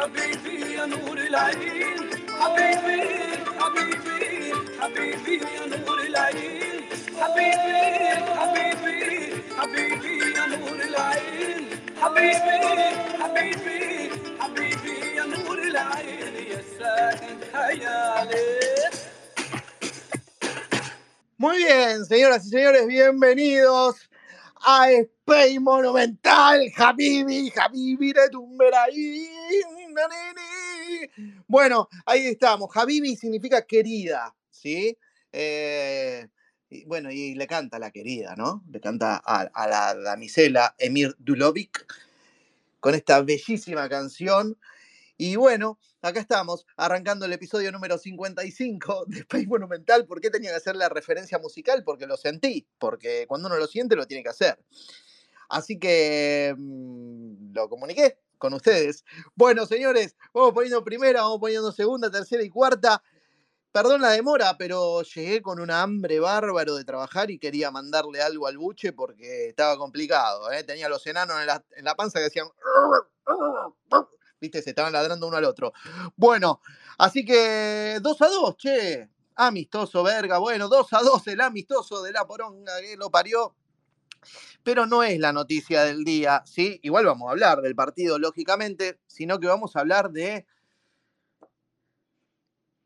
حبيبي حبيبي يا نور العين حبيبي حبيبي حبيبي يا نور العين حبيبي حبيبي حبيبي يا نور العين حبيبي حبيبي حبيبي يا نور العين يا ساكن خيالي Muy bien, señoras y señores, bienvenidos a Space Monumental, Habibi, Habibi de Tumberaín. nanini. bueno, ahí estamos. Habibi significa querida, ¿sí? Eh, y bueno, y le canta la querida, ¿no? Le canta a, a la damisela Emir Dulovic con esta bellísima canción. Y bueno, acá estamos, arrancando el episodio número 55 de Space Monumental. ¿Por qué tenía que hacer la referencia musical? Porque lo sentí, porque cuando uno lo siente lo tiene que hacer. Así que mm, lo comuniqué con ustedes. Bueno, señores, vamos poniendo primera, vamos poniendo segunda, tercera y cuarta. Perdón la demora, pero llegué con un hambre bárbaro de trabajar y quería mandarle algo al buche porque estaba complicado. ¿eh? Tenía los enanos en la, panza que decían... ¿Viste? Se estaban ladrando uno al otro. Bueno, así que 2 a 2, che. Amistoso, verga. Bueno, 2 a 2 el amistoso de la poronga que lo parió. Pero no es la noticia del día, ¿sí? Igual vamos a hablar del partido, lógicamente, sino que vamos a hablar de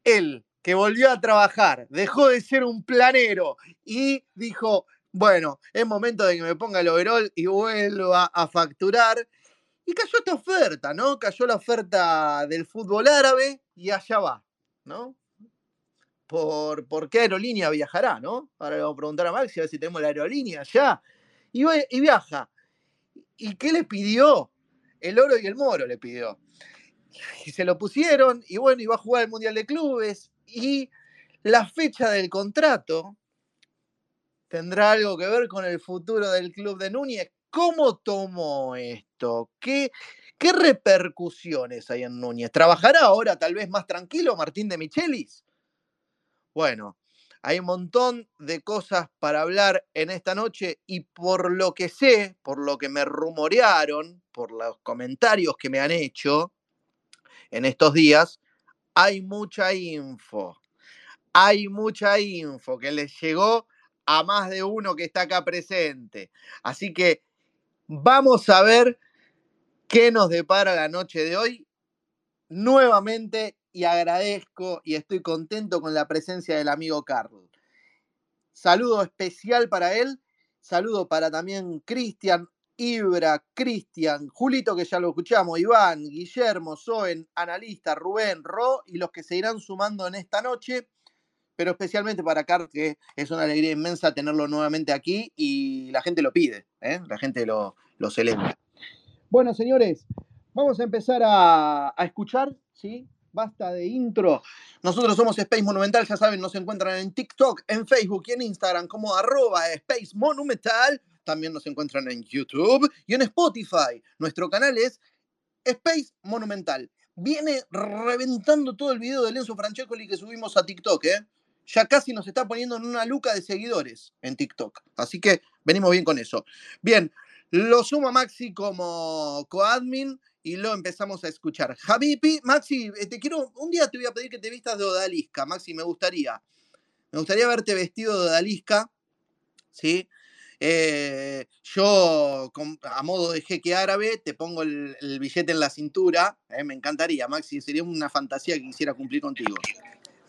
él, que volvió a trabajar, dejó de ser un planero y dijo, bueno, es momento de que me ponga el overall y vuelva a facturar. Y cayó esta oferta, ¿no? Cayó la oferta del fútbol árabe y allá va, ¿no? Por, por qué aerolínea viajará, ¿no? Ahora le vamos a preguntar a Maxi a ver si tenemos la aerolínea ya. Y, viaja. ¿Y qué le pidió? El oro y el moro le pidió. Y se lo pusieron, y bueno, iba a jugar el Mundial de Clubes. Y la fecha del contrato tendrá algo que ver con el futuro del club de Núñez. ¿Cómo tomó esto? ¿Qué, qué repercusiones hay en Núñez? ¿Trabajará ahora tal vez más tranquilo Martín de Michelis? Bueno, hay un montón de cosas para hablar en esta noche y por lo que sé, por lo que me rumorearon, por los comentarios que me han hecho en estos días, hay mucha info. Hay mucha info que les llegó a más de uno que está acá presente. Así que vamos a ver qué nos depara la noche de hoy. Nuevamente y agradezco y estoy contento con la presencia del amigo Carlos. Saludo especial para él, saludo para también Cristian, Ibra, Cristian, Julito, que ya lo escuchamos, Iván, Guillermo, Soen, Analista, Rubén, Ro y los que se irán sumando en esta noche, pero especialmente para Carlos, que es una alegría inmensa tenerlo nuevamente aquí y la gente lo pide, ¿eh? la gente lo, lo celebra. Bueno, señores, vamos a empezar a, a escuchar, ¿sí? Basta de intro. Nosotros somos Space Monumental, ya saben, nos encuentran en TikTok, en Facebook y en Instagram como arroba Space Monumental. También nos encuentran en YouTube y en Spotify. Nuestro canal es Space Monumental. Viene reventando todo el video de Lenzo Francescoli que subimos a TikTok, ¿eh? Ya casi nos está poniendo en una luca de seguidores en TikTok. Así que venimos bien con eso. Bien, lo suma Maxi como coadmin y lo empezamos a escuchar. Javipi, Maxi, eh, te quiero, un día te voy a pedir que te vistas de odalisca, Maxi, me gustaría. Me gustaría verte vestido de odalisca, ¿sí? Eh, yo, con- a modo de jeque árabe, te pongo el, el billete en la cintura. eh, me encantaría, Maxi, sería una fantasía que quisiera cumplir contigo.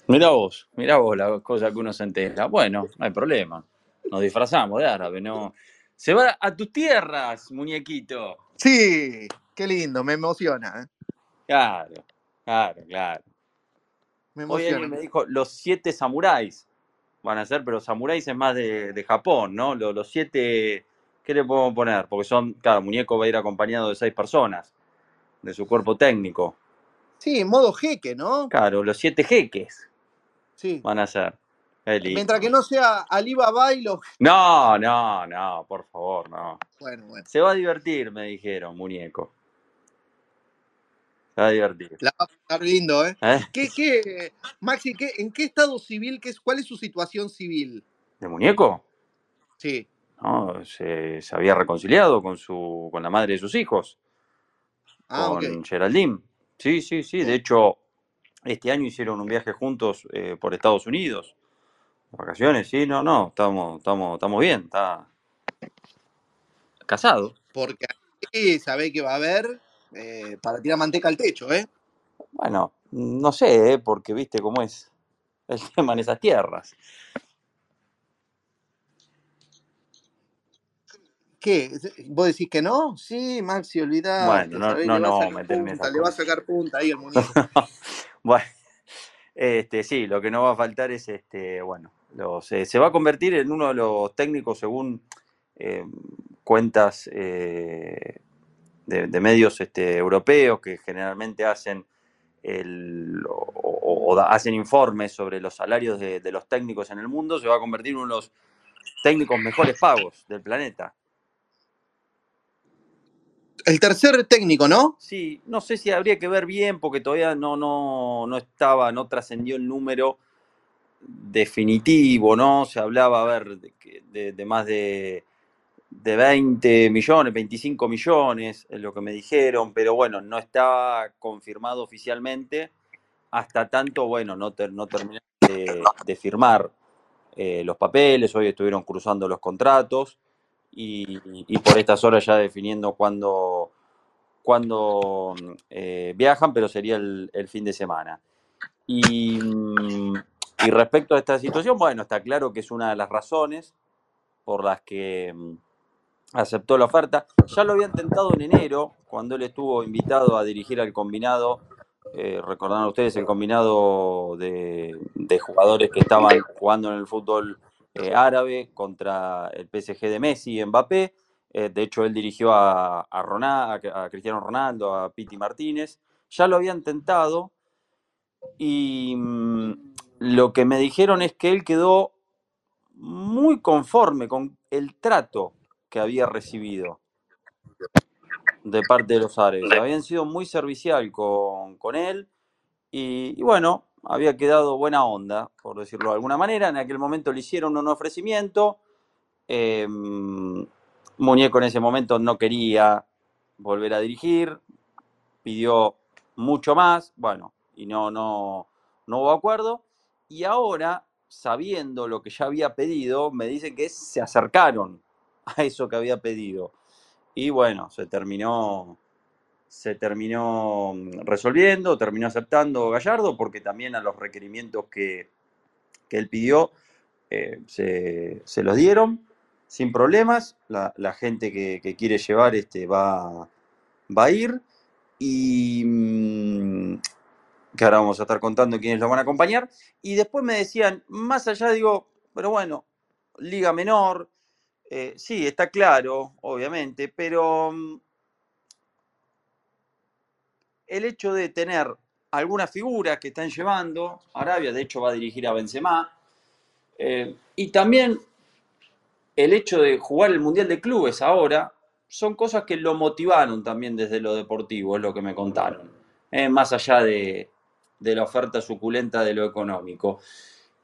Mirá vos, mirá vos la cosa que uno se entera. Bueno, no hay problema. Nos disfrazamos de árabe, ¿no? Se va a tus tierras, muñequito. Sí, qué lindo, me emociona, eh, Claro, claro, claro. me Hoy alguien emociona. me dijo, los siete samuráis van a ser, pero samuráis es más de, de Japón, ¿no? Los, los siete, ¿qué le podemos poner? Porque son, cada muñeco va a ir acompañado de seis personas, de su cuerpo técnico. Sí, en modo jeque, ¿no? Claro, los siete jeques Sí. van a ser. Mientras que no sea Alibaba y los... No, no, no, por favor, no. Bueno, bueno. Se va a divertir, me dijeron, muñeco. A divertir. La va a pasar lindo, ¿eh? ¿Eh? ¿Qué, qué, Maxi, qué, ¿en qué estado civil, qué es, cuál es su situación civil? ¿De muñeco? Sí. No, se, se había reconciliado con su, con la madre de sus hijos, Ah, con Geraldine. Sí, sí, sí. De hecho, este año hicieron un viaje juntos eh, por Estados Unidos. Vacaciones, sí, no, no, estamos, estamos, estamos bien, está casado. Porque ahí sabe que va a haber eh, para tirar manteca al techo, ¿eh? Bueno, no sé, eh, porque viste cómo es el tema en esas tierras. ¿Qué? ¿Vos decís que no? Sí, Maxi, olvidate. Bueno, no, no, no, en punta, le va a sacar punta ahí el muñeco. Bueno, este, sí, lo que no va a faltar es, este, bueno, los, eh, se va a convertir en uno de los técnicos según eh, cuentas eh, de, de medios este, europeos que generalmente hacen el, o, o- o da- hacen informes sobre los salarios de, de los técnicos en el mundo, se va a convertir en uno de los técnicos mejores pagos del planeta. El tercer técnico, ¿no? Sí, no sé si habría que ver bien porque todavía no, no, no estaba, no trascendió el número definitivo, ¿no? Se hablaba, a ver, de, que- de- de más de, de 20 millones, 25 millones, es lo que me dijeron, pero bueno, no estaba confirmado oficialmente hasta tanto, bueno, no, ter- no de, firmar eh, los papeles, hoy estuvieron cruzando los contratos y, y por estas horas ya definiendo cuándo, cuándo eh, viajan, pero sería el, fin de semana. Y, y respecto a esta situación, bueno, está claro que es una de las razones por las que aceptó la oferta. Ya lo habían tentado en enero, cuando él estuvo invitado a dirigir al combinado, eh, recordarán ustedes el combinado de, jugadores que estaban jugando en el fútbol eh, árabe contra el PSG de Messi y Mbappé. Eh, de hecho, él dirigió a Cristiano Ronaldo, a Piti Martínez. Ya lo habían tentado y mm, lo que me dijeron es que él quedó muy conforme con el trato que había recibido de parte de los árabes. Habían sido muy servicial con, con él y, y, bueno, había quedado buena onda, por decirlo de alguna manera. En aquel momento le hicieron un ofrecimiento. Eh, Muñeco en ese momento no quería volver a dirigir, pidió mucho más, bueno, y no, no, no hubo acuerdo. Y ahora, sabiendo lo que ya había pedido, me dicen que se acercaron a eso que había pedido. Y bueno, se terminó, se terminó resolviendo, terminó aceptando Gallardo, porque también a los requerimientos que, que él pidió eh, se, se, los dieron sin problemas. La, gente que, quiere llevar este, va, va a ir. Y mm, que ahora vamos a estar contando quiénes lo van a acompañar. Y después me decían, más allá, digo, pero bueno, liga menor, eh, sí, está claro, obviamente, pero mm, el hecho de tener algunas figuras que están llevando, Arabia de hecho va a dirigir a Benzema, eh, y también el hecho de jugar el Mundial de Clubes ahora, son cosas que lo motivaron también desde lo deportivo, es lo que me contaron, eh, más allá de, de la oferta suculenta de lo económico.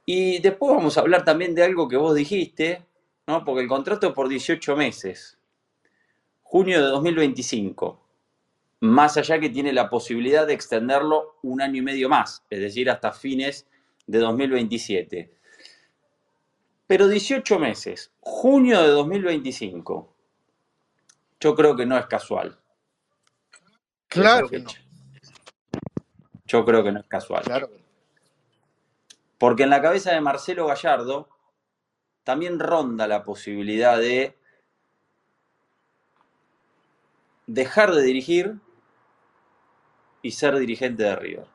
Y después vamos a hablar también de algo que vos dijiste, ¿no? porque el contrato es por 18 meses, junio de 2025, más allá que tiene la posibilidad de extenderlo un año y medio más, es decir, hasta fines de 2027. Pero 18 meses, junio de 2025, yo creo que no es casual. Claro que no. Yo creo que no es casual. Claro. Porque en la cabeza de Marcelo Gallardo también ronda la posibilidad de dejar de dirigir y ser dirigente de River.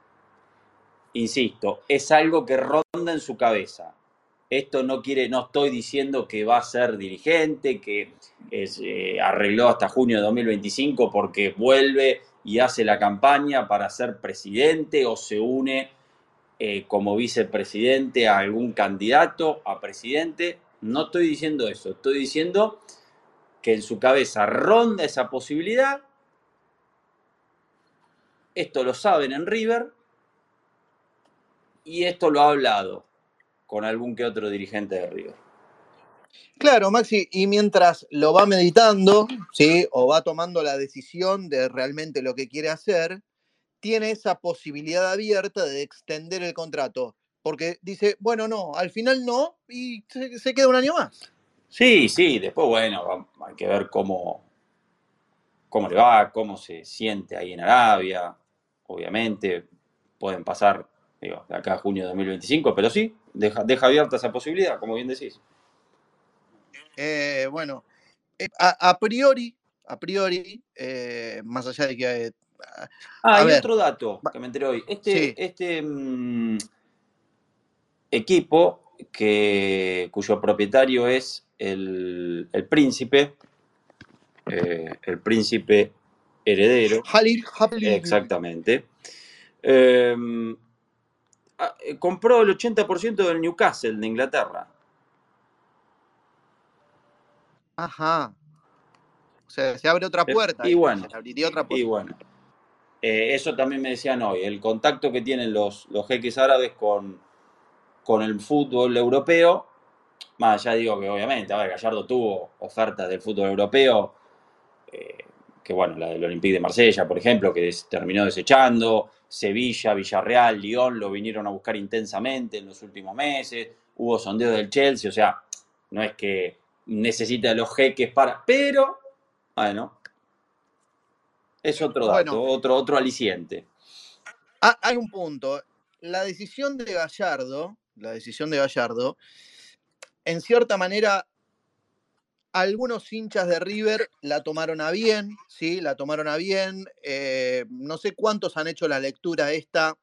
Insisto, es algo que ronda en su cabeza. Esto no quiere, no estoy diciendo que va a ser dirigente, que eh, arregló hasta junio de 2025 porque vuelve y hace la campaña para ser presidente o se une eh, como vicepresidente a algún candidato a presidente. No estoy diciendo eso, estoy diciendo que en su cabeza ronda esa posibilidad. Esto lo saben en River y esto lo ha hablado con algún que otro dirigente de River. Claro, Maxi, y mientras lo va meditando, ¿sí? O va tomando la decisión de realmente lo que quiere hacer, tiene esa posibilidad abierta de extender el contrato. Porque dice, bueno, no, al final no, y se, se queda un año más. Sí, sí, después, bueno, hay que ver cómo, cómo le va, cómo se siente ahí en Arabia. Obviamente, pueden pasar, digo, de acá a junio de 2025, pero sí, deja, deja abierta esa posibilidad, como bien decís. Eh, bueno, eh, a, a, priori, a priori, eh, más allá de que... ah, hay otro dato que me enteré hoy. Este, sí. este mmm, equipo que, cuyo propietario es el, el príncipe, eh, el príncipe heredero. Halil, Halil. Exactamente. Em, ah, eh, compró el 80% del Newcastle de Inglaterra. Ajá. O sea, se abre otra puerta. Y bueno, se abriría otra puerta. Y bueno. Eh, eso también me decían hoy, el contacto que tienen los, los jeques árabes con, con el fútbol europeo, más allá digo que obviamente, a Gallardo tuvo ofertas del fútbol europeo, eh, que bueno, la del Olympique de Marsella, por ejemplo, que terminó desechando, Sevilla, Villarreal, Lyon lo vinieron a buscar intensamente en los últimos meses, hubo sondeo del Chelsea, o sea, no es que necesita los jeques para, pero, bueno, es otro dato, Bueno. otro, otro aliciente. Ah, hay un punto. La decisión de Gallardo, la decisión de Gallardo, en cierta manera, algunos hinchas de River la tomaron a bien, ¿sí? La tomaron a bien. Eh, no sé cuántos han hecho la lectura esta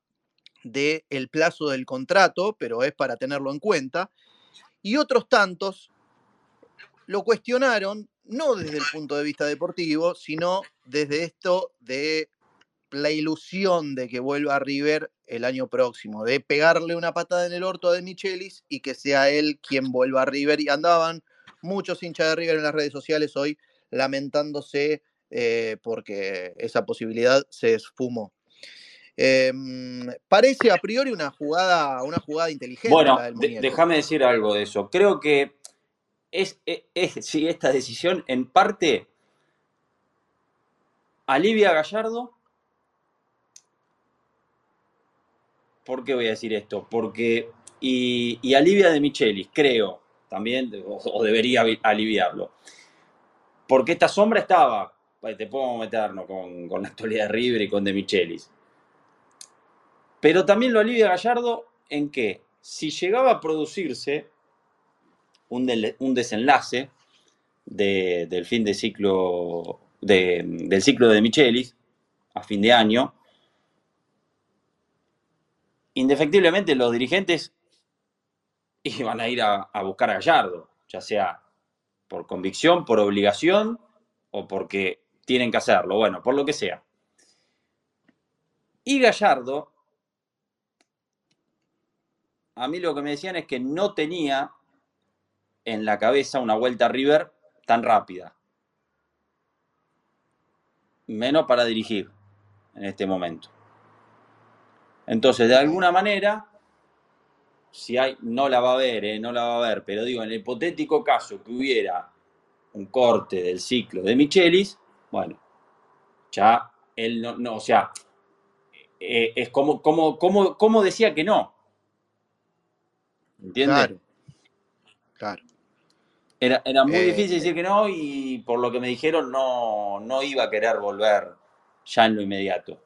del el plazo del contrato, pero es para tenerlo en cuenta. Y otros tantos lo cuestionaron, no desde el punto de vista deportivo, sino desde esto de la ilusión de que vuelva a River el año próximo, de pegarle una patada en el orto a De Michelis y que sea él quien vuelva a River. Y andaban muchos hinchas de River en las redes sociales hoy lamentándose eh, porque esa posibilidad se esfumó. Eh, parece a priori una jugada, una jugada inteligente. Bueno, déjame decir algo de eso. Creo que es, es, sí, esta decisión en parte alivia a Gallardo. ¿Por qué voy a decir esto? Porque y, y alivia de Michelis, creo, también, o, debería aliviarlo. Porque esta sombra estaba, pues, te podemos meternos con, con la actualidad de River y con De Michelis. Pero también lo alivia Gallardo en que si llegaba a producirse un, desenlace de- del fin de ciclo de- del ciclo de Michelis a fin de año, indefectiblemente los dirigentes iban a ir a buscar a Gallardo, ya sea por convicción, por obligación o porque tienen que hacerlo, bueno, por lo que sea. Y Gallardo, a mí lo que me decían es que no tenía en la cabeza una vuelta a River tan rápida. Menos para dirigir en este momento. Entonces, de alguna manera, si hay, no la va a ver, eh, no la va a ver, pero digo, en el hipotético caso que hubiera un corte del ciclo de Michelis, bueno, ya él no, no o sea, eh, es como, como, como, como decía que no. ¿Entiendes? Claro. Claro. Era, era muy Eh, difícil decir que no y por lo que me dijeron no, no iba a querer volver ya en lo inmediato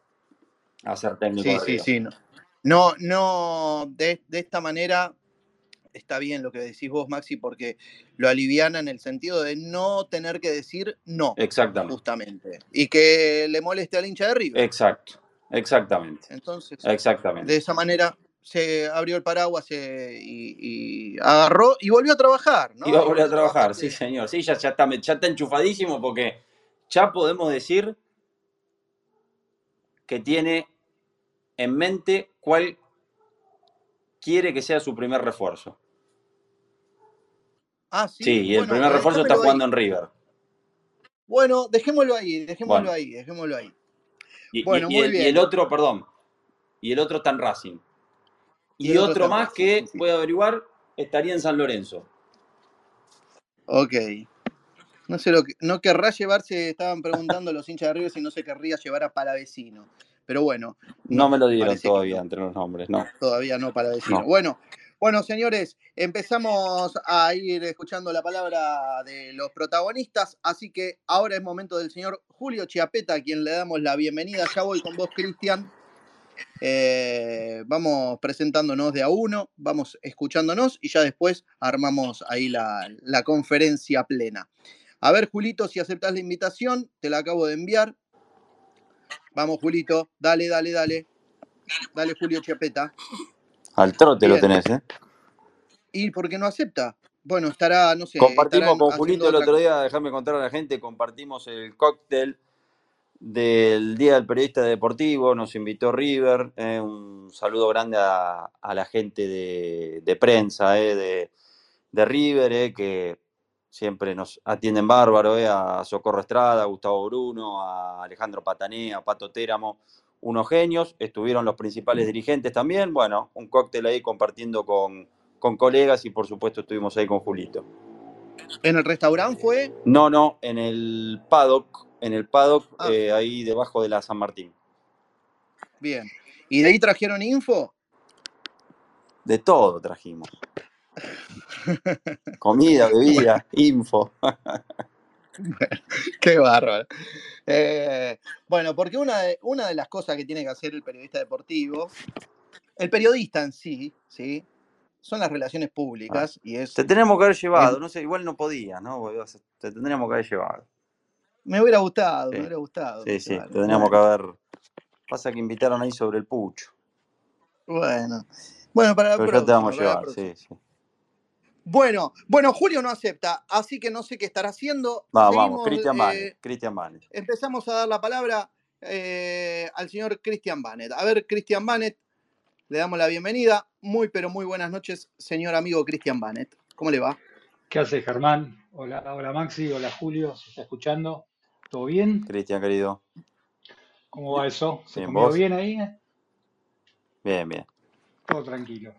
a ser técnico Sí, de sí, sí. No, no, no, de, de esta manera está bien lo que decís vos, Maxi, porque lo aliviana en el sentido de no tener que decir no, Exactamente, justamente. Y que le moleste al hincha de River. exacto, exactamente, Entonces, exactamente. de esa manera se abrió el paraguas eh, y, y agarró y volvió a trabajar, ¿no? A Y volver a trabajar, de- sí señor, sí, ya, ya, está, ya está enchufadísimo porque ya podemos decir que tiene en mente cuál quiere que sea su primer refuerzo. Ah, sí. Sí, y el primer refuerzo está jugando ahí. en River. Bueno, dejémoslo ahí, dejémoslo Bueno. ahí, dejémoslo ahí. Y, Bueno, y muy el, y el otro, perdón, y el otro está en Racing. Y otro más que sí, puedo averiguar estaría en San Lorenzo. Ok. No sé lo que, no querrá llevarse, estaban preguntando los hinchas de River si no se querría llevar a Palavecino. Pero bueno, No, No, me lo dieron que todavía entre los nombres, no. todavía no Palavecino. No. Bueno, bueno, señores, empezamos a ir escuchando la palabra de los protagonistas, así que ahora es momento del señor Julio Chiapeta, a quien le damos la bienvenida. Ya voy con vos, Cristian. Eh, vamos presentándonos de a uno, vamos escuchándonos y ya después armamos ahí la, la conferencia plena. A ver, Julito, si aceptas la invitación, te la acabo de enviar. Vamos, Julito, dale, dale, dale. Dale, Julio Chiapeta. Al trote lo tenés, ¿eh? ¿Y por qué no acepta? Bueno, estará, no sé. Compartimos con Julito el otro día, déjame contar a la gente, compartimos el cóctel del Día del Periodista Deportivo, nos invitó River, eh, un saludo grande a, a la gente de, de prensa eh, de, de River, eh, que siempre nos atienden bárbaro, a Socorro Estrada, a Gustavo Bruno, a Alejandro Patané, a Pato Téramo, unos genios, estuvieron los principales dirigentes también, bueno, un cóctel ahí compartiendo con, con colegas y por supuesto estuvimos ahí con Julito. ¿En el restaurante fue? No, no, en el paddock, en el paddock, Ah. eh, ahí debajo de la San Martín. Bien. ¿Y de ahí trajeron info? De todo trajimos. Comida, bebida, info. Qué bárbaro. Eh, bueno, porque una de, una de las cosas que tiene que hacer el periodista deportivo, el periodista en sí, ¿sí? son las relaciones públicas y es... Te tenemos que haber llevado, no sé, igual no podía, ¿no? Te tendríamos que haber llevado. Me hubiera gustado, Sí. me hubiera gustado. Sí, sí, tendríamos que haber. Pasa que invitaron ahí sobre el pucho. Bueno, bueno, para la Pero ya te vamos a llevar, sí, sí. Bueno, bueno, Julio no acepta, así que no sé qué estará haciendo. Vamos, vamos, Cristian eh, Manes, Manes. empezamos a dar la palabra eh, al señor Cristian Banet. A ver, Cristian Banet, le damos la bienvenida. Muy, pero muy buenas noches, señor amigo Cristian Banet. ¿Cómo le va? ¿Qué haces, Germán? Hola, hola Maxi, hola Julio, ¿se está escuchando? ¿Todo bien? Cristian, querido. ¿Cómo va eso? ¿Se Bien, comió ¿vos? bien ahí? Bien, bien. Todo tranquilo.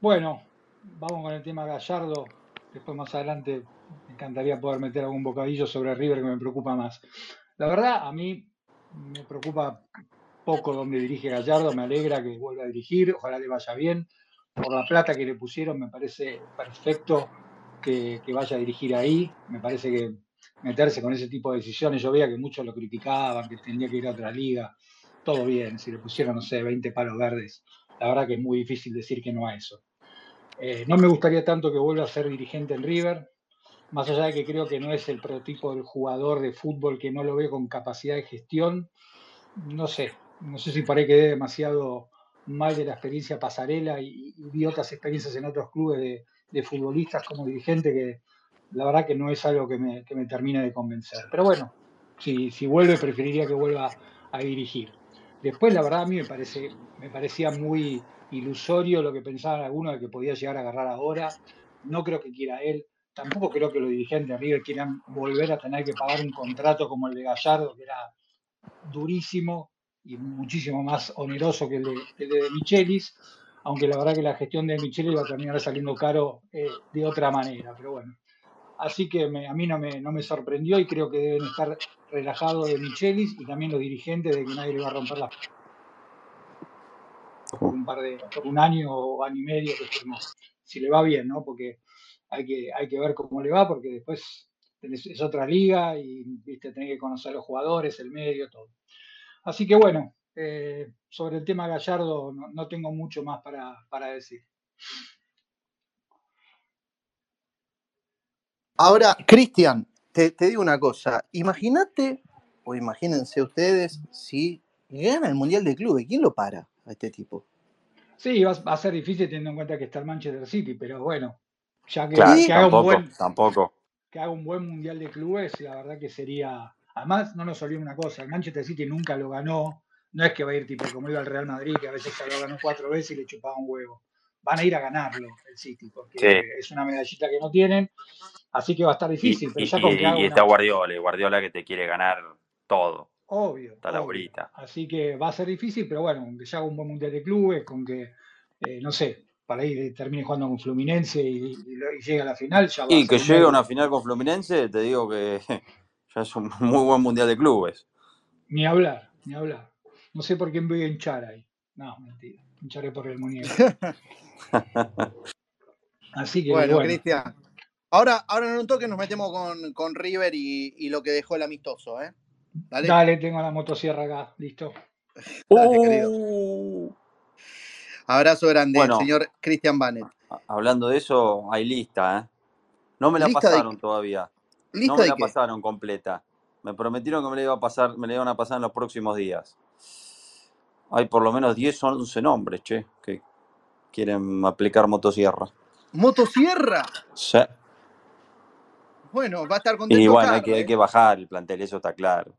Bueno, vamos con el tema Gallardo. Después más adelante me encantaría poder meter algún bocadillo sobre River que me preocupa más. La verdad, a mí me preocupa poco dónde dirige Gallardo, me alegra que vuelva a dirigir, ojalá le vaya bien. Por la plata que le pusieron me parece perfecto que, que vaya a dirigir ahí. Me parece que meterse con ese tipo de decisiones, yo veía que muchos lo criticaban, que tendría que ir a otra liga. Todo bien, si le pusieron, no sé, 20 palos verdes, la verdad que es muy difícil decir que no a eso. Eh, no me gustaría tanto que vuelva a ser dirigente en River, más allá de que creo que no es el prototipo del jugador de fútbol que no lo veo con capacidad de gestión. No sé, no sé si por ahí quedé demasiado mal de la experiencia pasarela y, vi otras experiencias en otros clubes de futbolistas como dirigente que la verdad que no es algo que me, que me termine de convencer. Pero bueno, si, si vuelve, preferiría que vuelva a dirigir. Después, la verdad, a mí me, parece, me parecía muy ilusorio lo que pensaban algunos de que podía llegar a agarrar ahora. No creo que quiera él. Tampoco creo que los dirigentes de River quieran volver a tener que pagar un contrato como el de Gallardo, que era durísimo y muchísimo más oneroso que el de, el de Michelis, aunque la verdad que la gestión de Michelis va a terminar saliendo caro eh, de otra manera, pero bueno. Así que me- a mí no me, no me sorprendió y creo que deben estar relajados de Michelis y también los dirigentes de que nadie le va a romper la por un par de, por un año o año y medio que firmó. Si le va bien, ¿no? Porque hay que, hay que ver cómo le va, porque después es otra liga y viste, tenés que conocer a los jugadores, el medio, todo. Así que bueno, eh, sobre el tema Gallardo no, no tengo mucho más para, para decir. Ahora, Cristian, te, te digo una cosa. Imagínate, o imagínense ustedes, si gana el Mundial de Clubes, ¿quién lo para a este tipo? Sí, va, va a ser difícil teniendo en cuenta que está el Manchester City, pero bueno, ya que, Claro, que haga un buen, tampoco. que haga un buen mundial de clubes, la verdad que sería. Además, no nos olvidemos una cosa: el Manchester City nunca lo ganó. No es que va a ir tipo como iba el Real Madrid, que a veces ya lo ganó cuatro veces y le chupaba un huevo. Van a ir a ganarlo el City, porque Sí. es una medallita que no tienen. Así que va a estar Y, difícil, pero y- ya con que haga y- y está una. Guardiola, Guardiola que te quiere ganar todo, Obvio, hasta la obvio. Así que va a ser difícil, pero bueno, con que ya haga un buen mundial de clubes, con que, eh, no sé, para ir termine jugando con Fluminense y, y lo- y llegue a la final, ya va a Y que llegue a una final con Fluminense, te digo que ya es un muy buen mundial de clubes. Ni hablar, ni hablar. No sé por quién voy a hinchar ahí. No, mentira. Hincharé por el muñeco. Así que Bueno, bueno. Cristian. Ahora, ahora en un toque nos metemos con, con River y, y lo que dejó el amistoso, ¿eh? Dale, Dale, tengo la motosierra acá. Listo. dale. Uh, Abrazo grande, Bueno, señor Cristian Banet. hablando de eso, hay lista, ¿eh? No me la ¿Lista de, pasaron todavía. No lista me de la qué? pasaron completa. Me prometieron que me la iba a pasar, me la iban a pasar en los próximos días. Hay por lo menos 10 o 11 nombres, che, que quieren aplicar motosierra. ¿Motosierra? Sí. Bueno, va a estar Y contento bueno, hay Carl, que, hay ¿eh? que bajar el plantel, eso está claro.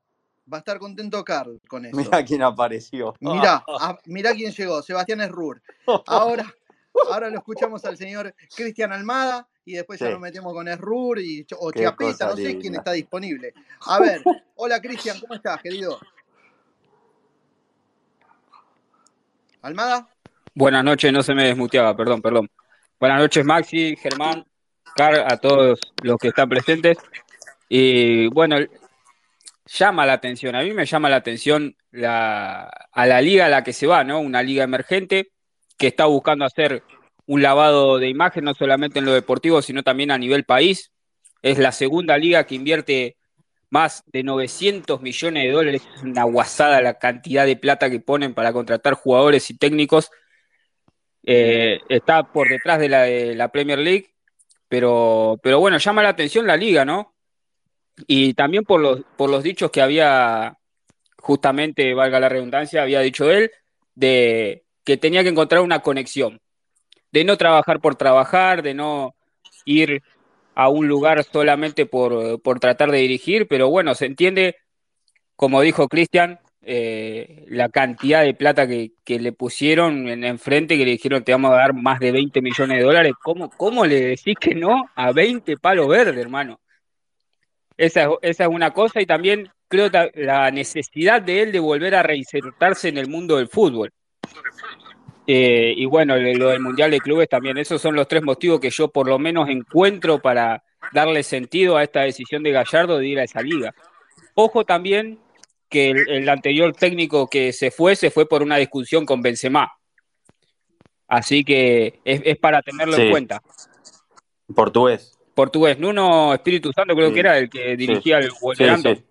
Va a estar contento Carl con eso. Mira quién apareció. Mirá, a- mirá quién llegó, Sebastián Esrur. Ahora, ahora lo escuchamos al señor Cristian Almada y después ya nos metemos con Esrur y, o Qué Chiapeta, no sé quién está disponible. A ver, hola Cristian, ¿cómo estás, querido? ¿Almada? Buenas noches, no se me desmuteaba, perdón, perdón. Buenas noches, Maxi, Germán, A todos los que están presentes. Y bueno, llama la atención. A mí me llama la atención la, a la liga a la que se va, ¿no? Una liga emergente que está buscando hacer un lavado de imagen, no solamente en lo deportivo, sino también a nivel país. Es la segunda liga que invierte más de 900 millones de dólares. Es una guasada la cantidad de plata que ponen para contratar jugadores y técnicos. Eh, está por detrás de la, de la Premier League, pero, pero bueno, llama la atención la liga, ¿no? Y también por los, por los dichos que había, justamente, valga la redundancia, había dicho él, de que tenía que encontrar una conexión, de no trabajar por trabajar, de no ir a un lugar solamente por, por tratar de dirigir, pero bueno, se entiende, como dijo Cristian, eh, la cantidad de plata que, que le pusieron en enfrente, que le dijeron te vamos a dar más de 20 millones de dólares. ¿Cómo, cómo le decís que no a 20 palos verdes, hermano? Esa, es- esa es una cosa y también creo ta- la necesidad de él de volver a reinsertarse en el mundo del fútbol. Eh, y bueno, lo del Mundial de Clubes también, esos son los tres motivos que yo por lo menos encuentro para darle sentido a esta decisión de Gallardo de ir a esa liga. Ojo también que el, el anterior técnico que se fue, se fue por una discusión con Benzema. Así que es, es para tenerlo en cuenta. portugués. Portugués, Nuno Espíritu Santo creo que era el que sí, dirigía el sí, Wolverhampton. sí.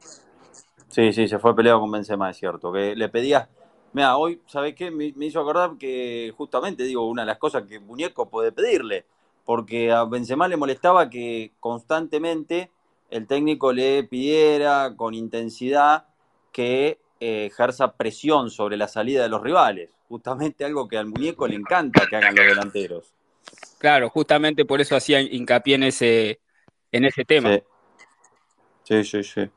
Sí, sí, se fue peleado con Benzema, es cierto. Que le pedía. Mira, hoy, ¿sabés qué? Me, me hizo acordar que justamente, digo, una de las cosas que Muñeco puede pedirle. Porque a Benzema le molestaba que constantemente el técnico le pidiera con intensidad que eh, ejerza presión sobre la salida de los rivales. Justamente algo que al muñeco le encanta que hagan los delanteros. Claro, justamente por eso hacía hincapié en ese, en ese tema. Sí, sí, sí. sí.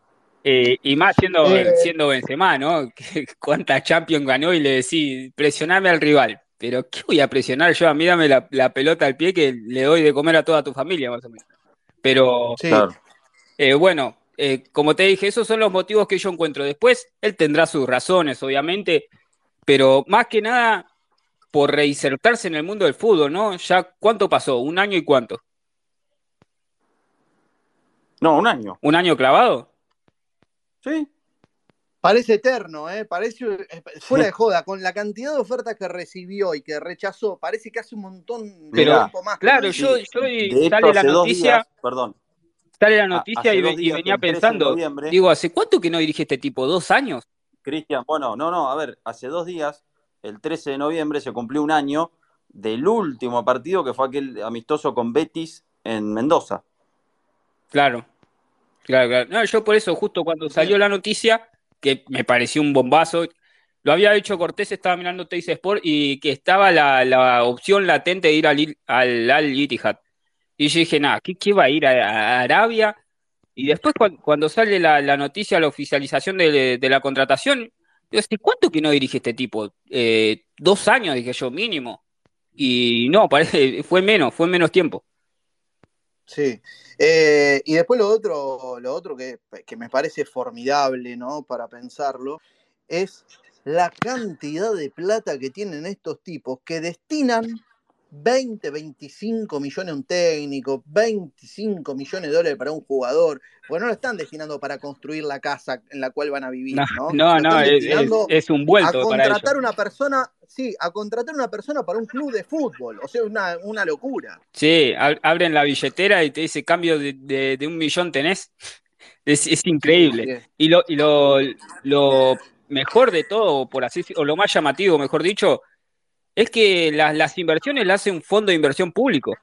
Eh, y más siendo, Eh. siendo Benzema, ¿no? ¿Cuántas Champions ganó y le decís, presioname al rival? Pero ¿qué voy a presionar yo? A mí dame la, la pelota al pie que le doy de comer a toda tu familia, más o menos. Pero Sí, Claro. eh, bueno, eh, como te dije, esos son los motivos que yo encuentro. Después, él tendrá sus razones, obviamente, pero más que nada por reinsertarse en el mundo del fútbol, ¿no? Ya, ¿cuánto pasó? ¿Un año y cuánto? No, un año. ¿Un año clavado? Sí. parece eterno, ¿eh? Parece, eh, fuera de joda, con la cantidad de ofertas que recibió y que rechazó, parece que hace un montón de Mirá. tiempo más. Claro, yo, yo De y hecho, sale la noticia, días, perdón, sale la a- noticia y, venía el 13 de pensando, digo, ¿hace cuánto que no dirige este tipo? ¿Dos años? Cristian, bueno, no, no, a ver, hace dos días, el 13 de noviembre, se cumplió un año del último partido que fue aquel amistoso con Betis en Mendoza. Claro, claro, claro. No, yo por eso, justo cuando salió la noticia, que me pareció un bombazo, lo había hecho Cortés, estaba mirando Teis Sport y que estaba la, la opción latente de ir al, al Al Ittihad. Y yo dije, nada, ¿qué, va a ir a, Arabia? Y después cuan- cuando, sale la, la noticia, la oficialización de, la contratación, yo ¿hace cuánto que no dirige este tipo? Eh, dos años, dije yo, mínimo. Y no, parece, fue menos, fue menos tiempo. Sí. Eh, y después lo otro, lo otro que me parece formidable, ¿no? Para pensarlo, es la cantidad de plata que tienen estos tipos que destinan 20, 25 millones a un técnico, 25 millones de dólares para un jugador. Porque no lo están destinando para construir la casa en la cual van a vivir, No, ¿no? no, es, es- es un a vuelto para ellos. contratar una persona, sí, a contratar una persona para un club de fútbol. O sea, una, una locura. Sí, ab- abren la billetera y te dice cambio de, de- de un millón tenés. Es, increíble. sí. Y lo, y lo, lo mejor de todo, por así decirlo, o lo más llamativo, mejor dicho, es que las, las inversiones las hace un fondo de inversión público.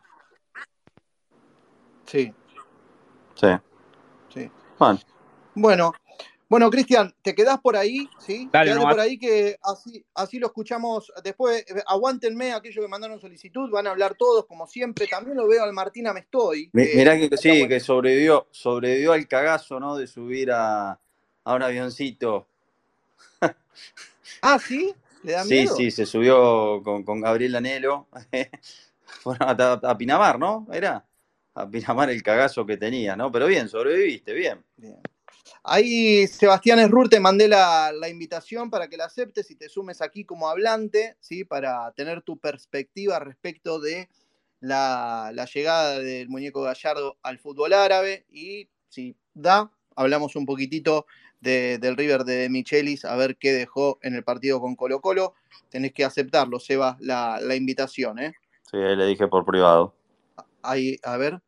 Sí, Sí. sí. Bueno, Bueno, bueno, Cristian, te quedás por ahí, ¿sí? Dale Quedate por ahí que así, así lo escuchamos después. Eh, Aguántenme aquellos que mandaron solicitud, van a hablar todos, como siempre. También lo veo al Martín Amestoy. mi- que mirá que sí, bueno. que sobrevivió, sobrevivió al cagazo, ¿no? De subir a, a un avioncito. Ah, ¿sí? ¿Le da Sí, miedo? sí, se subió con, con Gabriel Anelo. Fueron a, a Pinamar, ¿no? Era a Pinamar el cagazo que tenía, ¿no? Pero bien, sobreviviste, bien. Bien. Ahí, Sebastián Esrur, te mandé la, la invitación para que la aceptes y te sumes aquí como hablante, ¿sí? Para tener tu perspectiva respecto de la, la llegada del muñeco Gallardo al fútbol árabe y si da, hablamos un poquitito de- del River de Michelis a ver qué dejó en el partido con Colo Colo. Tenés que aceptarlo, Seba, la, la invitación, ¿eh? Sí, ahí le dije por privado. Ahí, a ver,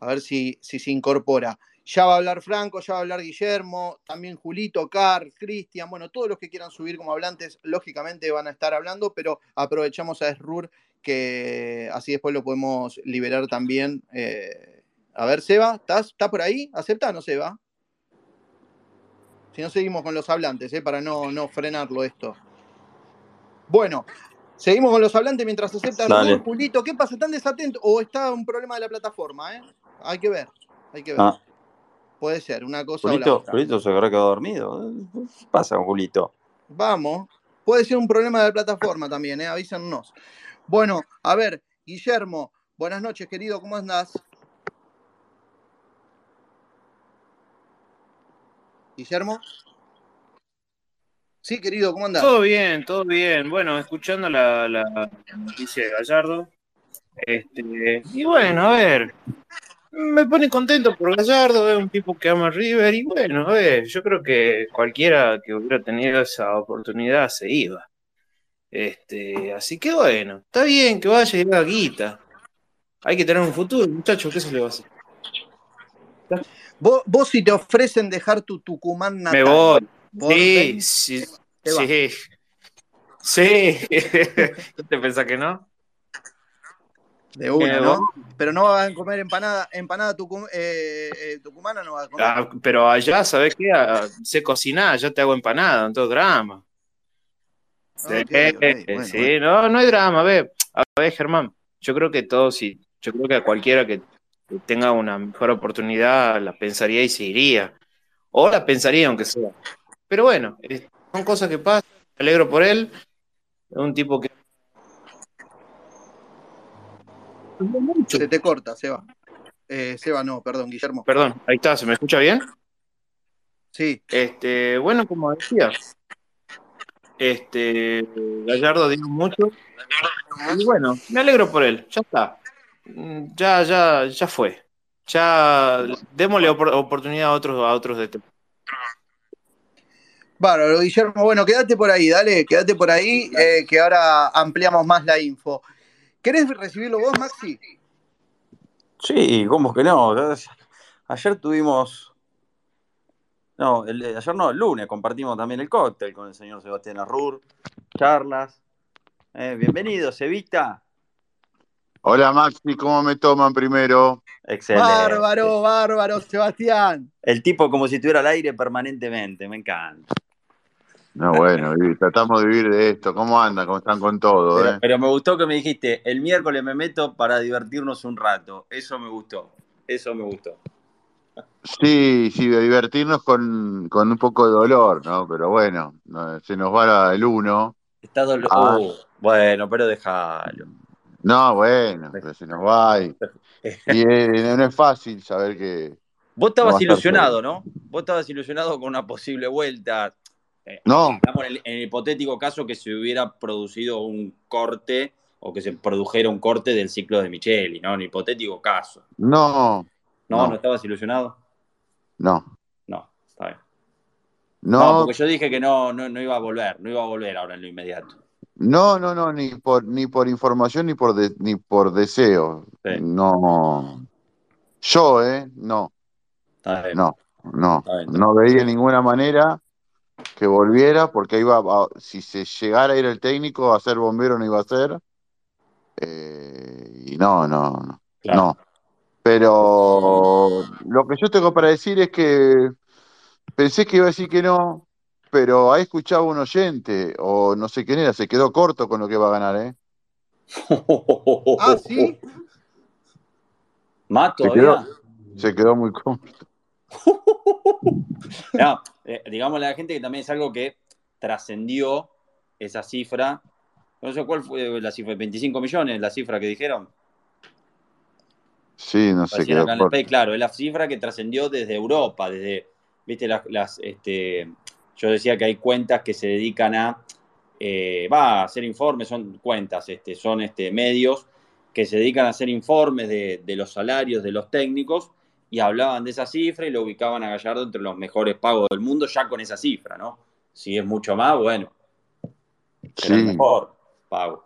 a ver si, si se incorpora. Ya va a hablar Franco, ya va a hablar Guillermo, también Julito, Car, Cristian, bueno, todos los que quieran subir como hablantes, lógicamente van a estar hablando, pero aprovechamos a Esrur que así después lo podemos liberar también. eh, a ver, Seba, ¿estás ¿Está por ahí? ¿Acepta no, Seba? Si no, seguimos con los hablantes, ¿eh? para no, no frenarlo esto. Bueno, seguimos con los hablantes mientras acepta. Esrur. Julito, ¿qué pasa? ¿Están desatentos? ¿O está un problema de la plataforma? ¿eh? Hay que ver, hay que ver. Ah, Puede ser, una cosa o la Julito, otra. Julito se habrá quedado dormido. ¿Qué pasa con Julito? Vamos. Puede ser un problema de la plataforma también, ¿eh? avísennos. Bueno, a ver, Guillermo, buenas noches, querido, ¿cómo andás? Guillermo. Sí, querido, ¿cómo andás? Todo bien, todo bien. Bueno, escuchando la, noticia de Gallardo. Este, y bueno, a ver, me pone contento por Gallardo, es un tipo que ama a River. Y bueno, a ver, yo creo que cualquiera que hubiera tenido esa oportunidad se iba. Este, así que bueno, está bien que vaya y haga guita. Hay que tener un futuro, muchachos, ¿qué se le va a hacer? Vos, vos si te ofrecen dejar tu Tucumán natal. Me voy. Sí, 20 sí, sí. Sí. ¿Te pensás que no? De una, Eh, ¿no? Pero no vas a comer empanada, empanada eh, eh, tucumana, no vas a comer. Ah, pero allá, ¿sabes qué? Ah, sé cocinar, yo te hago empanada, no todo drama. Sí, eh, bueno, sí, bueno. no, no hay drama, a ver, a ver, Germán, yo creo que todos, sí, yo creo que a cualquiera que tenga una mejor oportunidad la pensaría y se iría, o la pensaría aunque sea. Pero bueno, son cosas que pasan, me alegro por él, es un tipo que... Mucho. Se te corta, Seba. Eh, Seba, no, perdón, Guillermo. Perdón, ahí está, ¿se me escucha bien? Sí, Este, bueno, como decía, este, Gallardo dio mucho. Y bueno, me alegro por él, ya está. Mm, Ya, ya, ya fue. Ya démosle opor- oportunidad a otros, a otros de este. Bárbaro, Guillermo. Bueno, quédate por ahí, dale, quédate por ahí, eh, que ahora ampliamos más la info. ¿Querés recibirlo vos, Maxi? Sí, ¿cómo que no? Ayer tuvimos. No, el, ayer no, el lunes compartimos también el cóctel con el señor Sebastián Arrur, charlas. Eh, bienvenido, Sevita. Hola Maxi, ¿cómo me toman primero? Excelente. Bárbaro, bárbaro, Sebastián. El tipo como si estuviera al aire permanentemente, me encanta. No, bueno, tratamos de vivir de esto. ¿Cómo andan? ¿Cómo están con todo? Pero, eh? pero me gustó que me dijiste, el miércoles me meto para divertirnos un rato. Eso me gustó. Eso me gustó. Sí, sí, de divertirnos con, con un poco de dolor, ¿no? Pero bueno, no, se nos va el uno. Está dolo- Ah. Uh, bueno, pero déjalo. No, bueno, pero se nos va y, y eh, no es fácil saber que... Vos estabas ilusionado, ¿no? Vos estabas ilusionado con una posible vuelta. Eh, No, Estamos en el, en el hipotético caso que se hubiera producido un corte o que se produjera un corte del ciclo de Micheli, ¿no? En el hipotético caso. no, ¿No? ¿No, No. estabas ilusionado? no, No, está bien. No, no, porque yo dije que no, no, no iba a volver, no iba a volver ahora en lo inmediato. No, no, no, ni por, ni por información ni por, de- ni por deseo. Sí. No. Yo, ¿eh? No, Está bien. no, no. Está bien, está No veía ninguna manera que volviera, porque iba a- si se llegara a ir el técnico, a ser bombero no iba a ser. Eh, y no, no, no, Claro. no. Pero lo que yo tengo para decir es que pensé que iba a decir que no, pero ha escuchado un oyente, o no sé quién era, se quedó corto con lo que va a ganar, ¿eh? Ah, ¿sí? ¿Más Se todavía? Se quedó muy corto. No, eh, digámosle a la gente que también es algo que trascendió esa cifra. No sé cuál fue la cifra, 25 millones, la cifra que dijeron. Sí, no corto. país, claro, es la cifra que trascendió desde Europa, desde, viste, las, las, este, yo decía que hay cuentas que se dedican a, eh, va, a hacer informes, son cuentas, este, son este, medios que se dedican a hacer informes de, de los salarios de los técnicos y hablaban de esa cifra y lo ubicaban a Gallardo entre los mejores pagos del mundo ya con esa cifra, ¿no? Si es mucho más, bueno, Sí, mejor pago.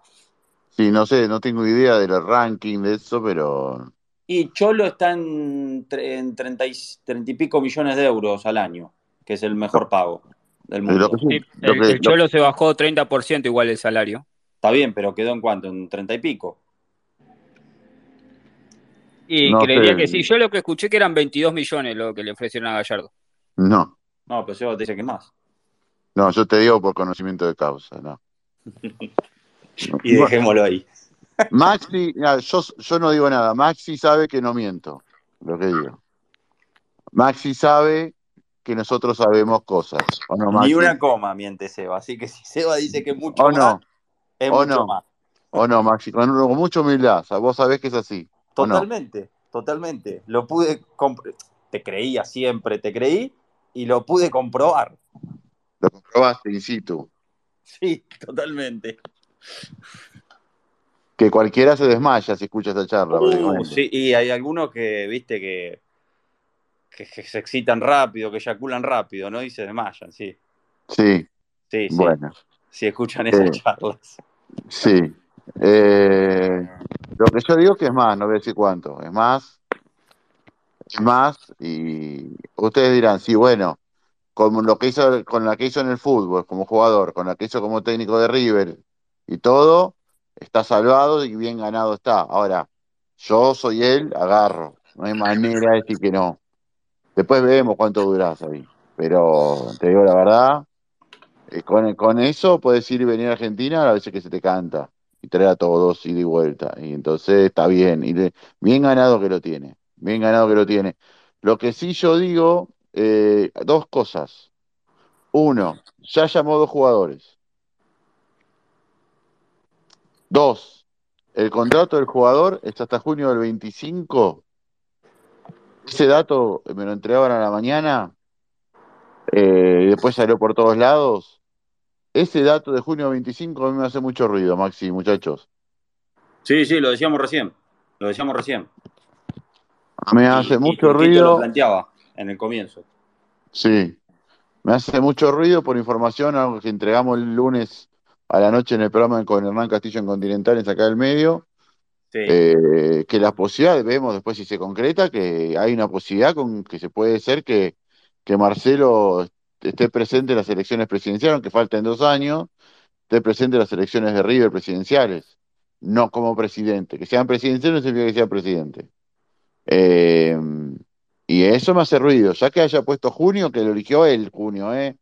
sí, no sé, no tengo idea del ranking de eso, pero Y Cholo está en, en 30, y, 30 y pico millones de euros al año, que es el mejor pago del lo que mundo. sí, Sí, lo el, que, el lo- Cholo se bajó 30% igual el salario. Está bien, pero quedó en cuánto, en 30 y pico. Y no creería sé, que sí. Yo lo que escuché que eran 22 millones lo que le ofrecieron a Gallardo. no, No, pero Seba te dice que más. no, yo te digo por conocimiento de causa, no. Y dejémoslo ahí. Maxi, mira, yo, yo no digo nada, Maxi sabe que no miento, lo que digo. Maxi sabe que nosotros sabemos cosas, ¿o no, Ni una coma miente Seba. Así que si Seba dice que es mucho ¿O más, no? es ¿O mucho no? más. ¿O no, Maxi? Con, con mucha humildad, vos sabés que es así. Totalmente, totalmente. Lo pude Te creía siempre, te creí y lo pude comprobar. Lo comprobaste in situ. Sí, totalmente. Que cualquiera se desmaya si escucha esta charla, Uh, sí, y hay algunos que, viste, que, que, que se excitan rápido, que eyaculan rápido, ¿no? Y se desmayan, sí. Sí, Sí, sí. bueno, Si escuchan esas eh, charlas. sí. Eh, lo que yo digo es que es más, no voy a decir cuánto, es más, es más, y ustedes dirán, sí, bueno, con lo que hizo, con la que hizo en el fútbol como jugador, con la que hizo como técnico de River y todo, está salvado y bien ganado está. Ahora, yo soy él, agarro, no hay manera de decir que no. Después vemos cuánto durás ahí, pero te digo la verdad, eh, con, con eso puedes ir y venir a Argentina a veces que se te canta y traer a todos y de vuelta. Y entonces está bien, y bien ganado que lo tiene, bien ganado que lo tiene. Lo que sí yo digo, eh, dos cosas. Uno, ya llamó dos jugadores. Dos, el contrato del jugador es hasta junio del 25. Ese dato me lo entregaban a la mañana eh, y después salió por todos lados. Ese dato de junio 25 a mí me hace mucho ruido, Maxi, muchachos. Sí, sí, lo decíamos recién. Lo decíamos recién. Me Y, hace y mucho lo ruido, planteaba en el comienzo. sí, me hace mucho ruido por información, algo que entregamos el lunes a la noche en el programa con Hernán Castillo en Continental en Sacar del Medio, Sí, eh, que las posibilidades, vemos después si se concreta, que hay una posibilidad con que se puede ser que, que Marcelo esté presente en las elecciones presidenciales, aunque falten dos años, esté presente en las elecciones de River presidenciales, no como presidente. Que sean presidenciales no significa que sea presidente. Eh, y eso me hace ruido, ya que haya puesto junio, que lo eligió él, junio, ¿eh?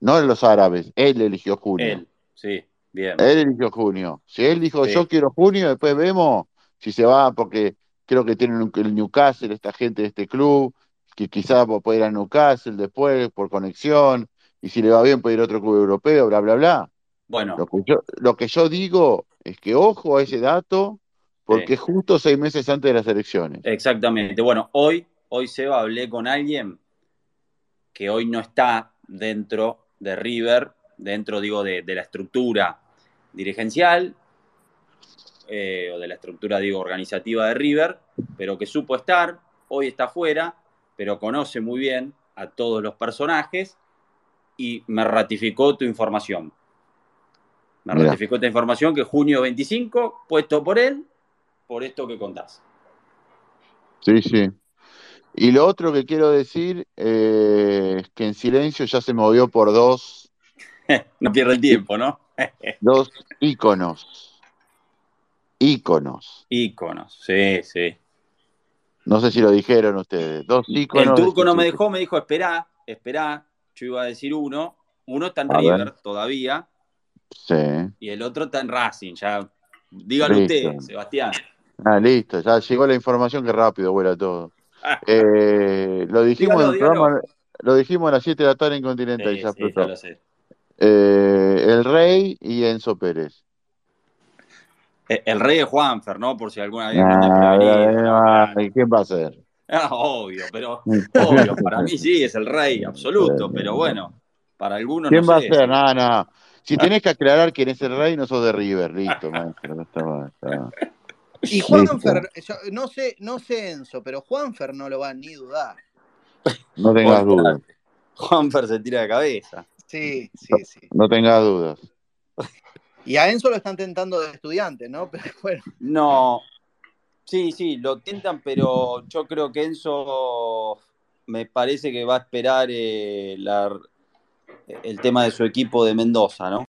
No los árabes, él eligió junio. él, sí, bien. Él eligió junio. Si él dijo Sí. yo quiero junio, después vemos si se va, porque creo que tienen el Newcastle, esta gente de este club, que quizás puede ir a Newcastle después por conexión, y si le va bien puede ir a otro club europeo, bla, bla, bla. Bueno, Lo que yo, lo que yo digo es que ojo a ese dato, porque sí, es justo seis meses antes de las elecciones. exactamente. Bueno, hoy, hoy Seba, hablé con alguien que hoy no está dentro de River, dentro, digo, de, de la estructura dirigencial, eh, o de la estructura, digo, organizativa de River, pero que supo estar, hoy está afuera, pero conoce muy bien a todos los personajes y me ratificó tu información. Me ratificó esta información que junio 25, puesto por él, por esto que contás. Sí, sí. Y lo otro que quiero decir eh, es que en silencio ya se movió por dos, no pierde el tiempo, ¿no? Dos íconos. Íconos. Íconos, sí, sí. No sé si lo dijeron ustedes. Dos íconos. El turco no me dejó, me dijo, esperá, esperá. Yo iba a decir uno. Uno está en A ver. River todavía Sí. y el otro está en Racing. Ya, dígalo Listo. usted, Sebastián. Ah, listo. Ya llegó la información que rápido vuela todo. Eh, lo dijimos Dígalo, en el programa, lo dijimos a las 7 de la tarde en Continental y Sí, ya sí, ya explotó. lo sé. Eh, el Rey y Enzo Pérez. Eh, El rey de Juanfer, ¿no? Por si alguna vez Ah, ¿no? ah, ¿Quién va a ser? Ah, obvio, pero obvio, para mí sí, es el rey absoluto, pero bueno, para algunos ¿Quién no va a sé. ser? sí. No, no. Si tenés que aclarar quién es el rey, no sos de River. Listo, maestro. Está, está. Y. Juanfer, yo no sé, no sé Enzo, pero Juanfer no lo va ni dudar. No tengas dudas. Juanfer se tira de cabeza. Sí, sí, sí. No tengas dudas. Y a Enzo lo están tentando de estudiante, ¿no? Pero bueno, No, sí, sí, lo tentan, pero yo creo que Enzo me parece que va a esperar eh, la- el tema de su equipo de Mendoza, ¿no?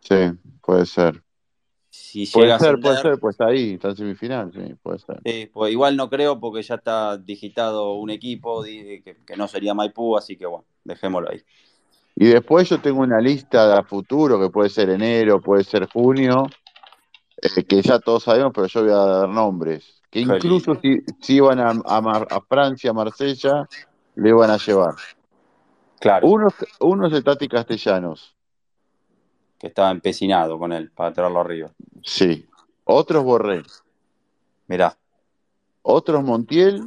Sí, puede ser. Si Puede llega a ser, puede ser, pues está ahí, está en semifinal, sí, puede ser. eh, pues igual no creo porque ya está digitado un equipo que, que no sería Maipú, así que bueno, dejémoslo ahí. Y después yo tengo una lista de a futuro, que puede ser enero, puede ser junio, eh, que ya todos sabemos, pero yo voy a dar nombres. Que incluso si, si iban a, a Mar- a Francia, a Marsella, le iban a llevar. Claro, Uno, uno es el Tati Castellanos, que estaba empecinado con él para traerlo arriba. sí. Otro es Borré, Mirá, otro es Montiel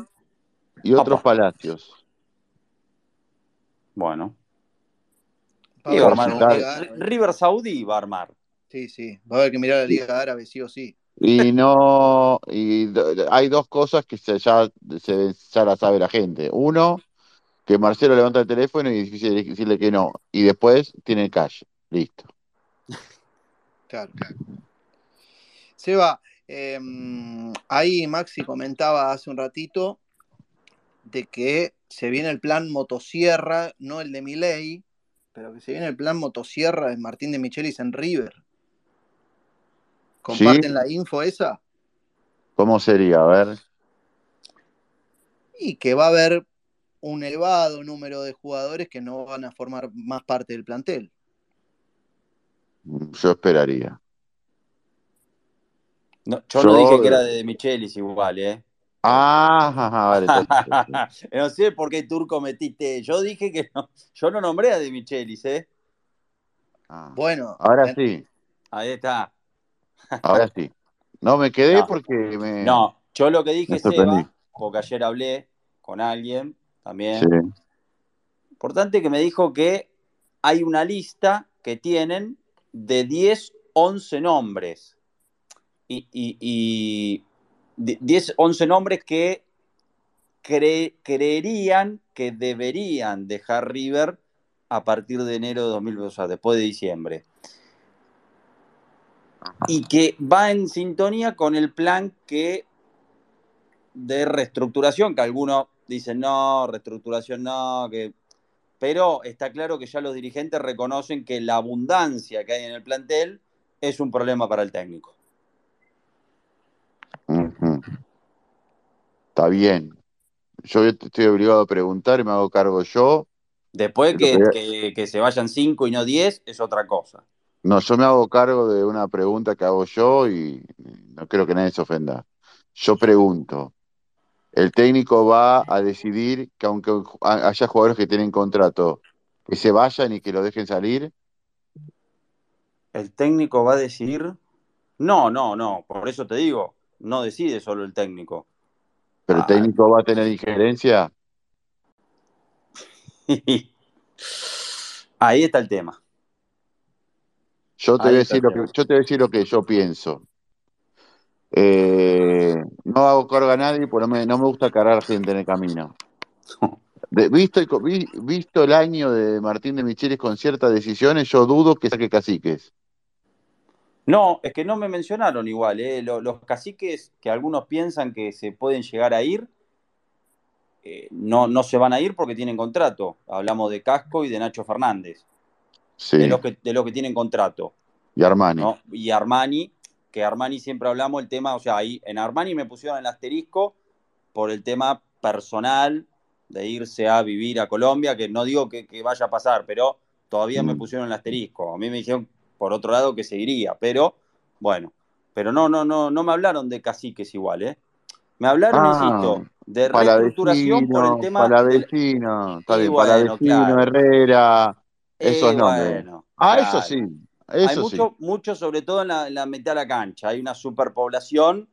y otros. Palacios. bueno. Y va a armar. Liga Árabe. River Saudí va a armar. Sí, sí. Va a haber que mirar la Liga Árabe, sí o sí. Y no, y hay dos cosas que se, ya, se, ya la sabe la gente. Uno, que Marcelo levanta el teléfono y es difícil decirle que no. Y después tiene cash. Listo. Claro. Seba, eh, ahí Maxi comentaba hace un ratito de que se viene el plan motosierra, no el de Milei, pero que se viene el plan motosierra de Martín de Michelis en River. ¿Sí? ¿Comparten la info esa? ¿Cómo sería? A ver. Y que va a haber un elevado número de jugadores que no van a formar más parte del plantel. Yo esperaría. No, yo no dije que era de Michelis igual, ¿eh? Ah, ajá, vale. no sé por qué turco metiste. Yo dije que no. Yo no nombré a de Michelis, ¿eh? ah. Bueno, Ahora sí, Ahí está. ahora sí. No me quedé No. porque me. No, yo lo que dije. Seba, porque ayer hablé con alguien también. Sí. Importante que me dijo que hay una lista que tienen de 10, 11 nombres. Y, y, y 10, 11 nombres que cre- creerían que deberían dejar River a partir de enero de 2020, o sea, después de diciembre. Y que va en sintonía con el plan que de reestructuración, que algunos dicen no, reestructuración no, que pero está claro que ya los dirigentes reconocen que la abundancia que hay en el plantel es un problema para el técnico. Está bien. Yo estoy obligado a preguntar y me hago cargo yo. Después que, que- se vayan cinco y no 10 es otra cosa. No, yo me hago cargo de una pregunta que hago yo y no creo que nadie se ofenda. Yo pregunto, ¿el técnico va a decidir que aunque haya jugadores que tienen contrato, que se vayan y que lo dejen salir? ¿El técnico va a decidir? No, no, no. Por eso te digo, no decide solo el técnico. ¿Pero el Ah. técnico va a tener injerencia? Ahí está el tema. Yo te Ahí voy a decir lo que, yo te voy a decir lo que yo pienso. Eh, no hago cargo a nadie porque no me, no me gusta cargar gente en el camino. De- visto, el, vi- visto el año de Martín de Michelis con ciertas decisiones, yo dudo que saque caciques. No, es que no me mencionaron igual, ¿eh? Lo- Los, caciques que algunos piensan que se pueden llegar a ir, eh, no, no se van a ir porque tienen contrato. Hablamos de Casco y de Nacho Fernández, Sí, de los que, de los que tienen contrato. y Armani. ¿no? Y Armani, que Armani siempre hablamos el tema, o sea, ahí en Armani me pusieron el asterisco por el tema personal de irse a vivir a Colombia, que no digo que, que vaya a pasar, pero todavía me Mm. pusieron el asterisco. A mí me dijeron, por otro lado, que seguiría, pero bueno, pero no, no, no, no me hablaron de caciques igual, ¿eh? Me hablaron, Ah, insisto, de reestructuración por el Palavecino, tema del... Palavecino, está Y bien, bueno, Palavecino, claro. Herrera, Eh, esos nombres. bueno, Ah, claro. eso sí, Hay eso sí. mucho, mucho, sobre todo en la, en la mitad de la cancha. Hay una superpoblación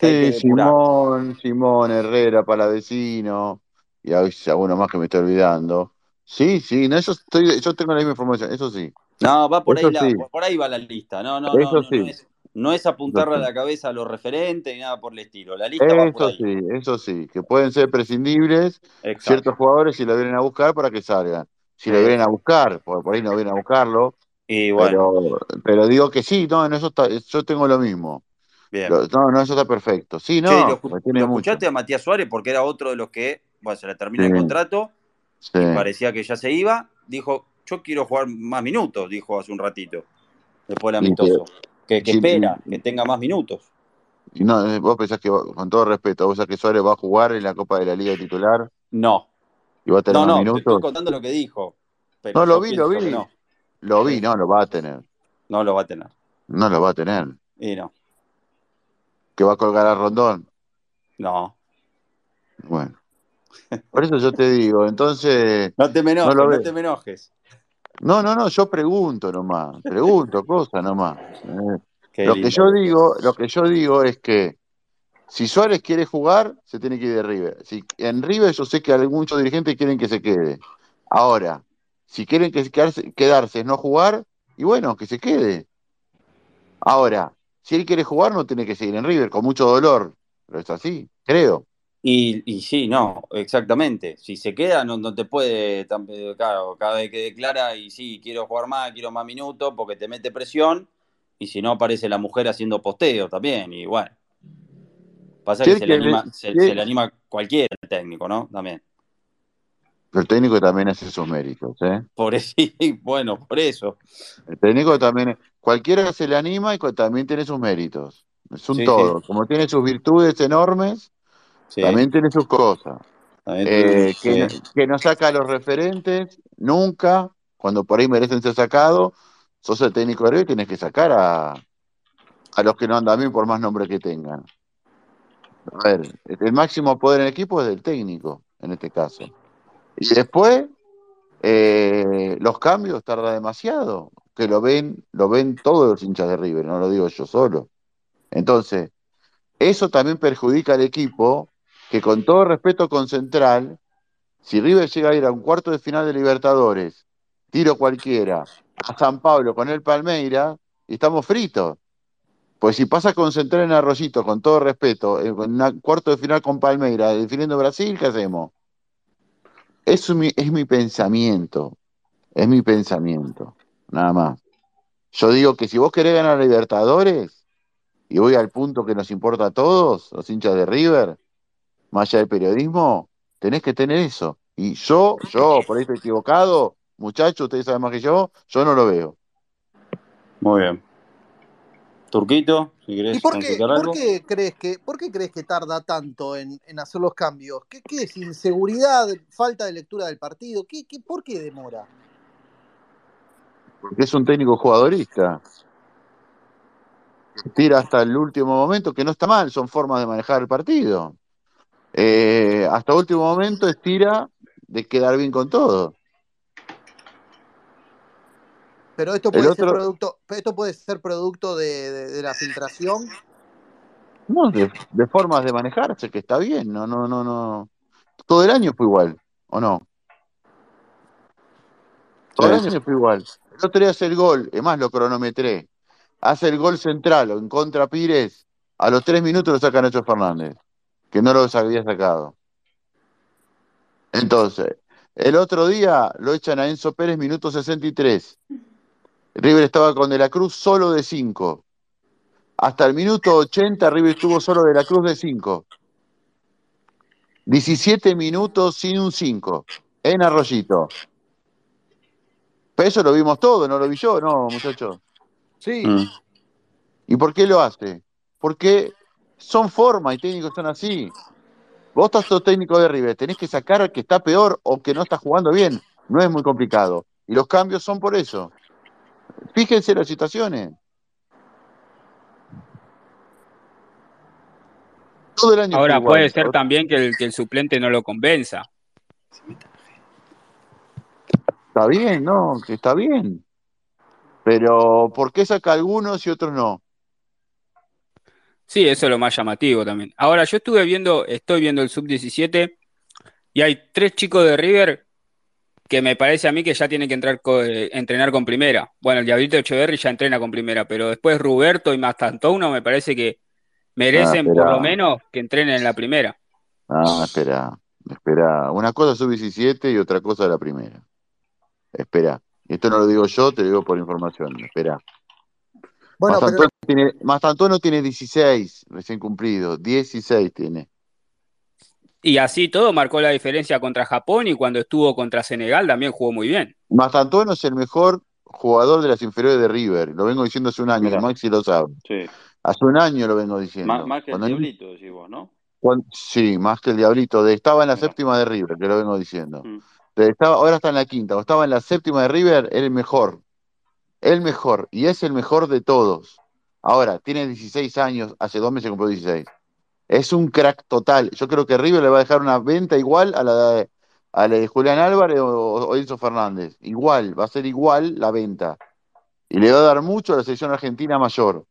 Sí. Simón, Simón, Herrera, Palavecino, y hay alguno más que me estoy olvidando. Sí, sí, no, eso estoy, yo tengo la misma información, eso sí. No, va por ahí, Eso la, sí. por, ahí va la lista. No, no, no, Eso no, sí. no es, No es apuntarle a Eso la cabeza a los referentes ni nada por el estilo. La lista va por Eso ahí. sí, eso sí, que pueden ser prescindibles Exacto. ciertos jugadores si lo vienen a buscar para que salgan. Si lo Sí. vienen a buscar, porque por ahí no vienen a buscarlo, Y bueno, pero, pero digo que sí, no, en eso está, yo tengo lo mismo. bien. Lo- no, no, eso está perfecto. Sí, Che, ¿lo, no, escu- me tiene lo mucho. escuchaste a Matías Suárez? Porque era otro de los que, bueno, se le termina Sí. el contrato Sí. y parecía que ya se iba. Dijo, yo quiero jugar más minutos, dijo hace un ratito, después del amistoso. Que, que sí, espera, que tenga más minutos. Y no, eh, vos pensás que, con todo respeto, vos pensás que Suárez va a jugar en la Copa de la Liga titular No, y va a tener no, no, te estoy minutos. contando lo que dijo. Pero No, lo vi, lo vi. no, Lo vi, no, lo va a tener. no lo va a tener. No lo va a tener. Y no, Que va a colgar a Rondón. no. Bueno. Por eso yo te digo, entonces, No te no enojes, no, ve. te me enojes. No, no, no, yo pregunto nomás, pregunto cosas nomás. Eh, lo que yo digo, lo que yo digo es que si Suárez quiere jugar, se tiene que ir de River. Si en River yo sé que muchos dirigentes quieren que se quede. Ahora, si quieren que quedarse, quedarse es no jugar, y bueno, que se quede. Ahora, si él quiere jugar, no tiene que seguir en River, con mucho dolor. Pero es así, creo. Y, y sí, no, exactamente. Si se queda, no, no te puede, eh, claro, cada vez que declara y sí, quiero jugar más, quiero más minutos, porque te mete presión, y si no aparece la mujer haciendo posteo también, y bueno. Pasa que se le anima, se, se le anima cualquier técnico, ¿no? También. el técnico también hace sus méritos, ¿eh? Por eso, bueno, por eso. El técnico también, cualquiera se le anima y también tiene sus méritos. Es un Sí, todo. Como tiene sus virtudes enormes, Sí, también tiene sus cosas. Eh, que, que no saca a los referentes nunca, cuando por ahí merecen ser sacados. Sos el técnico de River y tienes que sacar a, a los que no andan bien por más nombre que tengan. A ver, el máximo poder en el equipo es del técnico, en este caso. Y después, eh, los cambios tarda demasiado, que lo ven, lo ven todos los hinchas de River, no lo digo yo solo. Entonces, eso también perjudica al equipo, que con todo respeto con Central, si River llega a ir a un cuarto de final de Libertadores, tiro cualquiera, a San Pablo con el Palmeira, estamos fritos. Pues si pasa con Central en Arroyito, con todo respeto, en un cuarto de final con Palmeira, definiendo Brasil, ¿qué hacemos? Eso es mi, es mi pensamiento. Es mi pensamiento. Nada más. Yo digo que si vos querés ganar Libertadores, y voy al punto que nos importa a todos, los hinchas de River, más allá del periodismo, tenés que tener eso. Y yo, yo, por ahí estoy equivocado, muchachos, ustedes saben más que yo, yo no lo veo. Muy bien. Turquito, si ¿Y querés por qué, por qué crees que, por qué crees que tarda tanto en, en hacer los cambios? ¿Qué, qué es? ¿Inseguridad? ¿Falta de lectura del partido? ¿Qué, qué, ¿Por qué demora? Porque es un técnico jugadorista. Tira hasta el último momento, que no está mal, son formas de manejar el partido. Eh, hasta último momento estira de quedar bien con todo. Pero esto puede ser producto, esto puede ser producto de, de- de la filtración. no, de, de formas de manejarse, que está bien, no, no, no, no. Todo el año fue igual, ¿o no? Todo el año fue igual. El otro día hace el gol, es más, lo cronometré. Hace el gol central o en contra Pires, a los tres minutos lo saca Nacho Fernández, que no lo había sacado. Entonces, el otro día lo echan a Enzo Pérez, minuto 63. River estaba con De la Cruz solo de 5. Hasta el minuto 80 River estuvo solo de la Cruz de 5. 17 minutos sin un 5 en Arroyito. Pero eso lo vimos todo, no lo vi yo, no, muchachos. Sí. Mm. ¿Y por qué lo hace? Porque son formas y técnicos son así. Vos estás todo técnico de River, tenés que sacar al que está peor o que no está jugando bien. No es muy complicado. Y los cambios son por eso. Fíjense las situaciones. Todo el año Ahora igual. puede ser también que el, que el suplente no lo convenza. Está bien, ¿no? Está bien. Pero ¿por qué saca algunos y otros no? Sí, eso es lo más llamativo también. Ahora, yo estuve viendo, estoy viendo el sub-17 y hay tres chicos de River que me parece a mí que ya tiene que entrar co- eh, entrenar con primera. Bueno, el Diablito Echeverri ya entrena con primera, pero después Ruberto y Mastantuono me parece que merecen por espera. lo menos que entrenen en la primera. Ah, espera, espera. Una cosa es sub-17 y otra cosa la primera. Espera. Esto no lo digo yo, te lo digo por información. Espera. Bueno, pero Mastantuono tiene, Mastantuono tiene 16 recién cumplido. 16 tiene. Y así todo marcó la diferencia contra Japón y cuando estuvo contra Senegal también jugó muy bien. Mastantuono es el mejor jugador de las inferiores de River. Lo vengo diciendo hace un año, Mirá. Maxi lo sabe. Sí. Hace un año lo vengo diciendo. Más, más que el Diablito, decís vos, ¿no? cuando- sí, más que el Diablito. De, estaba en la séptima de River, que lo vengo diciendo. Mm. De- estaba, ahora está en la quinta. O estaba en la séptima de River, era el mejor. El mejor. Y es el mejor de todos. Ahora, tiene 16 años, hace dos meses cumplió 16. Es un crack total. Yo creo que River le va a dejar una venta igual a la de, a Julián Álvarez o, o Enzo Fernández. Igual, va a ser igual la venta. Y le va a dar mucho a la selección argentina mayor.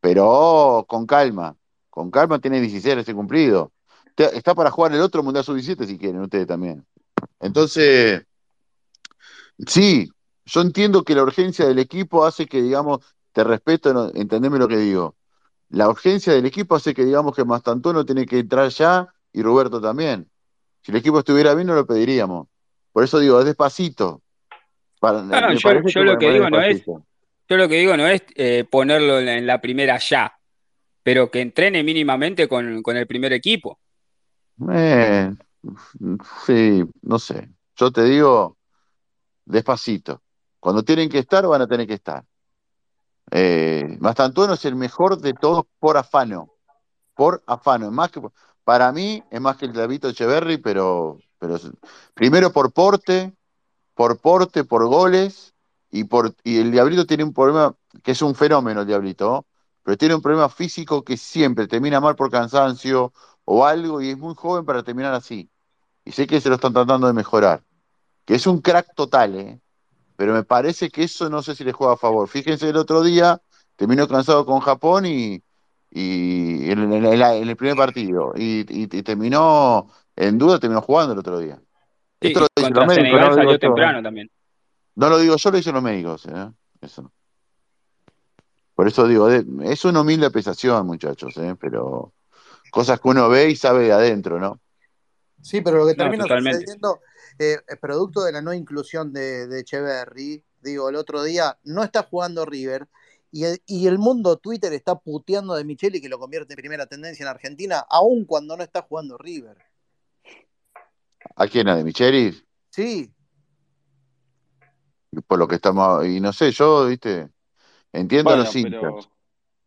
Pero oh, con calma. Con calma tiene 16 recién cumplido. Está para jugar el otro Mundial Sub-17 si quieren, ustedes también. Entonces, sí, yo entiendo que la urgencia del equipo hace que, digamos, te respeto, no- entendeme lo que digo. La urgencia del equipo hace que, digamos, que Mastantuono tiene que entrar ya y Roberto también. Si el equipo estuviera bien, no lo pediríamos. Por eso digo, es despacito. Para- No, no, me yo- lo que digo no es- despacito. Yo lo que digo no es eh, ponerlo en la, en la primera ya, pero que entrene mínimamente con, con el primer equipo. Eh, sí, no sé. Yo te digo, despacito. Cuando tienen que estar, van a tener que estar. Eh, Mastantuono es el mejor de todos por afano. Por afano. Es más para mí es más que el David Echeverry, pero, pero primero por porte, por porte, por goles, y por y el Diablito tiene un problema, que es un fenómeno el Diablito, pero tiene un problema físico que siempre termina mal por cansancio o algo, y es muy joven para terminar así. Y sé que se lo están tratando de mejorar. Que es un crack total, ¿eh? Pero me parece que eso no sé si le juega a favor. Fíjense el otro día, terminó cansado con Japón y, y en, en- en la- en el primer partido. Y, y- y terminó en duda, terminó jugando el otro día. Sí, Esto lo dicen los médicos, no lo digo salió yo, ¿eh? temprano también. No lo digo yo, lo dicen los médicos. ¿eh? Eso. Por eso digo, de- es una humilde apreciación, muchachos, ¿eh? pero cosas que uno ve y sabe de adentro, ¿no? Sí, pero lo que No, termina sucediendo eh, es producto de la no inclusión de, de Echeverry. Digo, el otro día no está jugando River y el, y el mundo Twitter está puteando de Micheli que lo convierte en primera tendencia en Argentina, aun cuando no está jugando River. ¿A quién? ¿A de Michelis? Sí, Por lo que estamos. Y no sé, yo, viste, entiendo a los pero. hinchas, Sí,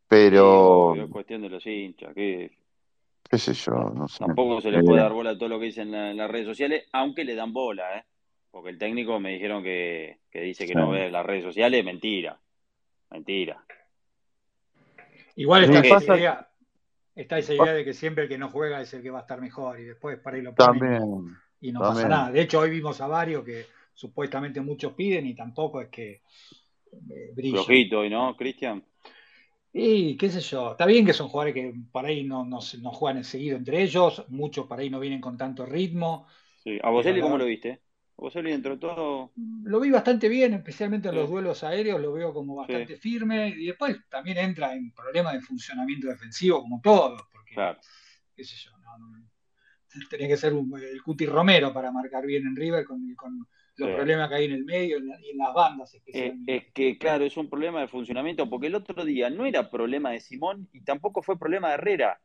pero. obvio, es cuestión de los hinchas, que qué sé yo, no sé. tampoco se le Eh, puede dar bola a todo lo que dicen en, la- en las redes sociales, aunque le dan bola, ¿eh? Porque el técnico me dijeron que, que dice que Sí. no ve las redes sociales, mentira, mentira. Igual está esa pasa- idea, está esa idea de que siempre el que no juega es el que va a estar mejor y después para ahí lo ponen También. y no también. pasa nada. De hecho, hoy vimos a varios que supuestamente muchos piden y tampoco es que eh, brillan. Flojito hoy, ¿no, Cristian? Y qué sé yo, está bien que son jugadores que por ahí no, no, se- no juegan seguido entre ellos, muchos por ahí no vienen con tanto ritmo. Sí. ¿A Boselli cómo lo viste? A Boselli dentro de todo, Lo vi bastante bien, especialmente en Sí. los duelos aéreos, lo veo como bastante firme y después también entra en problemas de funcionamiento defensivo como todos, porque claro. qué sé yo, no, no- tenía que ser un- el Cuti Romero para marcar bien en River con, con los Sí. problemas que hay en el medio y en, las bandas Eh, especialmente. es que, claro, es un problema de funcionamiento, porque el otro día no era problema de Simón y tampoco fue problema de Herrera.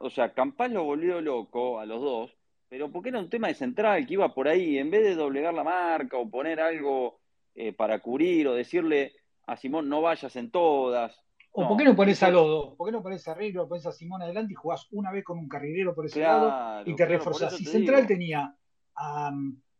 O sea, Campás lo volvió loco a los dos, pero porque era un tema de central que iba por ahí, en vez de doblegar la marca o poner algo eh, para cubrir o decirle a Simón no vayas en todas. ¿O No, por qué no pones a dos? ¿Por qué no pones a Herrera pones a Simón adelante y jugás una vez con un carrilero por ese lado Claro, y te claro, reforzás? te Central digo. tenía a,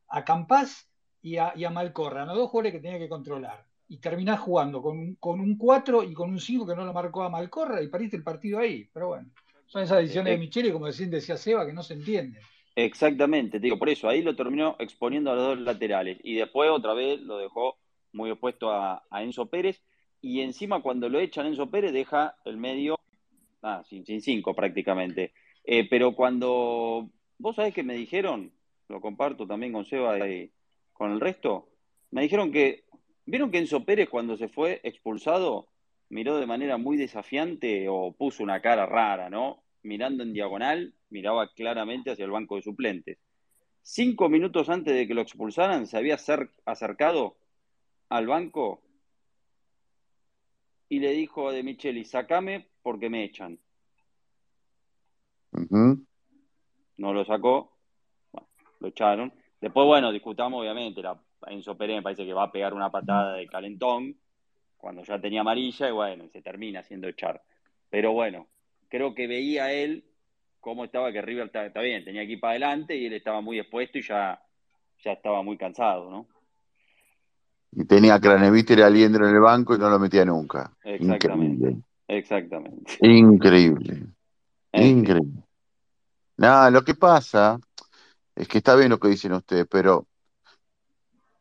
a Campás y a, y a Malcorra, los dos jugadores que tenía que controlar. Y terminás jugando con, un- con un 4 y con un 5 que no lo marcó a Malcorra y perdiste el partido ahí. Pero bueno, son esas decisiones Eh, de Michele, como decía, decía Seba, que no se entienden. Exactamente, te digo, por eso ahí lo terminó exponiendo a los dos laterales y después otra vez lo dejó muy opuesto a, a Enzo Pérez y encima cuando lo echan Enzo Pérez deja el medio ah, sin, sin cinco prácticamente. Eh, pero cuando vos sabés que me dijeron, lo comparto también con Seba y con el resto, me dijeron que, ¿vieron que Enzo Pérez cuando se fue expulsado miró de manera muy desafiante o puso una cara rara, ¿no? Mirando en diagonal, miraba claramente hacia el banco de suplentes. Cinco minutos antes de que lo expulsaran, se había acercado al banco y le dijo a De Micheli, sacame porque me echan. No lo sacó, bueno, lo echaron. Después, bueno, discutamos, obviamente, la, Enzo Pérez me parece que va a pegar una patada de calentón cuando ya tenía amarilla y bueno, se termina haciendo echar. Pero bueno, creo que veía él cómo estaba, que River está, bien, tenía que ir para adelante y él estaba muy expuesto y ya, ya estaba muy cansado, ¿no? Y tenía Craneviter y a Liendro en el banco y no lo metía nunca. Exactamente. Increíble. Exactamente. Increíble. Fin. Increíble. Nada, lo que pasa es que está bien lo que dicen ustedes, pero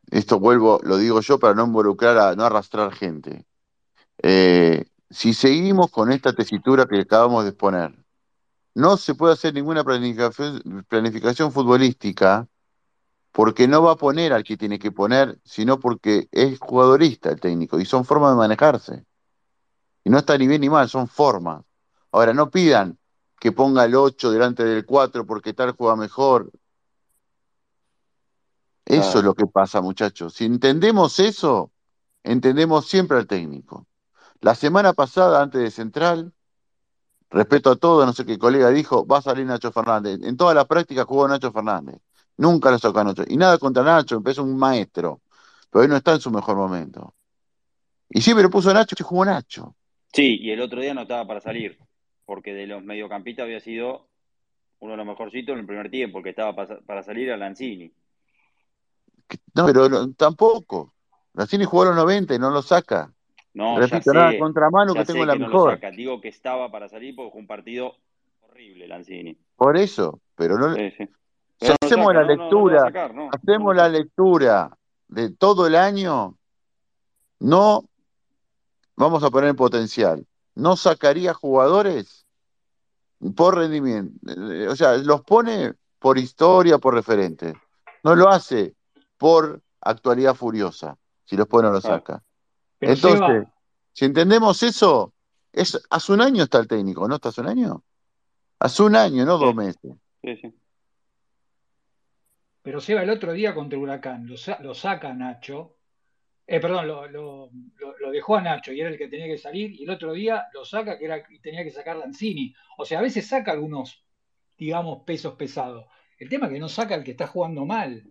esto vuelvo, lo digo yo para no involucrar a, no arrastrar gente. Eh, si seguimos con esta tesitura que acabamos de exponer, no se puede hacer ninguna planificación, planificación futbolística porque no va a poner al que tiene que poner, sino porque es jugadorista el técnico y son formas de manejarse. Y no está ni bien ni mal, son formas. Ahora, no pidan que ponga el 8 delante del 4 porque tal juega mejor. Eso Claro. es lo que pasa, muchachos. Si entendemos eso, entendemos siempre al técnico. La semana pasada, antes de Central, respeto a todo, no sé qué colega dijo, va a salir Nacho Fernández. En toda la práctica jugó Nacho Fernández. Nunca lo sacó a Nacho. Y nada contra Nacho, empezó un maestro. Pero hoy no está en su mejor momento. Y sí, pero puso Nacho y jugó Nacho. Sí, y el otro día no estaba para salir, porque de los mediocampistas había sido uno de los mejorcitos en el primer tiempo, porque estaba para salir a Lanzini. No, pero no- tampoco. Racini jugó a los 90 y no lo saca. No, ya Repito, nada sé, contra Manu ya que sé tengo la que no lo mejor. saca. Digo que estaba para salir porque fue un partido horrible, Lanzini. Por eso. Pero no, Sí, sí. si Pero hacemos saca, la lectura, sacar, hacemos la lectura de todo el año, no vamos a poner en potencial. No sacaría jugadores por rendimiento. O sea, los pone por historia, por referente. No lo hace por actualidad furiosa. Si los pone, no los Claro. saca. Pero Entonces, si entendemos eso, es, hace un año está el técnico, ¿no está hace un año? Hace un año, no dos meses. sí, sí. pero Seba el otro día contra Huracán lo, sa- lo saca Nacho, eh, perdón, lo, lo- lo- lo dejó a Nacho y era el que tenía que salir, y el otro día lo saca que era y tenía que sacar Lanzini. O sea, a veces saca algunos, digamos, pesos pesados. El tema es que no saca al que está jugando mal.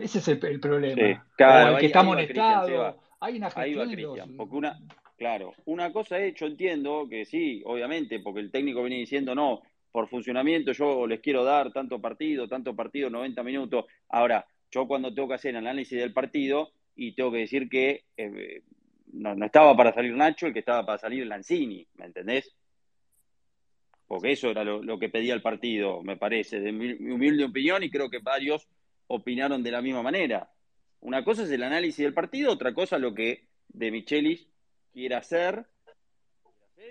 Ese es el, el problema. Claro, al que ahí, está ahí va amonestado. Hay una Ahí va gestión en los. Cristian, porque una, claro, una cosa es, yo entiendo que sí, obviamente, porque el técnico viene diciendo, no, por funcionamiento yo les quiero dar tanto partido, tanto partido, 90 minutos. Ahora, yo cuando tengo que hacer análisis del partido y tengo que decir que eh, no, no estaba para salir Nacho, el que estaba para salir Lanzini, ¿me entendés? Porque eso era lo, lo que pedía el partido, me parece, de mi, mi humilde opinión, y creo que varios opinaron de la misma manera. Una cosa es el análisis del partido, otra cosa lo que De Michelis quiere hacer,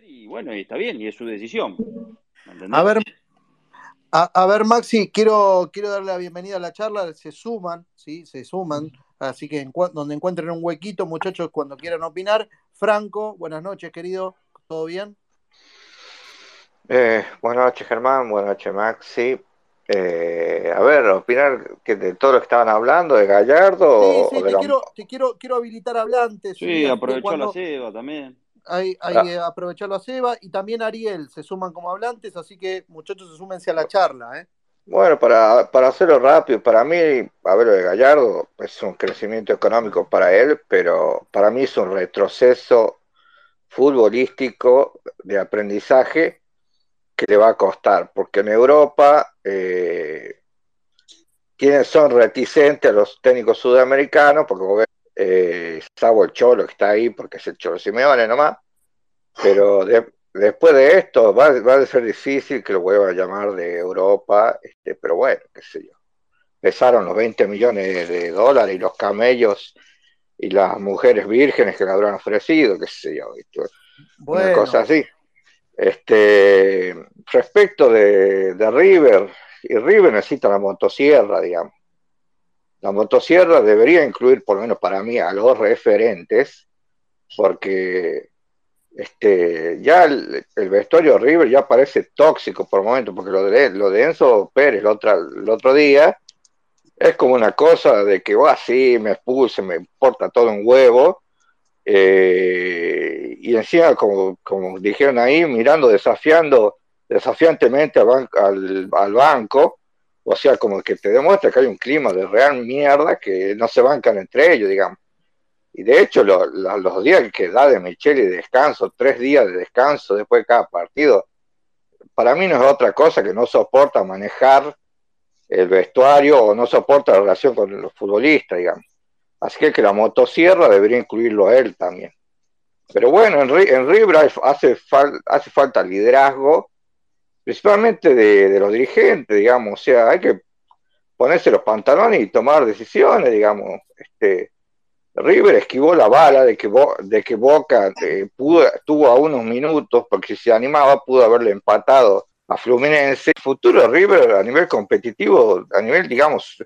y bueno, y está bien, y es su decisión. A ver, a, a ver, Maxi, quiero, quiero darle la bienvenida a la charla. Se suman, ¿sí? Se suman. Así que en donde encuentren un huequito, muchachos, cuando quieran opinar. Franco, buenas noches, querido. ¿Todo bien? Eh, buenas noches, Germán. Buenas noches, Maxi. Eh, a ver, opinar que de todo lo que estaban hablando, de Gallardo Sí, sí, o de te quiero, te quiero, quiero habilitar hablantes. ¿sí? Que aprovechó la ceba también. hay, hay, Ah, eh, aprovecharlo a Seba y también Ariel se suman como hablantes, así que muchachos se súmense a la charla, ¿eh? Bueno, para, para hacerlo rápido, para mí, a ver, lo de Gallardo es un crecimiento económico para él, pero para mí es un retroceso futbolístico de aprendizaje que le va a costar, porque en Europa eh, quienes son reticentes a los técnicos sudamericanos, porque vos ves, eh, salvo el Cholo que está ahí, porque es el Cholo Simeone nomás, pero de- después de esto va, va a ser difícil que lo vuelvan a llamar de Europa, este, pero bueno, qué sé yo. Pesaron los 20 millones de dólares y los camellos y las mujeres vírgenes que le habrán ofrecido, qué sé yo, ¿viste? una Bueno, cosa así. Este, respecto de, River, y River necesita la motosierra, digamos. la motosierra debería incluir, por lo menos para mí, a los referentes, porque este, ya el, el vestuario River ya parece tóxico por el momento, porque lo de, lo de Enzo Pérez el otro, el otro día es como una cosa de que, va sí, me expulse, me importa todo un huevo, eh, y encima, como, como dijeron ahí, mirando, desafiando, desafiantemente al, ban- al, banco, o sea, como que te demuestra que hay un clima de real mierda que no se bancan entre ellos, digamos. Y de hecho, lo- la- los días que da de Micheli de descanso, tres días de descanso después de cada partido, para mí no es otra cosa que no soporta manejar el vestuario o no soporta la relación con los futbolistas, digamos. Así que, que la motosierra debería incluirlo a él también. Pero bueno, en, en River hay- hace, fal- hace falta liderazgo, principalmente de, los dirigentes, digamos. O sea, hay que ponerse los pantalones y tomar decisiones, digamos. Este, River esquivó la bala de que, de que Boca eh, tuvo a unos minutos, porque si se animaba pudo haberle empatado a Fluminense. El futuro de River a nivel competitivo, a nivel, digamos,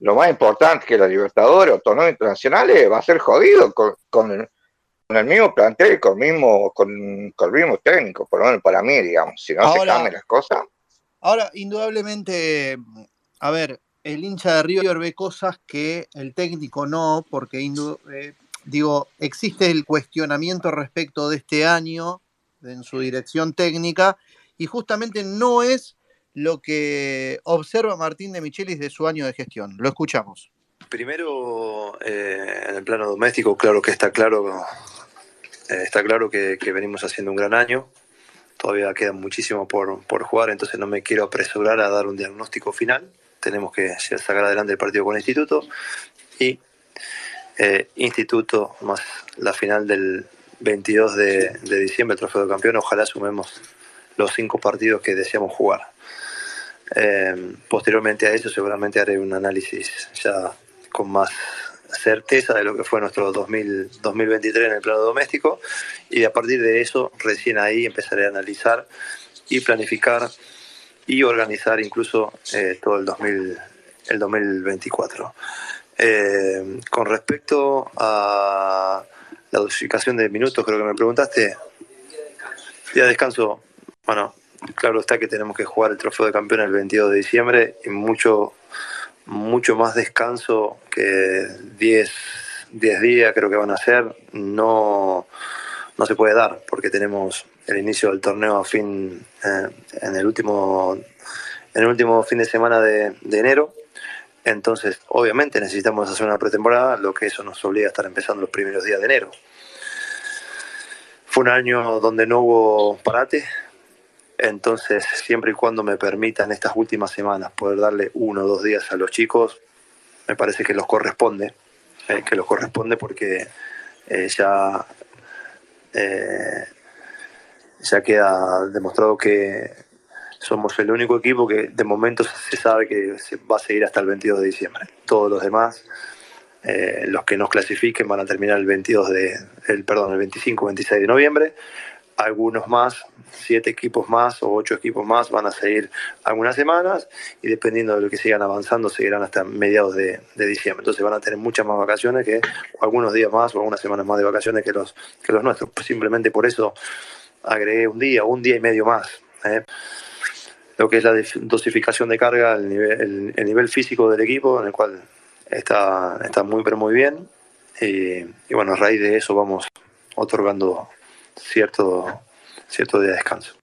lo más importante que la Libertadores o torneos internacionales, va a ser jodido con, con el, con el mismo plantel y con el mismo, con, con el mismo técnico, por lo menos para mí, digamos. Si no se Ahora- cambian las cosas. Ahora, indudablemente, a ver, el hincha de River ve cosas que el técnico no, porque eh, digo, existe el cuestionamiento respecto de este año en su dirección técnica y justamente no es lo que observa Martín de Michelis de su año de gestión. Lo escuchamos. Primero, eh, en el plano doméstico, claro que está claro, eh, está claro que, venimos haciendo un gran año. Todavía queda muchísimo por, por jugar, entonces no me quiero apresurar a dar un diagnóstico final. Tenemos que sacar adelante el partido con Instituto y eh, Instituto más la final del 22 de, de diciembre, el Trofeo de Campeón. Ojalá sumemos los cinco partidos que deseamos jugar. Eh, posteriormente a eso seguramente haré un análisis ya con más certeza de lo que fue nuestro 2000, 2023 en el plano doméstico. Y a partir de eso recién ahí empezaré a analizar y planificar y organizar incluso eh, todo el, 2000, el 2024. Eh, con respecto a la dosificación de minutos, creo que me preguntaste, día de descanso, bueno, claro está que tenemos que jugar el trofeo de campeón el 22 de diciembre y mucho, mucho más descanso que 10, 10 días creo que van a ser, no, no se puede dar porque tenemos el inicio del torneo a fin eh, en el último en el último fin de semana de, de enero. Entonces obviamente necesitamos hacer una pretemporada lo que eso nos obliga a estar empezando los primeros días de enero. Fue un año donde no hubo parate entonces, siempre y cuando me permitan estas últimas semanas poder darle uno o dos días a los chicos, me parece que los corresponde, eh, que los corresponde porque eh, ya, eh, ya queda demostrado que somos el único equipo que de momento se sabe que se va a seguir hasta el 22 de diciembre. Todos los demás, eh, los que nos clasifiquen, van a terminar el 22 de, el, perdón, el 25 26 de noviembre algunos más, siete equipos más o ocho equipos más van a seguir algunas semanas y dependiendo de lo que sigan avanzando seguirán hasta mediados de, diciembre. Entonces van a tener muchas más vacaciones que algunos días más o algunas semanas más de vacaciones que los, que los nuestros. Pues simplemente por eso agregué un día un día y medio más. ¿eh? Lo que es la dosificación de carga, el nivel, el, el nivel físico del equipo, en el cual está, está muy pero muy bien. Y bueno, a raíz de eso vamos otorgando cierto, cierto día de descanso.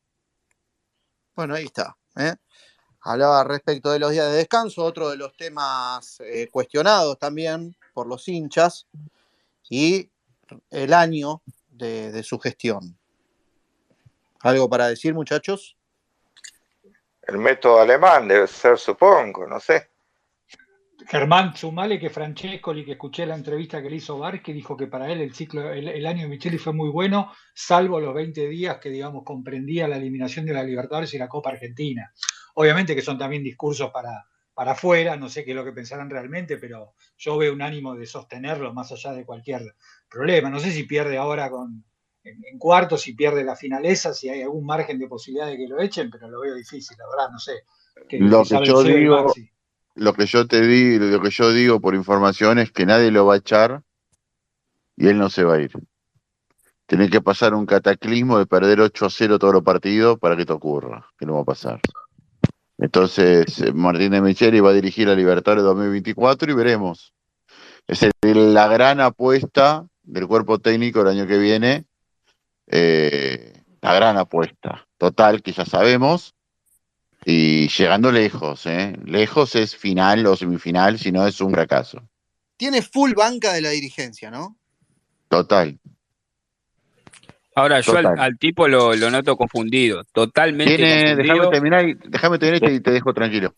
Bueno, ahí está. ¿eh? Hablaba respecto de los días de descanso, otro de los temas eh, cuestionados también por los hinchas y el año de, de, su gestión. ¿Algo para decir, muchachos? El método alemán debe ser, supongo, no sé. Germán, sumale que Francesco, que escuché la entrevista que le hizo Bar, que dijo que para él el ciclo, el, el, año de Micheli fue muy bueno, salvo los 20 días que, digamos, comprendía la eliminación de la Libertadores y la Copa Argentina. Obviamente que son también discursos para, para afuera, no sé qué es lo que pensarán realmente, pero yo veo un ánimo de sostenerlo más allá de cualquier problema. No sé si pierde ahora con, en, en cuartos, si pierde la finaleza, si hay algún margen de posibilidad de que lo echen, pero lo veo difícil, la verdad, no sé. Que, lo que yo digo, lo que yo te di, lo que yo digo por información es que nadie lo va a echar y él no se va a ir. Tiene que pasar un cataclismo de perder 8 a 0 todos los partidos para que esto ocurra, que no va a pasar. Entonces, eh, Martín de Micheli va a dirigir a Libertadores 2024 y veremos. Es el- la gran apuesta del cuerpo técnico el año que viene. eh, la gran apuesta. Total, que ya sabemos. Y llegando lejos, ¿eh? Lejos es final o semifinal, si no es un fracaso. Tiene full banca de la dirigencia, ¿no? Total. Ahora, yo al, Total. al tipo lo, lo noto confundido, totalmente Tiene, déjame confundido. terminar, y- déjame terminar y te dejo tranquilo.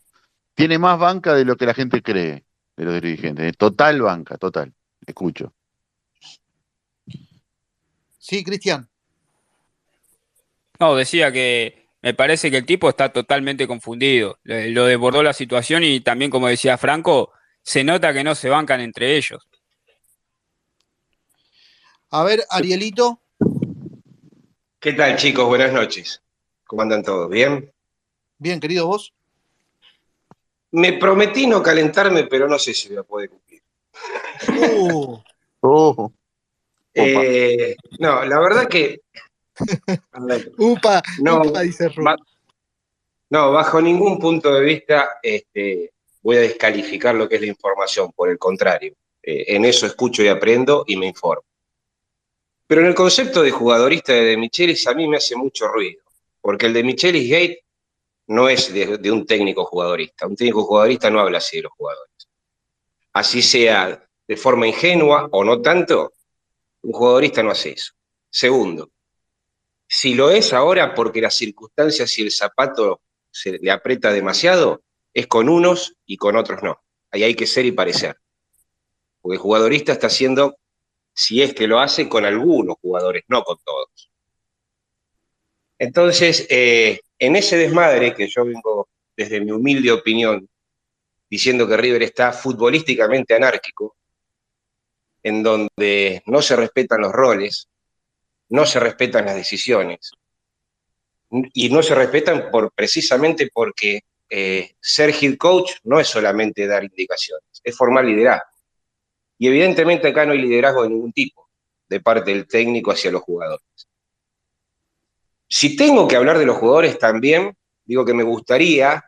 Tiene más banca de lo que la gente cree de los dirigentes. Total banca, total. Escucho. Sí, Cristian. No, decía que me parece que el tipo está totalmente confundido. Lo desbordó la situación y también, como decía Franco, se nota que no se bancan entre ellos. A ver, Arielito. ¿Qué tal, chicos? Buenas noches. ¿Cómo andan todos? ¿Bien? Bien, querido vos. Me prometí no calentarme, pero no sé si voy a poder cumplir. Uh, Oh, Eh, no, la verdad que. upa, no, upa, dice ba- no, bajo ningún punto de vista este, voy a descalificar lo que es la información, por el contrario. Eh, en eso escucho y aprendo y me informo. Pero en el concepto de jugadorista de De Michelis a mí me hace mucho ruido, porque el de Michelis Gate no es de, de un técnico jugadorista. Un técnico jugadorista no habla así de los jugadores. Así sea de forma ingenua o no tanto, un jugadorista no hace eso. Segundo, si lo es ahora porque las circunstancias y el zapato se le aprieta demasiado, es con unos y con otros no. Ahí hay que ser y parecer. Porque el jugadorista está haciendo, si es que lo hace, con algunos jugadores, no con todos. Entonces, eh, en ese desmadre que yo vengo, desde mi humilde opinión, diciendo que River está futbolísticamente anárquico, en donde no se respetan los roles, no se respetan las decisiones, y no se respetan por, precisamente porque eh, ser head coach no es solamente dar indicaciones, es formar liderazgo. Y evidentemente acá no hay liderazgo de ningún tipo, de parte del técnico hacia los jugadores. Si tengo que hablar de los jugadores también, digo que me gustaría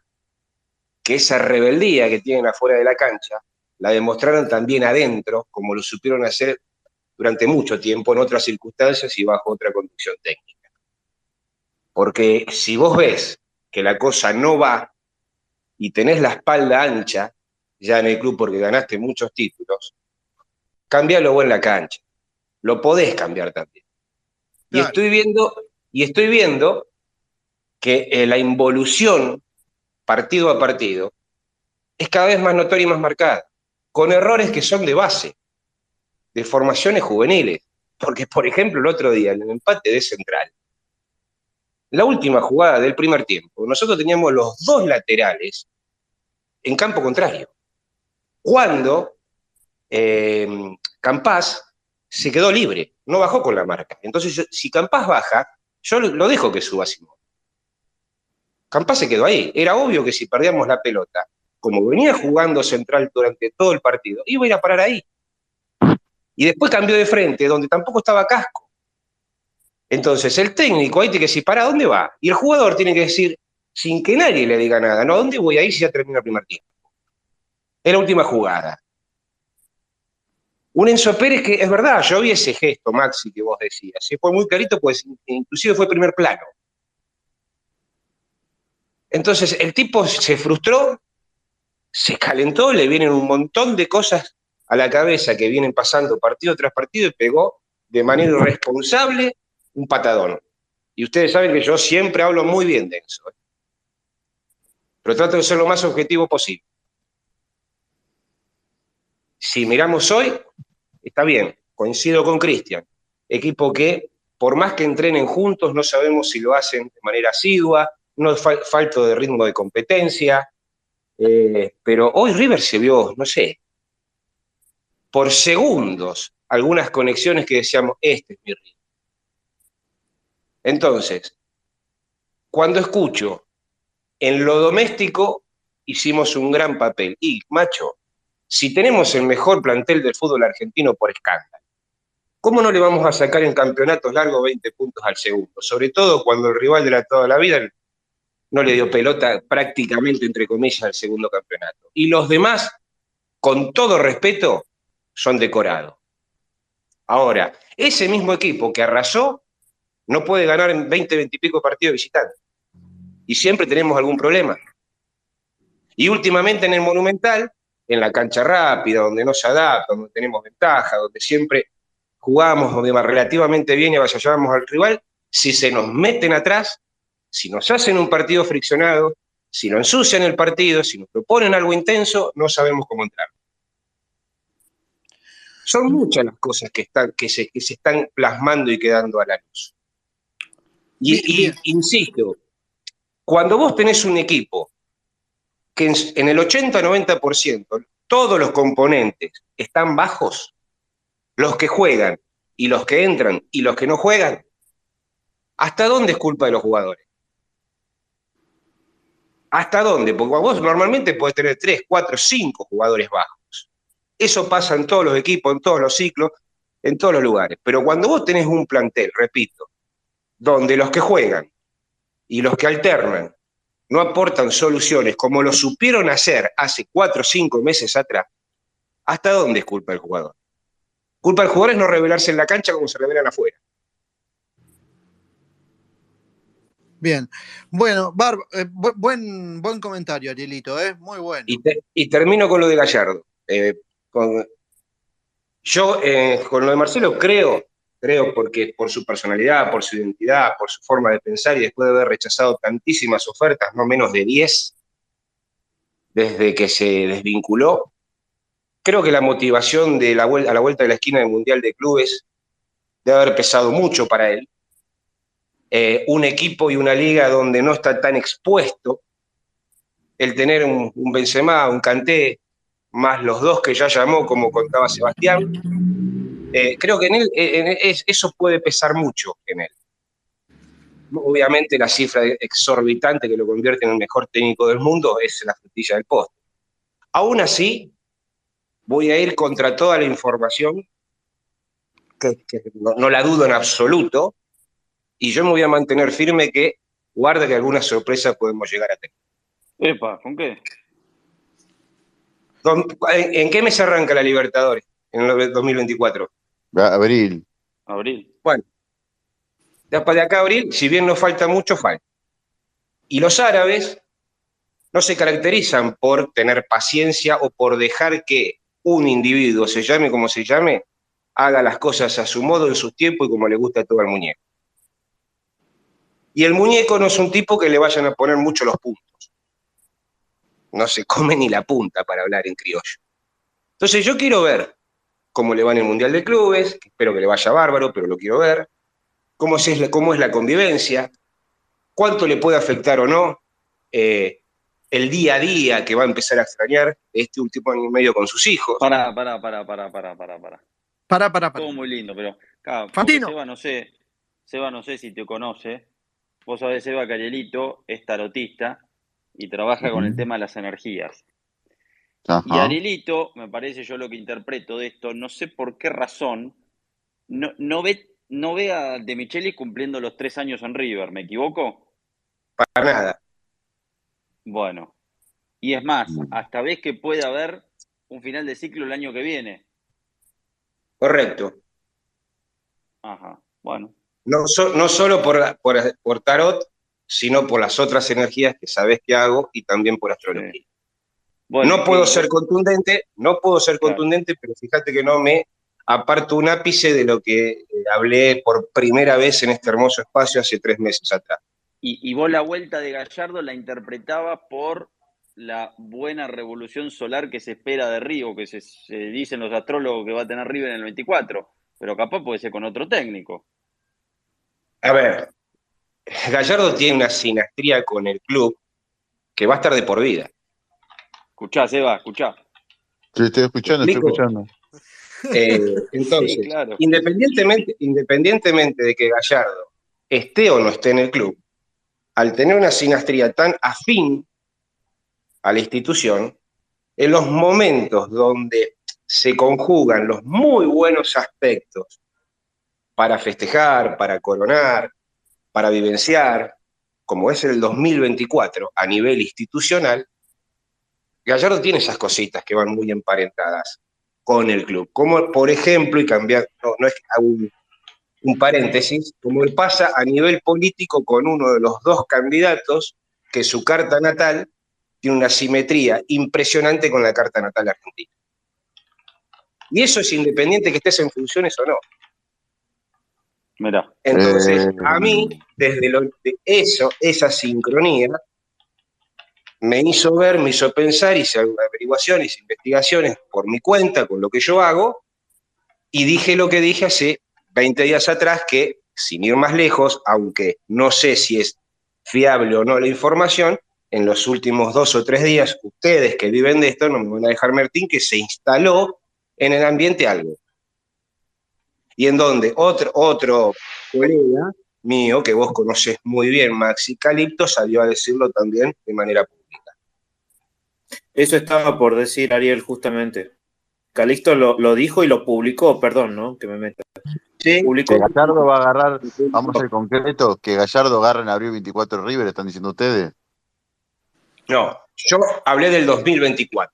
que esa rebeldía que tienen afuera de la cancha la demostraran también adentro, como lo supieron hacer durante mucho tiempo en otras circunstancias y bajo otra conducción técnica. Porque si vos ves que la cosa no va y tenés la espalda ancha ya en el club porque ganaste muchos títulos, cambialo vos en la cancha. Lo podés cambiar también. Y estoy viendo, y estoy viendo que eh, la involución partido a partido es cada vez más notoria y más marcada, con errores que son de base, de formaciones juveniles. Porque, por ejemplo, el otro día, en el empate de Central, la última jugada del primer tiempo, nosotros teníamos los dos laterales en campo contrario. Cuando eh, Campás se quedó libre, no bajó con la marca. Entonces, si Campás baja, yo lo lo dejo que suba Simón. Campás se quedó ahí. Era obvio que si perdíamos la pelota, como venía jugando central durante todo el partido, iba a ir a parar ahí. Y después cambió de frente, donde tampoco estaba casco. Entonces, el técnico ahí tiene que decir, ¿para dónde va? Y el jugador tiene que decir, sin que nadie le diga nada, ¿no? ¿A dónde voy a ir si ya termina el primer tiempo? Es la última jugada. Un Enzo Pérez que, es verdad, yo vi ese gesto, Maxi, que vos decías. Sí, fue muy clarito, pues inclusive fue primer plano. Entonces, el tipo se frustró, se calentó, le vienen un montón de cosas a la cabeza que vienen pasando partido tras partido y pegó de manera irresponsable un patadón. Y ustedes saben que yo siempre hablo muy bien de eso. ¿eh? Pero trato de ser lo más objetivo posible. Si miramos hoy, está bien, coincido con Cristian. Equipo que, por más que entrenen juntos, no sabemos si lo hacen de manera asidua, no es fal- falto de ritmo de competencia. eh, pero hoy River se vio, no sé, por segundos, algunas conexiones que decíamos, este es mi River. Entonces, cuando escucho en lo doméstico hicimos un gran papel. Y, macho, si tenemos el mejor plantel del fútbol argentino por escándalo, ¿cómo no le vamos a sacar en campeonatos largos 20 puntos al segundo? Sobre todo cuando el rival de la toda la vida no le dio pelota prácticamente, entre comillas, al segundo campeonato. Y los demás, con todo respeto, son decorados. Ahora, ese mismo equipo que arrasó no puede ganar en 20, 20 y pico partidos visitantes. Y siempre tenemos algún problema. Y últimamente en el Monumental, en la cancha rápida, donde no se adapta, donde tenemos ventaja, donde siempre jugamos relativamente bien y avasallamos al rival, si se nos meten atrás, si nos hacen un partido friccionado, si nos ensucian el partido, si nos proponen algo intenso, no sabemos cómo entrar. Son muchas las cosas que, están, que, se, que se están plasmando y quedando a la luz. Y, y, insisto, cuando vos tenés un equipo que en, en el 80-90% todos los componentes están bajos, los que juegan y los que entran y los que no juegan, ¿hasta dónde es culpa de los jugadores? ¿Hasta dónde? Porque vos normalmente podés tener 3, 4, 5 jugadores bajos. Eso pasa en todos los equipos, en todos los ciclos, en todos los lugares. Pero cuando vos tenés un plantel, repito, donde los que juegan y los que alternan no aportan soluciones como lo supieron hacer hace 4 o 5 meses atrás, ¿hasta dónde es culpa del jugador? Culpa del jugador es no revelarse en la cancha como se revelan afuera. Bien. Bueno, Barb, eh, bu buen, buen comentario, Arielito, ¿eh? muy bueno. Y, te, y termino con lo de Gallardo. Eh, yo, eh, con lo de Marcelo, creo, creo porque por su personalidad, por su identidad, por su forma de pensar y después de haber rechazado tantísimas ofertas, no menos de 10, desde que se desvinculó, creo que la motivación de la a la vuelta de la esquina del Mundial de Clubes debe haber pesado mucho para él. Eh, un equipo y una liga donde no está tan expuesto, el tener un, un Benzema, un Kanté, más los dos que ya llamó, como contaba Sebastián, eh, creo que en él es, eso puede pesar mucho en él. Obviamente la cifra exorbitante que lo convierte en el mejor técnico del mundo es la frutilla del poste. Aún así, voy a ir contra toda la información, que, no, la dudo en absoluto, y yo me voy a mantener firme que guarda que alguna sorpresa podemos llegar a tener. Epa, ¿con qué? ¿En, en qué mes arranca la Libertadores? En el 2024. Abril. Abril. Bueno, después de acá abril, si bien nos falta mucho, falta. Y los árabes no se caracterizan por tener paciencia o por dejar que un individuo, se llame como se llame, haga las cosas a su modo, en su tiempo y como le gusta a todo el muñeco. Y el muñeco no es un tipo que le vayan a poner mucho los puntos. No se come ni la punta para hablar en criollo. Entonces yo quiero ver cómo le va en el Mundial de Clubes, espero que le vaya bárbaro, pero lo quiero ver, cómo es la, cómo es la convivencia, cuánto le puede afectar o no eh, el día a día que va a empezar a extrañar este último año y medio con sus hijos. Pará, pará, pará, pará, pará, pará, pará. Pará, pará, pará. Todo muy lindo, pero claro, Fantino. Seba no sé, Seba no sé si te conoce. Vos sabés, Seba Carielito es tarotista y trabaja uh -huh. con el tema de las energías. Ajá. Y Arielito, me parece yo lo que interpreto de esto, no sé por qué razón, no, no, ve, no ve a De Micheli cumpliendo los tres años en River, ¿me equivoco? Para nada. Bueno, y es más, hasta ves que puede haber un final de ciclo el año que viene. Correcto. Ajá, bueno. No, so, no solo por, por, por, tarot, sino por las otras energías que sabes que hago y también por astrología. Sí. Bueno, no puedo sí, ser contundente, no puedo ser claro. contundente, pero fíjate que no me aparto un ápice de lo que eh, hablé por primera vez en este hermoso espacio hace tres meses atrás. Y, y vos la vuelta de Gallardo la interpretabas por la buena revolución solar que se espera de Río, que se, se, dicen los astrólogos que va a tener River en el 24, pero capaz puede ser con otro técnico. A ver, Gallardo tiene una sinastría con el club que va a estar de por vida. Escuchá, Seba, escuchá. Sí, estoy escuchando, estoy escuchando. Eh, entonces, sí, claro. independientemente, independientemente de que Gallardo esté o no esté en el club, al tener una sinastría tan afín a la institución en los momentos donde se conjugan los muy buenos aspectos para festejar, para coronar, para vivenciar, como es el 2024 a nivel institucional, Gallardo tiene esas cositas que van muy emparentadas con el club. Como por ejemplo, y cambiar, no, no es un, un paréntesis, como pasa a nivel político con uno de los dos candidatos, que su carta natal tiene una simetría impresionante con la carta natal argentina. Y eso es independiente que estés en funciones o no. Mira. Entonces, Eh, a mí, desde lo, de eso, esa sincronía, me hizo ver, me hizo pensar, hice averiguaciones, investigaciones por mi cuenta, con lo que yo hago, y dije lo que dije hace 20 días atrás, que sin ir más lejos, aunque no sé si es fiable o no la información, en los últimos dos o tres días, ustedes que viven de esto no me van a dejar Martín, que se instaló en el ambiente algo. Y en donde otro, otro colega mío, que vos conoces muy bien, Maxi Calipto, salió a decirlo también de manera pública. Eso estaba por decir Ariel justamente. Calixto lo, lo dijo y lo publicó, perdón, ¿no? Que me meta. Sí, Publicó. Que Gallardo va a agarrar, vamos a ser concretos, que Gallardo agarra en abril 24 River, están diciendo ustedes. No, yo hablé del 2024.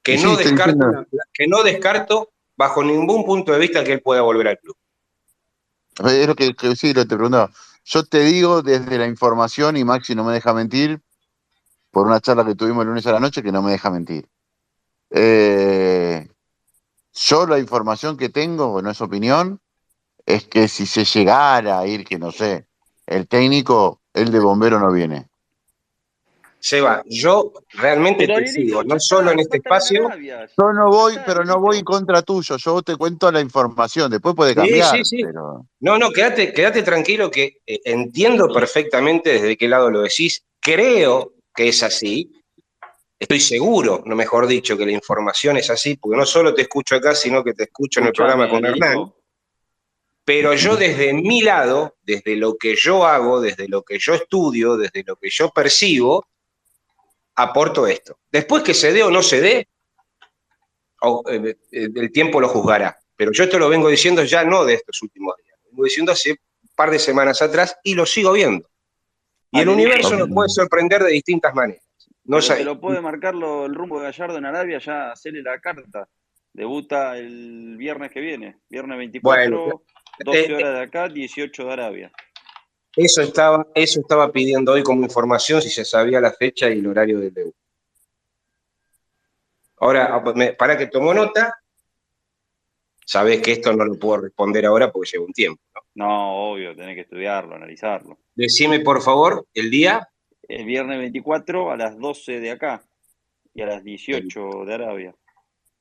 Que, sí, no descarto, diciendo- que no descarto bajo ningún punto de vista que él pueda volver al club. Es lo que, que sí, lo te preguntaba. Yo te digo desde la información, y Maxi no me deja mentir, por una charla que tuvimos el lunes a la noche, que no me deja mentir. Eh, yo la información que tengo, no es opinión, es que si se llegara a ir, que no sé, el técnico, el de bombero no viene. Seba, yo realmente te sigo, no solo en este espacio. Yo no voy, pero no voy en contra tuyo, yo te cuento la información, después puede Sí, cambiar, sí, sí. pero No, no, quédate, quédate tranquilo que eh, entiendo perfectamente desde qué lado lo decís. Creo que es así. Estoy seguro, no mejor dicho, que la información es así, porque no solo te escucho acá, sino que te escucho en el programa con Hernán. Pero yo desde mi lado, desde lo que yo hago, desde lo que yo estudio, desde lo que yo percibo, aporto esto. Después que se dé o no se dé, o, eh, eh, el tiempo lo juzgará. Pero yo esto lo vengo diciendo ya no de estos últimos días, lo vengo diciendo hace un par de semanas atrás y lo sigo viendo. Y el universo nos puede sorprender de distintas maneras. No te lo puede marcar lo- el rumbo de Gallardo en Arabia, ya hacerle la carta. Debuta el viernes que viene, viernes 24, Bueno, 12 eh, horas de acá, 18 de Arabia. Eso estaba, eso estaba pidiendo hoy como información si se sabía la fecha y el horario del debut. Ahora, para que tomó nota, sabés que esto no lo puedo responder ahora porque lleva un tiempo. ¿no? No, obvio, tenés que estudiarlo, analizarlo. Decime, por favor, el día. El viernes 24 a las 12 de acá y a las 18 de Arabia.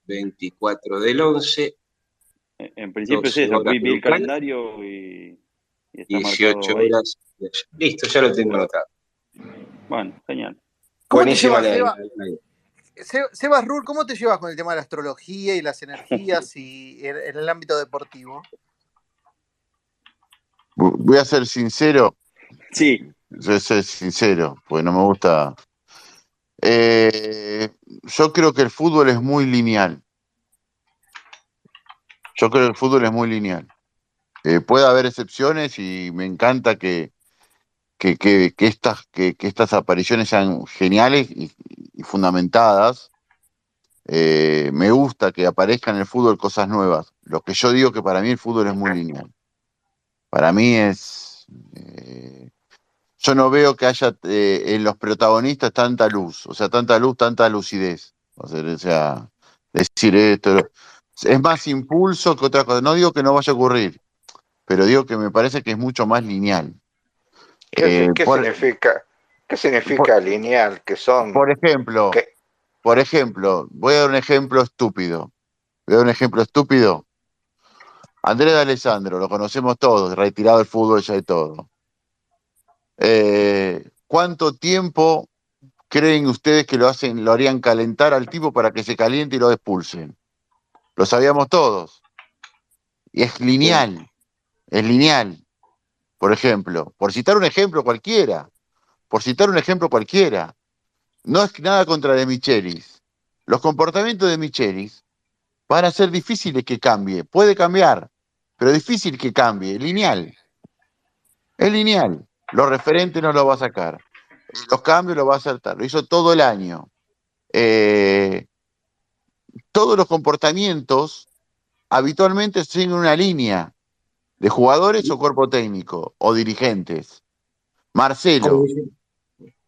24 del 11, En, en principio es 12 eso, vi, el calendario y, 18 marcado ahí. horas. Listo, ya lo tengo anotado. Bueno, genial. ¿Cómo te Buenísima llevas, la- Seba? la- la- Se- Sebas Rur, ¿cómo te llevas con el tema de la astrología y las energías y en, el ámbito deportivo? voy a ser sincero, Sí, Yo soy sincero, porque no me gusta. Eh, yo creo que el fútbol es muy lineal. Yo creo que el fútbol es muy lineal. Eh, puede haber excepciones y me encanta que, que, que- que estas, que, estas apariciones sean geniales y, y fundamentadas. Eh, me gusta que aparezcan en el fútbol cosas nuevas. Lo que yo digo que para mí el fútbol es muy lineal. Para mí es... eh, yo no veo que haya eh, en los protagonistas tanta luz, o sea, tanta luz, tanta lucidez. O sea, o sea, decir esto. Es más impulso que otra cosa. No digo que no vaya a ocurrir, pero digo que me parece que es mucho más lineal. ¿Qué, Eh, qué por, significa? ¿Qué significa lineal? Que son por ejemplo, que por ejemplo, voy a dar un ejemplo estúpido. Voy a dar un ejemplo estúpido. Andrés de Alessandro, lo conocemos todos, retirado del fútbol ya y todo. Eh, ¿Cuánto tiempo creen ustedes que lo hacen, lo harían calentar al tipo para que se caliente y lo expulsen? Lo sabíamos todos. Y es lineal. Es lineal. Por ejemplo, por citar un ejemplo cualquiera. Por citar un ejemplo cualquiera. no es nada contra de Michelis. Los comportamientos de Michelis van a ser difíciles que cambie. Puede cambiar, pero difícil que cambie. Lineal. Es lineal. Los referentes no lo va a sacar. Los cambios lo va a acertar. Lo hizo todo el año. Eh, todos los comportamientos habitualmente siguen una línea de jugadores o cuerpo técnico o dirigentes. Marcelo,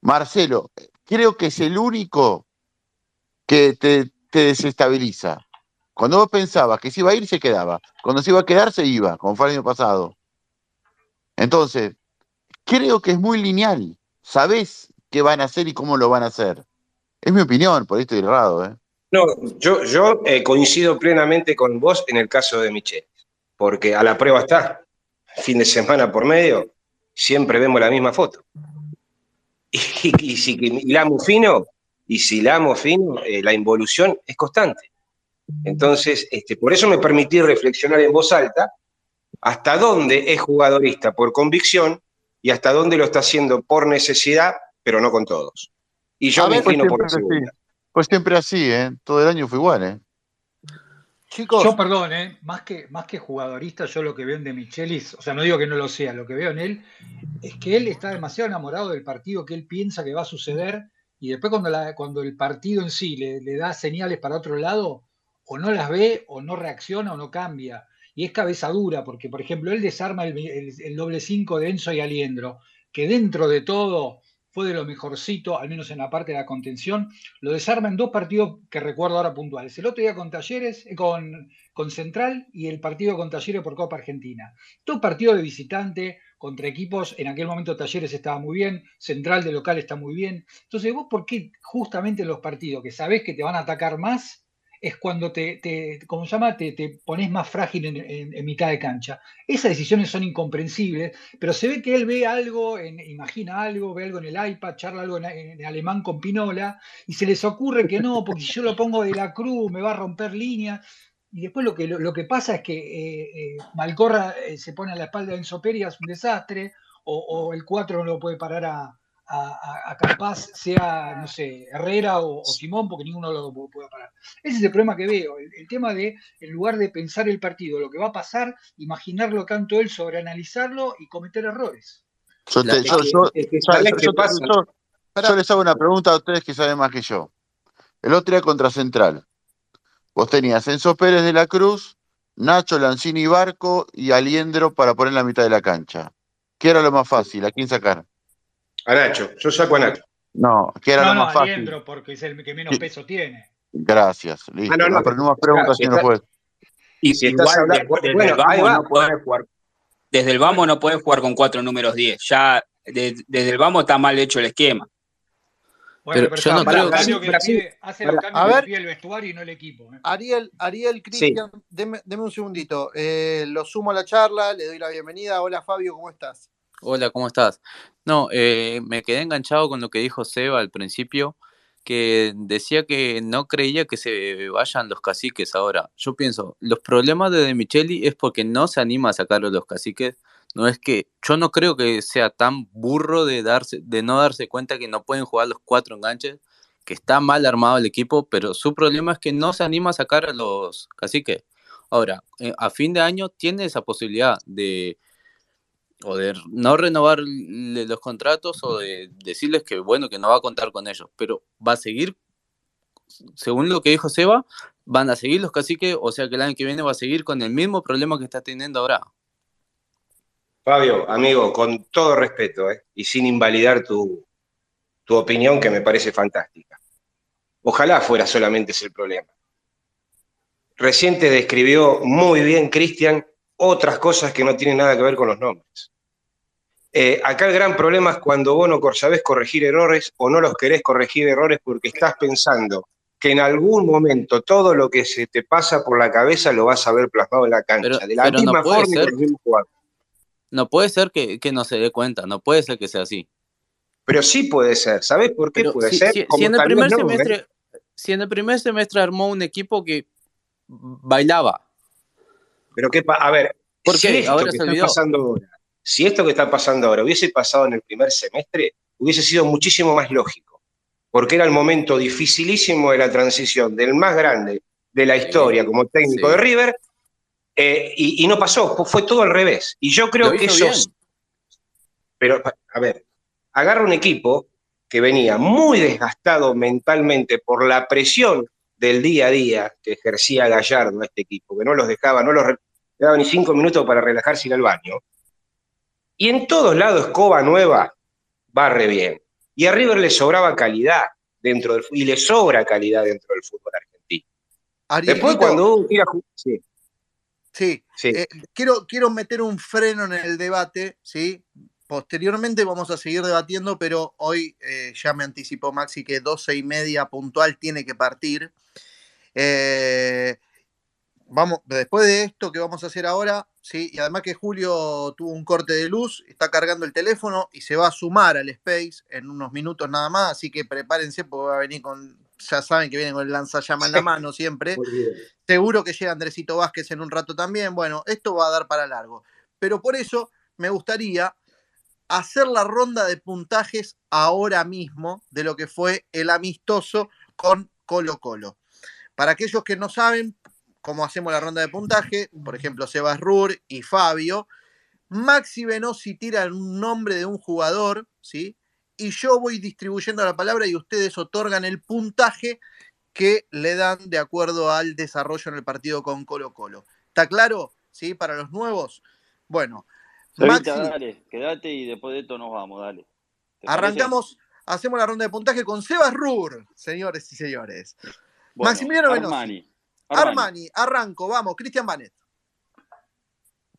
Marcelo, creo que es el único que te, te desestabiliza. Cuando vos pensabas que se iba a ir, se quedaba. Cuando se iba a quedar, se iba, como fue el año pasado. Entonces, creo que es muy lineal. Sabés qué van a hacer y cómo lo van a hacer. Es mi opinión, por ahí estoy errado, ¿eh? No, yo, yo eh, coincido plenamente con vos en el caso de Michel, porque a la prueba está, fin de semana por medio, siempre vemos la misma foto. Y, y si hilamos fino, y si hilamos fino, eh, la involución es constante. Entonces, este, por eso me permití reflexionar en voz alta hasta dónde es jugadorista por convicción y hasta dónde lo está haciendo por necesidad, pero no con todos. Y yo A me ver, pues inclino por la siempre segunda. así. Pues siempre así, ¿eh? Todo el año fue igual, ¿eh? Chicos, Yo, perdón, ¿eh? más, que, más que jugadorista, yo lo que veo en De Michelis, o sea, no digo que no lo sea, lo que veo en él es que él está demasiado enamorado del partido que él piensa que va a suceder y después cuando, cuando el partido en sí le, le da señales para otro lado, o no las ve, o no reacciona, o no cambia. Y es cabeza dura, porque, por ejemplo, él desarma el, el- el doble 5 de Enzo y Aliendro, que dentro de todo fue de lo mejorcito, al menos en la parte de la contención, lo desarma en dos partidos que recuerdo ahora puntuales. El otro día con Talleres, eh, con, con Central y el partido con Talleres por Copa Argentina. Dos partidos de visitante contra equipos, en aquel momento Talleres estaba muy bien, Central de local está muy bien. Entonces, vos, ¿por qué justamente en los partidos que sabés que te van a atacar más, es cuando te, ¿cómo se llama? Te, te pones más frágil en, mitad de cancha? Esas decisiones son incomprensibles, pero se ve que él ve algo, imagina algo, ve algo en el iPad, charla algo en, alemán con Pinola, y se les ocurre que no, porque si yo lo pongo de la cruz me va a romper línea. Y después lo que, lo, lo que pasa es que eh, eh, Malcorra eh, se pone a la espalda de Enzo Pérez, es un desastre, o, o el 4 no lo puede parar a, a, a- a Capaz, sea, no sé, Herrera o, o Simón, porque ninguno lo pu- puede parar. Ese es el problema que veo, el, el tema de, en lugar de pensar el partido, lo que va a pasar, imaginarlo tanto él, sobreanalizarlo y cometer errores. Yo les hago una pregunta a ustedes que saben más que yo. El otro día contra Central. Vos tenías Enzo Pérez de la Cruz, Nacho Lanzini Barco y Aliendro para poner en la mitad de la cancha. ¿Qué era lo más fácil? ¿A quién sacar? A Nacho, yo saco a Nacho. No, ¿qué era no, lo no, más fácil? Aliendro, porque es el que menos Sí. peso tiene. Gracias, listo. Ah, no, no, no, pero no más preguntas, si señor juez. Y Si estás igual hablando- desde, bueno, el vamos va. no podés jugar. Desde el vamos no podés jugar con cuatro números 10. Ya de- desde el vamos está mal hecho el esquema. Bueno, Pero pero, yo no hace creo los que- cambios que le Brasil- pide- hace los Para- cambios A que ver. el vestuario y no el equipo. ¿eh? Ariel, Ariel, Sí. Cristian, deme, deme un segundito. Eh, lo sumo a la charla, le doy la bienvenida. Hola Fabio, ¿cómo estás? Hola, ¿cómo estás? No, eh, me quedé enganchado con lo que dijo Seba al principio, que decía que no creía que se vayan los caciques ahora. Yo pienso, los problemas de De Micheli es porque no se anima a sacar a los caciques. No es que, yo no creo que sea tan burro de darse, de no darse cuenta que no pueden jugar los cuatro enganches, que está mal armado el equipo, pero su problema es que no se anima a sacar a los caciques. Ahora, eh, a fin de año tiene esa posibilidad de o no renovar los contratos o de decirles que bueno, que no va a contar con ellos, pero va a seguir, según lo que dijo Seba, van a seguir los caciques, o sea que el año que viene va a seguir con el mismo problema que está teniendo ahora. Fabio, amigo, con todo respeto, ¿eh? y sin invalidar tu, tu opinión, que me parece fantástica. Ojalá fuera solamente ese el problema. Recién te describió muy bien, Cristian, otras cosas que no tienen nada que ver con los nombres. Eh, acá el gran problema es cuando vos no sabés corregir errores o no los querés corregir errores porque estás pensando que en algún momento todo lo que se te pasa por la cabeza lo vas a ver plasmado en la cancha, Pero- de la pero no misma puede forma ser. mismos jugadores. No puede ser que, que no se dé cuenta, no puede ser que sea así. Pero sí puede ser. ¿Sabés por qué Pero puede si, ser? si- Como si en el tal vez primer no, ¿eh? semestre, si en el primer semestre armó un equipo que bailaba, Pero qué pa- a ver, ¿Por si qué? esto Ahora que se está olvidó. pasando ahora, si esto que está pasando ahora hubiese pasado en el primer semestre, hubiese sido muchísimo más lógico. porque era el momento dificilísimo de la transición del más grande de la Sí, historia como técnico sí. de River, eh, y, y no pasó, fue todo al revés. Y yo creo que eso... Pero, a ver, agarra un equipo que venía muy desgastado mentalmente por la presión del día a día que ejercía Gallardo a este equipo, que no los dejaba, no los le daba ni cinco minutos para relajarse y ir al baño. Y en todos lados, escoba nueva, barre bien. Y a River le sobraba calidad dentro del y le sobra calidad dentro del fútbol argentino. Arielito, Después cuando hubo que ir a ju- sí, sí, sí. eh, quiero, quiero meter un freno en el debate, ¿sí? Posteriormente vamos a seguir debatiendo, pero hoy eh, ya me anticipó Maxi que 12 y media puntual tiene que partir. Eh, vamos, después de esto que vamos a hacer ahora, sí, y además que Julio tuvo un corte de luz, está cargando el teléfono y se va a sumar al Space en unos minutos nada más, así que prepárense porque va a venir con, ya saben que viene con el lanzallama en la mano siempre. Seguro que llega Andresito Vázquez en un rato también. Bueno, esto va a dar para largo. Pero por eso me gustaría hacer la ronda de puntajes ahora mismo de lo que fue el amistoso con Colo Colo. Para aquellos que no saben cómo hacemos la ronda de puntaje, por ejemplo, Sebas Rur y Fabio, Maxi Venosi tira un nombre de un jugador, ¿sí? Y yo voy distribuyendo la palabra y ustedes otorgan el puntaje que le dan de acuerdo al desarrollo en el partido con Colo Colo. ¿Está claro? ¿Sí? Para los nuevos. Bueno, Maxi, dale, quédate y después de esto nos vamos, dale. Arrancamos, hacemos la ronda de puntaje con Sebas Rur, señores y señores. Bueno, Maximiliano Venosi. Armani. Armani, arranco, vamos, Cristian Banet.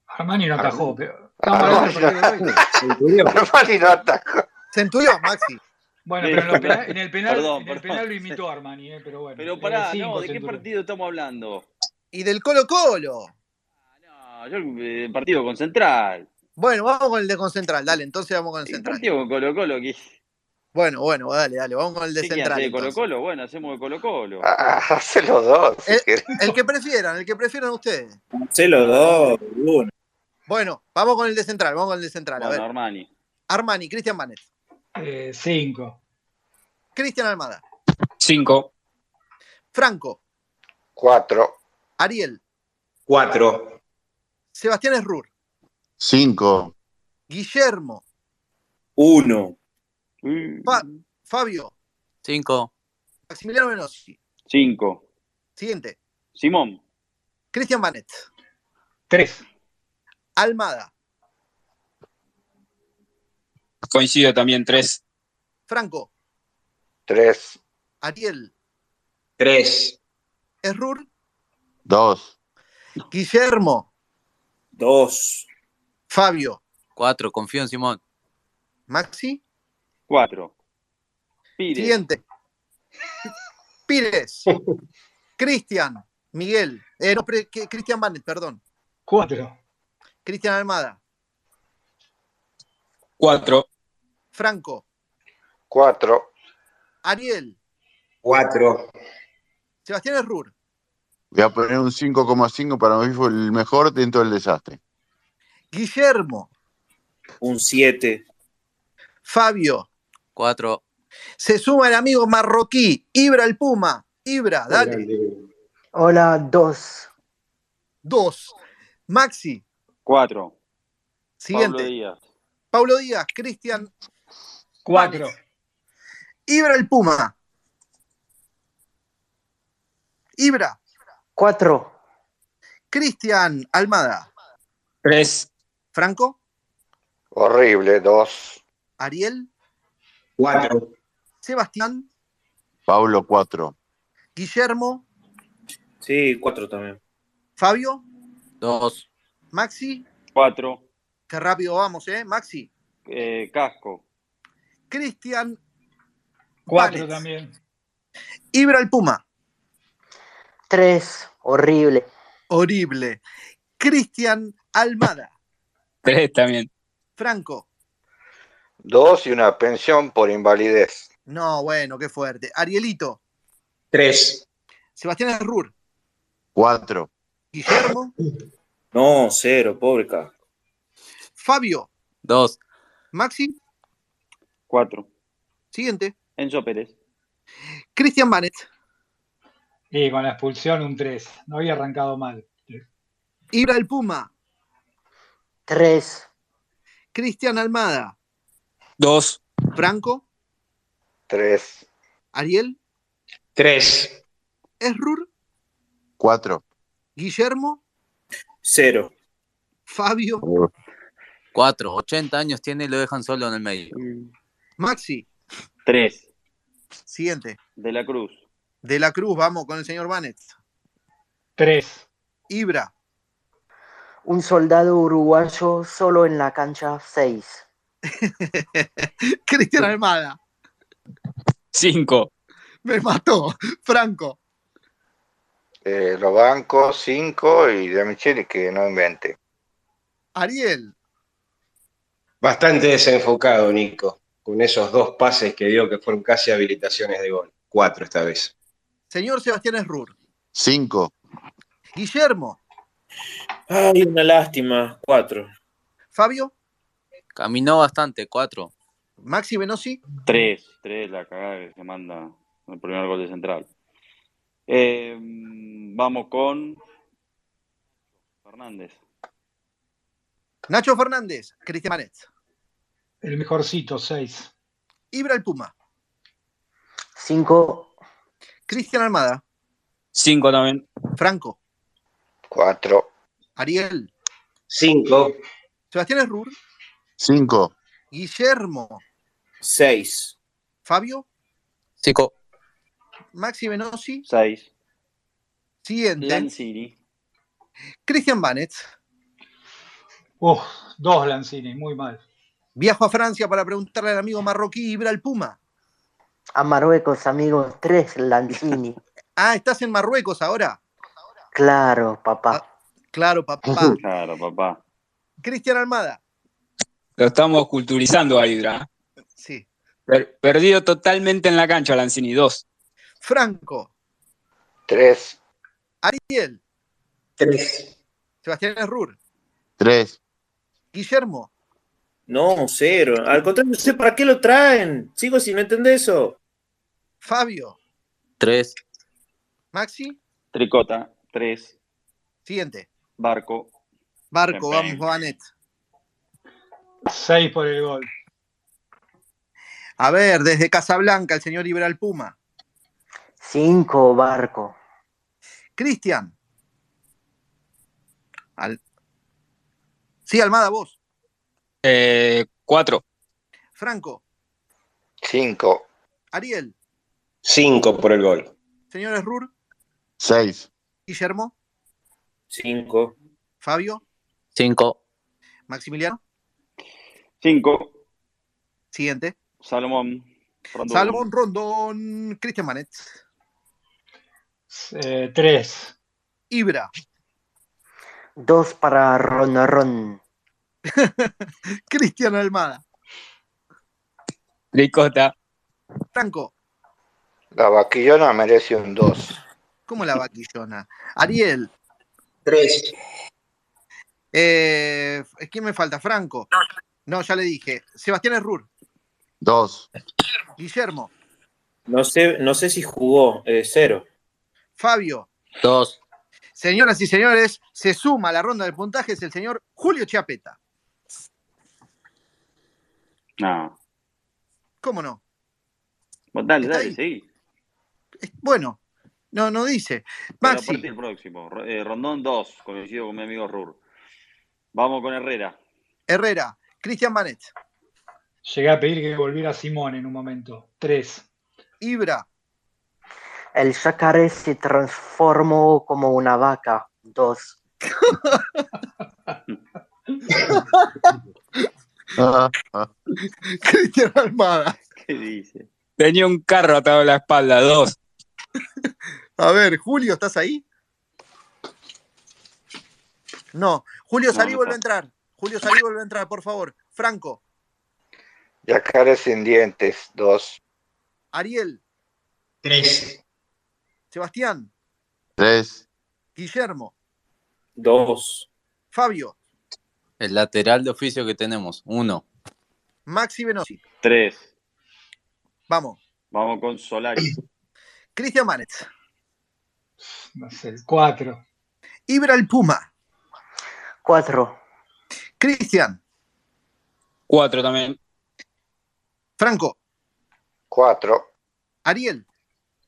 Armani no atajó, pero. Armani. Armani no ataca. Centurión, Maxi. Bueno, pero en, los perdón, penal- en el penal, perdón, en el perdón. penal lo imitó Armani, eh, pero bueno. Pero pará, no, ¿de qué Centurión. partido estamos hablando? Y del Colo Colo. No, yo el partido con Central. Bueno, vamos con el de Concentral, dale, entonces vamos con el El Central. partido con Colo Colo. ¿Qué, Bueno, bueno, dale, dale, vamos con el de ¿qué quieren Central. de Colo. Colo? Bueno, hacemos de Colo Colo. Ah, hace los dos, si El, que prefieran, el que prefieran ustedes. Se los dos, uno. Bueno, vamos con el de Central, vamos con el de Central. A Bueno, ver, Armani. Armani, Cristian Banet, Eh, cinco. Cristian Almada, Cinco. Franco, Cuatro. Ariel, Cuatro. Sebastián Esrur, Cinco. Guillermo, Uno. Mm, Fa- Fabio, Cinco. Maximiliano Venosi. Cinco. Siguiente, Simón. Cristian Banet, Tres. Almada, Coincido también, tres. Franco, Tres. Ariel, Tres. Esrur, Dos. Guillermo, Dos. Fabio, Cuatro. Confío en Simón. Maxi. Cuatro. Pires. Siguiente. Pires, Cristian, Miguel, eh, no, Cristian Banet, perdón, Cuatro. Cristian Almada, Cuatro. Franco, Cuatro. Ariel, Cuatro. Sebastián Esrur, Voy a poner un 5,5 para mí fue el mejor dentro del desastre. Guillermo, Un siete. Fabio, Cuatro. se suma el amigo marroquí, Ibra el Puma, Ibra, dale, Hola, dos. dos, Maxi, Cuatro. Pablo siguiente, Díaz. Paulo Díaz, Cristian, Cuatro. Ibra el Puma, Ibra, Cuatro. Cristian Almada, Tres. Franco, Horrible. Dos. Ariel, Cuatro. Sebastián, Pablo, cuatro. Guillermo, Sí, cuatro también. Fabio, Dos. Maxi, Cuatro. qué rápido vamos, ¿eh? Maxi, Eh, casco. Cristian, Cuatro también. Ibra el Puma, Tres. Horrible. horrible, Cristian Almada, Tres también. Franco, Dos y una pensión por invalidez. no, bueno, qué fuerte, Arielito, Tres. Sebastián Errur, Cuatro. Guillermo, No, cero, pobre ca. Fabio, Dos. Maxi, Cuatro. siguiente, Enzo Pérez. Cristian Banet, Y con la expulsión un 3. No había arrancado mal. Ibra el Puma, Tres. Cristian Almada, Dos. Franco, Tres. Ariel, Tres. Esrur, Cuatro. Guillermo, Cero. Fabio, Cuatro. 80 años tiene y lo dejan solo en el medio. Maxi. Tres. Siguiente. De la Cruz. De la Cruz, vamos con el señor Banet. 3. Ibra, Un soldado uruguayo solo en la cancha. Seis. Cristian Almada, Cinco. me mató. Franco, Eh, lo banco, cinco y de Micheli que no invente. Ariel, Bastante desenfocado, Nico, con esos dos pases que dio que fueron casi habilitaciones de gol. Cuatro esta vez. señor Sebastián Esrur, Cinco. Guillermo, Ay, una lástima. Cuatro. Fabio, Caminó bastante, cuatro. Maxi Venosi, Tres. Tres, la cagada que se manda el primer gol de Central. Eh, vamos con Fernández. Nacho Fernández, Cristian Banet, El mejorcito, 6. Ibra el Puma, Cinco. Cristian Almada, Cinco también. Franco, Cuatro. Ariel, Cinco. Sebastián Esrur, Cinco. Guillermo, Seis. Fabio, Cinco. Maxi Venosi, Seis. siguiente, Lanzini. Cristian Banet, Uf, dos Lanzini, muy mal. viajo a Francia para preguntarle al amigo marroquí Ibra el Puma. A Marruecos, amigos. Tres. Lanzini. Ah, ¿estás en Marruecos ahora? Claro, papá. Claro, papá. Claro, papá. Cristian Almada, Lo estamos culturizando a Hydra. sí. Per- perdido totalmente en la cancha, Lanzini. Dos. Franco, Tres. Ariel, Tres. Sebastián Esrur, Tres. Guillermo, No, cero. Al contrario, no sé para qué lo traen. Sigo sin entender eso. Fabio, Tres. Maxi, Tricota. Tres. siguiente. Barco. Barco, vamos, Banet. 6 por el gol. A ver, desde Casablanca, el señor Ibra el Puma. Cinco. Barco. Cristian. Al... Sí, Almada, vos. Eh, cuatro. Franco, Cinco. Ariel, Cinco por el gol. señor Esrur, Seis. Guillermo, Cinco. Fabio, Cinco. Maximiliano, Cinco. siguiente. Salomón. Rondón. Salmón Rondón, Cristian Manet, 3. Ibra, Dos para Ron Ron. Cristian Almada, Tricota. Franco, La vaquillona merece un dos. ¿cómo la vaquillona? Ariel, Tres. eh, ¿quién me falta? Franco. No, ya le dije. Sebastián Esrur, Dos. Guillermo, No sé, no sé si jugó. eh, cero. Fabio. Dos. Señoras y señores, se suma a la ronda de puntajes el señor Julio Chiapeta. No. ¿Cómo no? Bueno, Dale, dale, ahí. sí. Bueno, no, no dice. Maxi, partir del próximo. Eh, Rondón 2, coincido con mi amigo Rur. Vamos con Herrera. Herrera, Cristian Banet, Llegué a pedir que volviera Simón en un momento. 3. Ibra, El yacaré se transformó como una vaca. Dos. Cristian Almada. ¿Qué dice? Tenía un carro atado a la espalda. Dos. A ver, Julio, ¿estás ahí? No, Julio, salí y no vuelve a entrar. Julio, salí vuelve a entrar, por favor. Franco, Yacares sin dientes, dos. Ariel, Tres. Sebastián, Tres. Guillermo, Dos. Fabio, El lateral de oficio que tenemos. Uno. Maxi Venosi. 3. Vamos. Vamos con Solari. Cristian Manet. No sé, 4. Ibra el Puma. 4. Cristian. 4 también. Franco. 4. Ariel.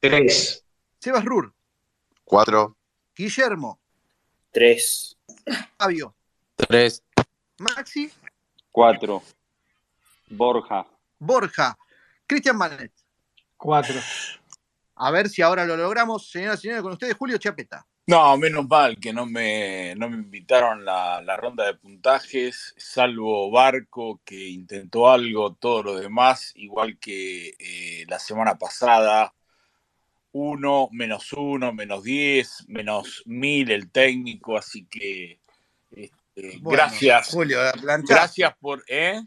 3. Sebas Rur. 4. Guillermo. 3. Fabio. 3. Maxi. 4. Borja. Borja. Cristian Manet. 4. A ver si ahora lo logramos. Señoras y señores, con ustedes, Julio Chapeta. No, menos mal que no me, no me invitaron la, la ronda de puntajes, salvo Barco, que intentó algo, todo lo demás, igual que eh, la semana pasada, 1, menos 1, menos 10, menos 1000 el técnico, así que este, Bueno, gracias. Julio, la plancha. Gracias por... ¿eh?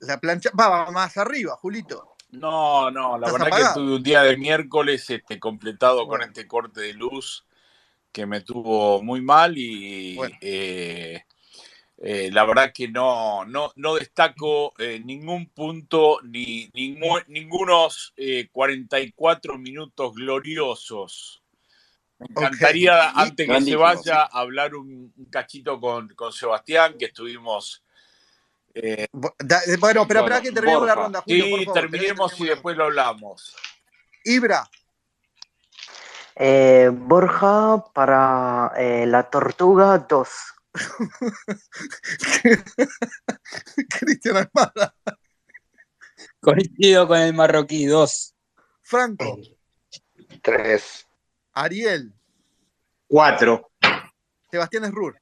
La plancha va más arriba, Julito. No, no, la ¿Estás verdad apagado? que tuve un día de miércoles este, completado con este corte de luz que me tuvo muy mal y Bueno. eh, eh, la verdad que no, no, no destaco eh, ningún punto ni ningún, ningunos eh, 44 minutos gloriosos. Me encantaría, Y- antes que se vaya, hablar un, un cachito con, con Sebastián, que estuvimos eh, da- Bueno, pero espera que terminemos la ronda, Julio, por Sí, favor. terminemos y después lo hablamos. Ibra. Eh, Borja para eh, la tortuga 2. Cristian Armada. Coincido con el marroquí, 2. Franco. 3. Ariel. 4. Sebastián Esrur.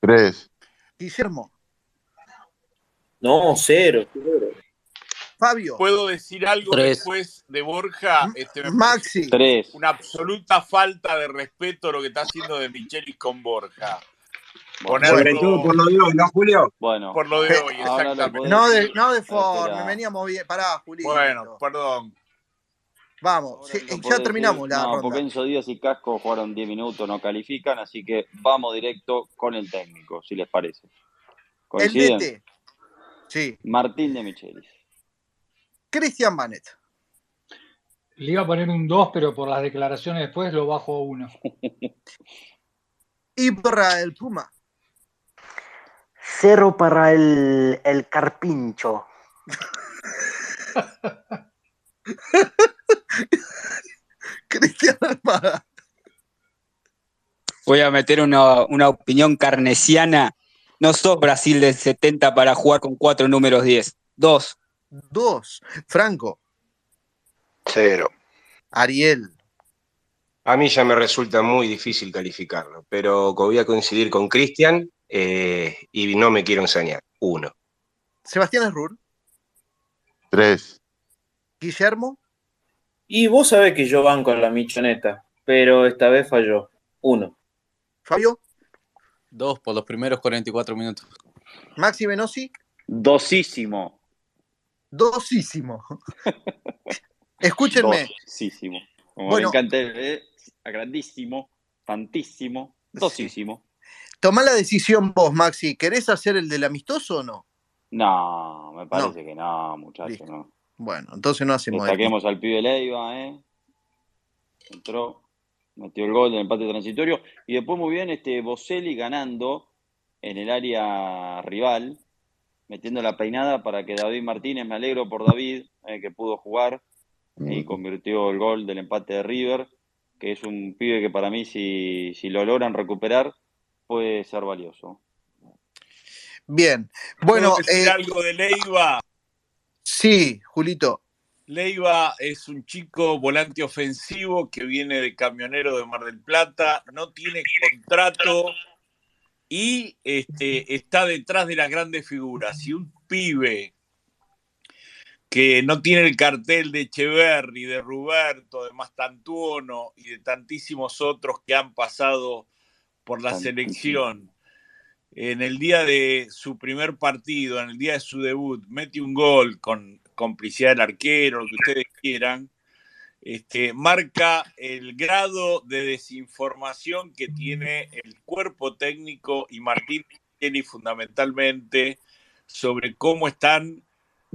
3. Guillermo. No, cero. Fabio. ¿Puedo decir algo Tres. después de Borja? Este, Maxi. 3. una absoluta falta de respeto lo que está haciendo de Michelis con Borja. Ponerlo Sobre todo por lo de hoy, ¿no, Julio? Bueno, por lo de hoy, ahora lo exactamente. No de, no de forma, veníamos bien. Pará, Julito. Bueno, perdón. Vamos, sí, lo ya terminamos decir. la No, ronda. porque Enzo Díaz y Casco jugaron 10 minutos, no califican, así que vamos directo con el técnico, si les parece. El. DT. Sí. Martín de Michelis. Cristian Manet. Le iba a poner un 2, pero por las declaraciones después lo bajo a 1. Ibra el Puma. 0 para el, el carpincho. Cristian Armada. Voy a meter una, una opinión carnesiana. No sos Brasil del 70 para jugar con cuatro números 10. 2. Dos. Franco. 0. Ariel. A mí ya me resulta muy difícil calificarlo, pero voy a coincidir con Cristian eh, y no me quiero ensañar. 1. Sebastián Esrur. 3. Guillermo. Y vos sabés que yo banco en la michoneta, pero esta vez falló. Uno. Fabio. 2 por los primeros 44 minutos. Maxi Venosi. Dosísimo. Dosísimo. Escúchenme. Dosísimo. Como Bueno. me encanta eh, grandísimo, tantísimo, dosísimo. Tomá la decisión vos, Maxi. ¿Querés hacer el del amistoso o no? No, me parece que no, muchachos, Listo. no. Bueno, entonces no hacemos esto. Destaquemos al pibe Leiva, ¿eh? Entró, metió el gol del empate transitorio. Y después muy bien, este Boselli ganando en el área rival, metiendo la peinada para que David Martínez, me alegro por David, eh, que pudo jugar y convirtió el gol del empate de River, que es un pibe que para mí, si, si lo logran recuperar, puede ser valioso. Bien. Bueno, ¿Puedo decir eh, algo de Leiva? sí, Julito. Leiva es un chico volante ofensivo que viene de camionero de Mar del Plata, no tiene contrato y este, está detrás de las grandes figuras. Y un pibe que no tiene el cartel de Echeverri, de Ruberto, de Mastantuono y de tantísimos otros que han pasado por la selección. En el día de su primer partido, en el día de su debut, mete un gol con complicidad del arquero, lo que ustedes quieran, este, marca el grado de desinformación que tiene el cuerpo técnico y Martín Kelly fundamentalmente sobre cómo están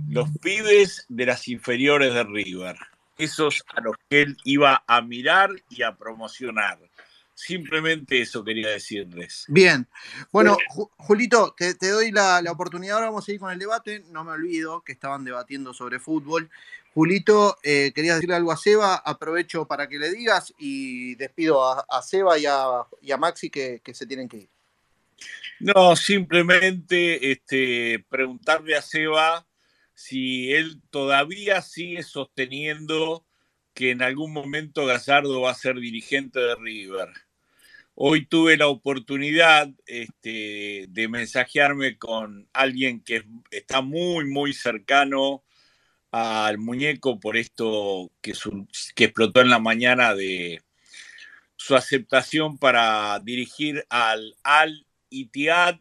los pibes de las inferiores de River. esos a los que él iba a mirar y a promocionar. Simplemente eso quería decirles. Bien. Bueno, Ju- Julito, te, te doy la, la oportunidad. Ahora vamos a ir con el debate. No me olvido que estaban debatiendo sobre fútbol. Julito, eh, querías decirle algo a Seba. Aprovecho para que le digas y despido a, a Seba y a, y a Maxi que, que se tienen que ir. No, simplemente este, preguntarle a Seba si él todavía sigue sosteniendo que en algún momento Gallardo va a ser dirigente de River. Hoy tuve la oportunidad este, de mensajearme con alguien que está muy, muy cercano al muñeco por esto que, explotó en la mañana de su aceptación para dirigir al Al Ittihad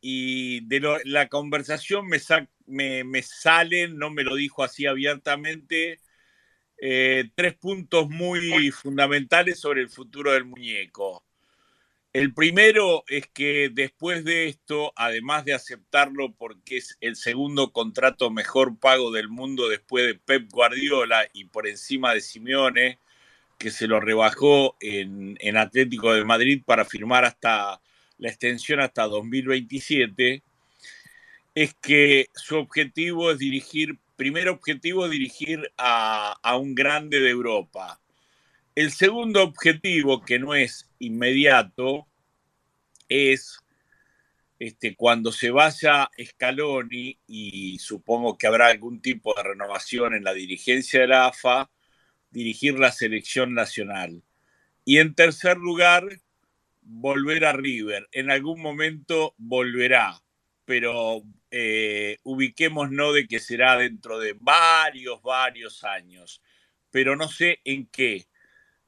y de la conversación me, sa- no me lo dijo así abiertamente, eh, tres puntos muy fundamentales sobre el futuro del muñeco. El primero es que después de esto, además de aceptarlo porque es el segundo contrato mejor pago del mundo después de Pep Guardiola y por encima de Simeone, que se lo rebajó en, Atlético de Madrid para firmar hasta la extensión hasta 2027, es que su objetivo es dirigir, primer objetivo es dirigir a un grande de Europa. El segundo objetivo, que no es inmediato, es este, cuando se vaya Scaloni, y supongo que habrá algún tipo de renovación en la dirigencia de la AFA, dirigir la selección nacional. Y en tercer lugar, volver a River. En algún momento volverá, pero eh, de que será dentro de varios, varios años. Pero no sé en qué,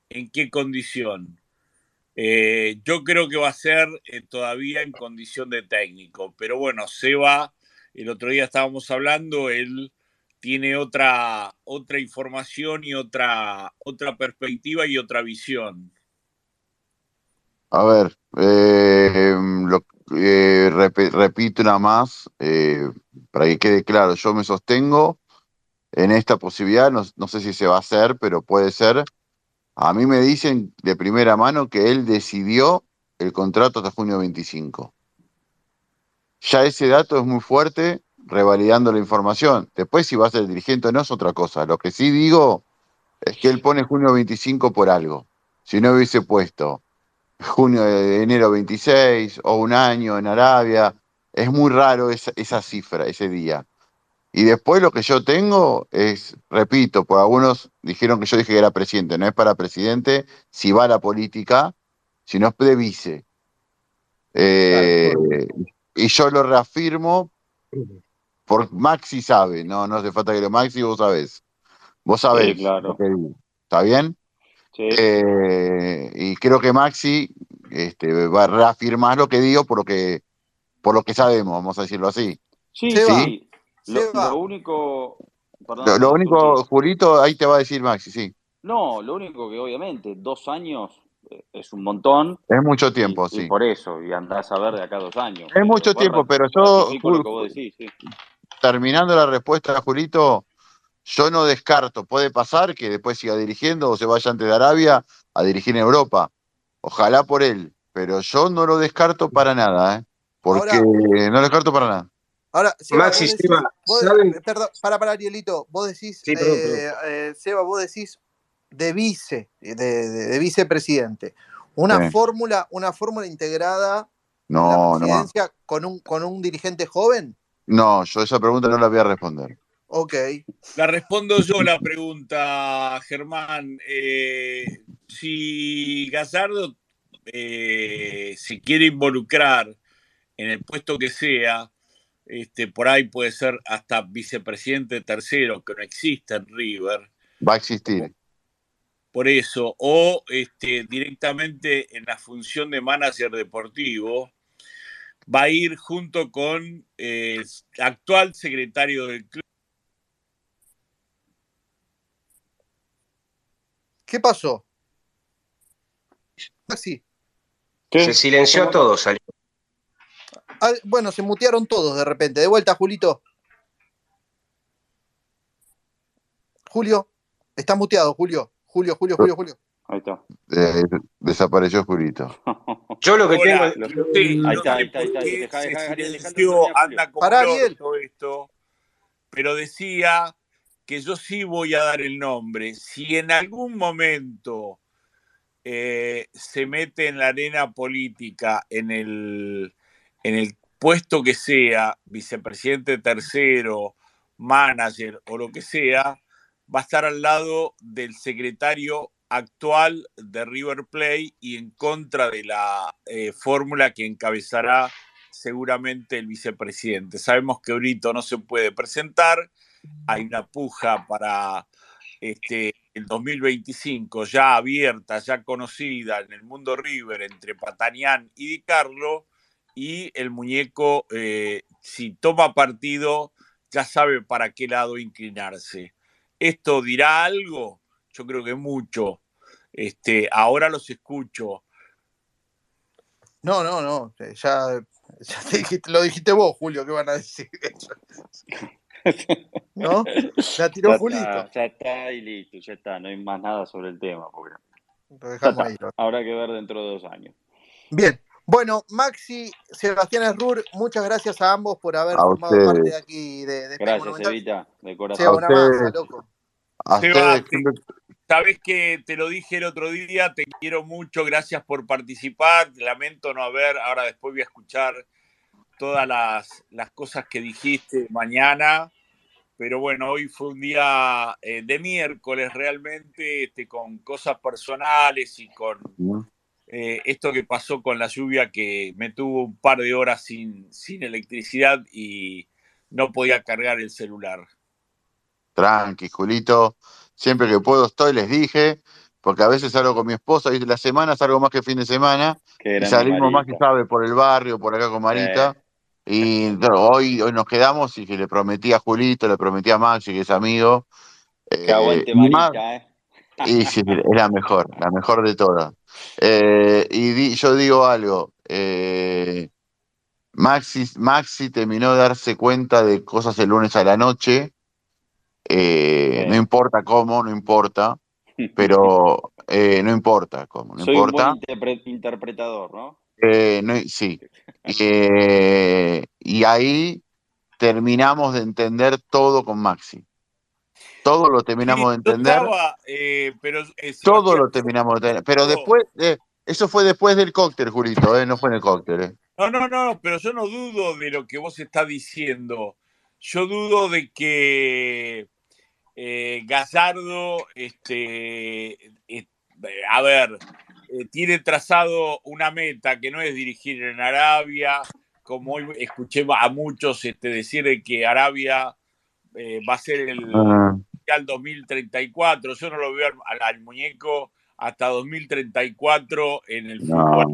en qué condición. Eh, yo creo que va a ser eh, todavía en condición de técnico, pero bueno, Seba, el otro día estábamos hablando, él tiene otra, otra información y otra, otra perspectiva y otra visión. A ver, eh, repito una más, para que quede claro, yo me sostengo en esta posibilidad, no sé si se va a hacer, pero puede ser. A mí me dicen de primera mano que él decidió el contrato hasta junio 25. Ya ese dato es muy fuerte, revalidando la información. Después, si va a ser dirigente o no, es otra cosa. Lo que sí digo es que él pone junio 25 por algo. Si no hubiese puesto junio de enero 26 o un año en Arabia, es muy raro esa cifra, ese día. Y después lo que yo tengo es, repito, por algunos dijeron que yo dije que era presidente, no es para presidente, si va a la política, sino es de vice. Eh, y yo lo reafirmo, por Maxi sabe, no, no hace falta que lo Maxi, vos sabés. Vos sabés claro. lo que digo. ¿Está bien? Sí. Eh, y creo que Maxi este, va a reafirmar lo que digo por lo que, por lo que sabemos, vamos a decirlo así. Sí, sí. Lo, Seba. lo único. perdón, Lo, único, Julito, ahí te va a decir Maxi, sí. No, lo único que obviamente, dos años eh, es un montón. Es mucho tiempo, y sí. por eso, y andás a ver de acá dos años. Es mucho tiempo, pero yo, ratifico lo Jul- que vos decís, sí. terminando la respuesta, Julito, yo no descarto, puede pasar que después siga dirigiendo o se vaya antes de Arabia a dirigir en Europa. Ojalá por él, pero yo no lo descarto para nada, ¿eh? Porque Ahora- no lo descarto para nada. Ahora, Seba, Maxi, vos decís, Seba, vos- ¿saben? perdón, para, para, Arielito, vos decís, Sí, perdón, eh, eh, Seba, vos decís de vice, de, de- de vicepresidente. Una Sí. fórmula, una fórmula integrada en la no, presidencia con un, con un dirigente joven. no, yo esa pregunta no la voy a responder. Ok. La respondo yo la pregunta, Germán. Eh, si Gallardo eh, se quiere involucrar en el puesto que sea, este, por ahí puede ser hasta vicepresidente tercero, que no existe en River, Va a existir. por eso, o este, directamente en la función de manager deportivo, va a ir junto con eh, el actual secretario del club. ¿Qué pasó? Maxi. Se silenció a todos, salió. Ah, bueno, se mutearon todos de repente. De vuelta, Julito. Julio. Está muteado, Julio. Julio, Julio, Julio, Julio. Ahí está. Eh, desapareció Julito. Yo lo que Hola, tengo. sé, Ahí está, ahí está, ahí Deja, deja, anda Pará, esto, pero decía que yo sí voy a dar el nombre. Si en algún momento eh, se mete en la arena política, en el, en el puesto que sea, vicepresidente tercero, manager o lo que sea, va a estar al lado del secretario actual de River Plate y en contra de la eh, fórmula que encabezará seguramente el vicepresidente. Sabemos que Brito no se puede presentar, hay una puja para este, el 2025 ya abierta, ya conocida en el mundo River entre Patanián y Di Carlo, y el muñeco, eh, si toma partido, ya sabe para qué lado inclinarse. ¿Esto dirá algo? Yo creo que mucho. Este, ahora los escucho. No, no, no. eh, Ya, ya te dijiste- lo dijiste vos, Julio, ¿qué van a decir? ¿No? La tiró Ya Julito. está, ya está y listo, ya está. No hay más nada sobre el tema. Porque... Lo dejamos ahí. lo- Habrá que ver dentro de dos años. Bien. Bueno, Maxi, Sebastián Esrur, muchas gracias a ambos por haber A formado parte de aquí de, de Space Gracias. Evita, de Seba, corazón. una masa, ustedes. loco. A Seba, te- sabes que te lo dije el otro día, te quiero mucho, gracias por participar. Lamento no haber, ahora después voy a escuchar todas las, las cosas que dijiste mañana. Pero bueno, hoy fue un día eh, de miércoles realmente, este, con cosas personales y con eh, esto que pasó con la lluvia que me tuvo un par de horas sin, sin electricidad y no podía cargar el celular. Tranqui, Julito. Siempre que puedo estoy, les dije, porque a veces salgo con mi esposa y la semana salgo más que fin de semana y salimos más que sabe por el barrio, por acá con Marita. Y hoy, hoy nos quedamos y que le prometí a Julito, le prometí a Maxi, que es amigo. Que eh, aguante más- Marita, ¿eh? Y sí, es la mejor, la mejor de todas. Eh, y di- yo digo algo, eh, Maxi, Maxi terminó de darse cuenta de cosas el lunes a la noche, eh, no importa cómo, no importa, pero no importa cómo, no Soy un importa. buen interpre- interpretador, ¿no? No- sí. Y ahí terminamos de entender todo con Maxi. Todo lo terminamos de entender. estaba, eh, pero eh, Todo lo terminamos de tener. Pero después, eh, eso fue después del cóctel, Julito, eh, no fue en el cóctel. eh. No, no, no, pero yo no dudo de lo que vos estás diciendo. Yo dudo de que Gallardo, este, a ver, tiene trazado una meta que no es dirigir en Arabia, como hoy escuché a muchos este, decir de que Arabia eh, va a ser el Mundial 2034. Yo no lo veo al, al muñeco hasta 2034 en el no, fútbol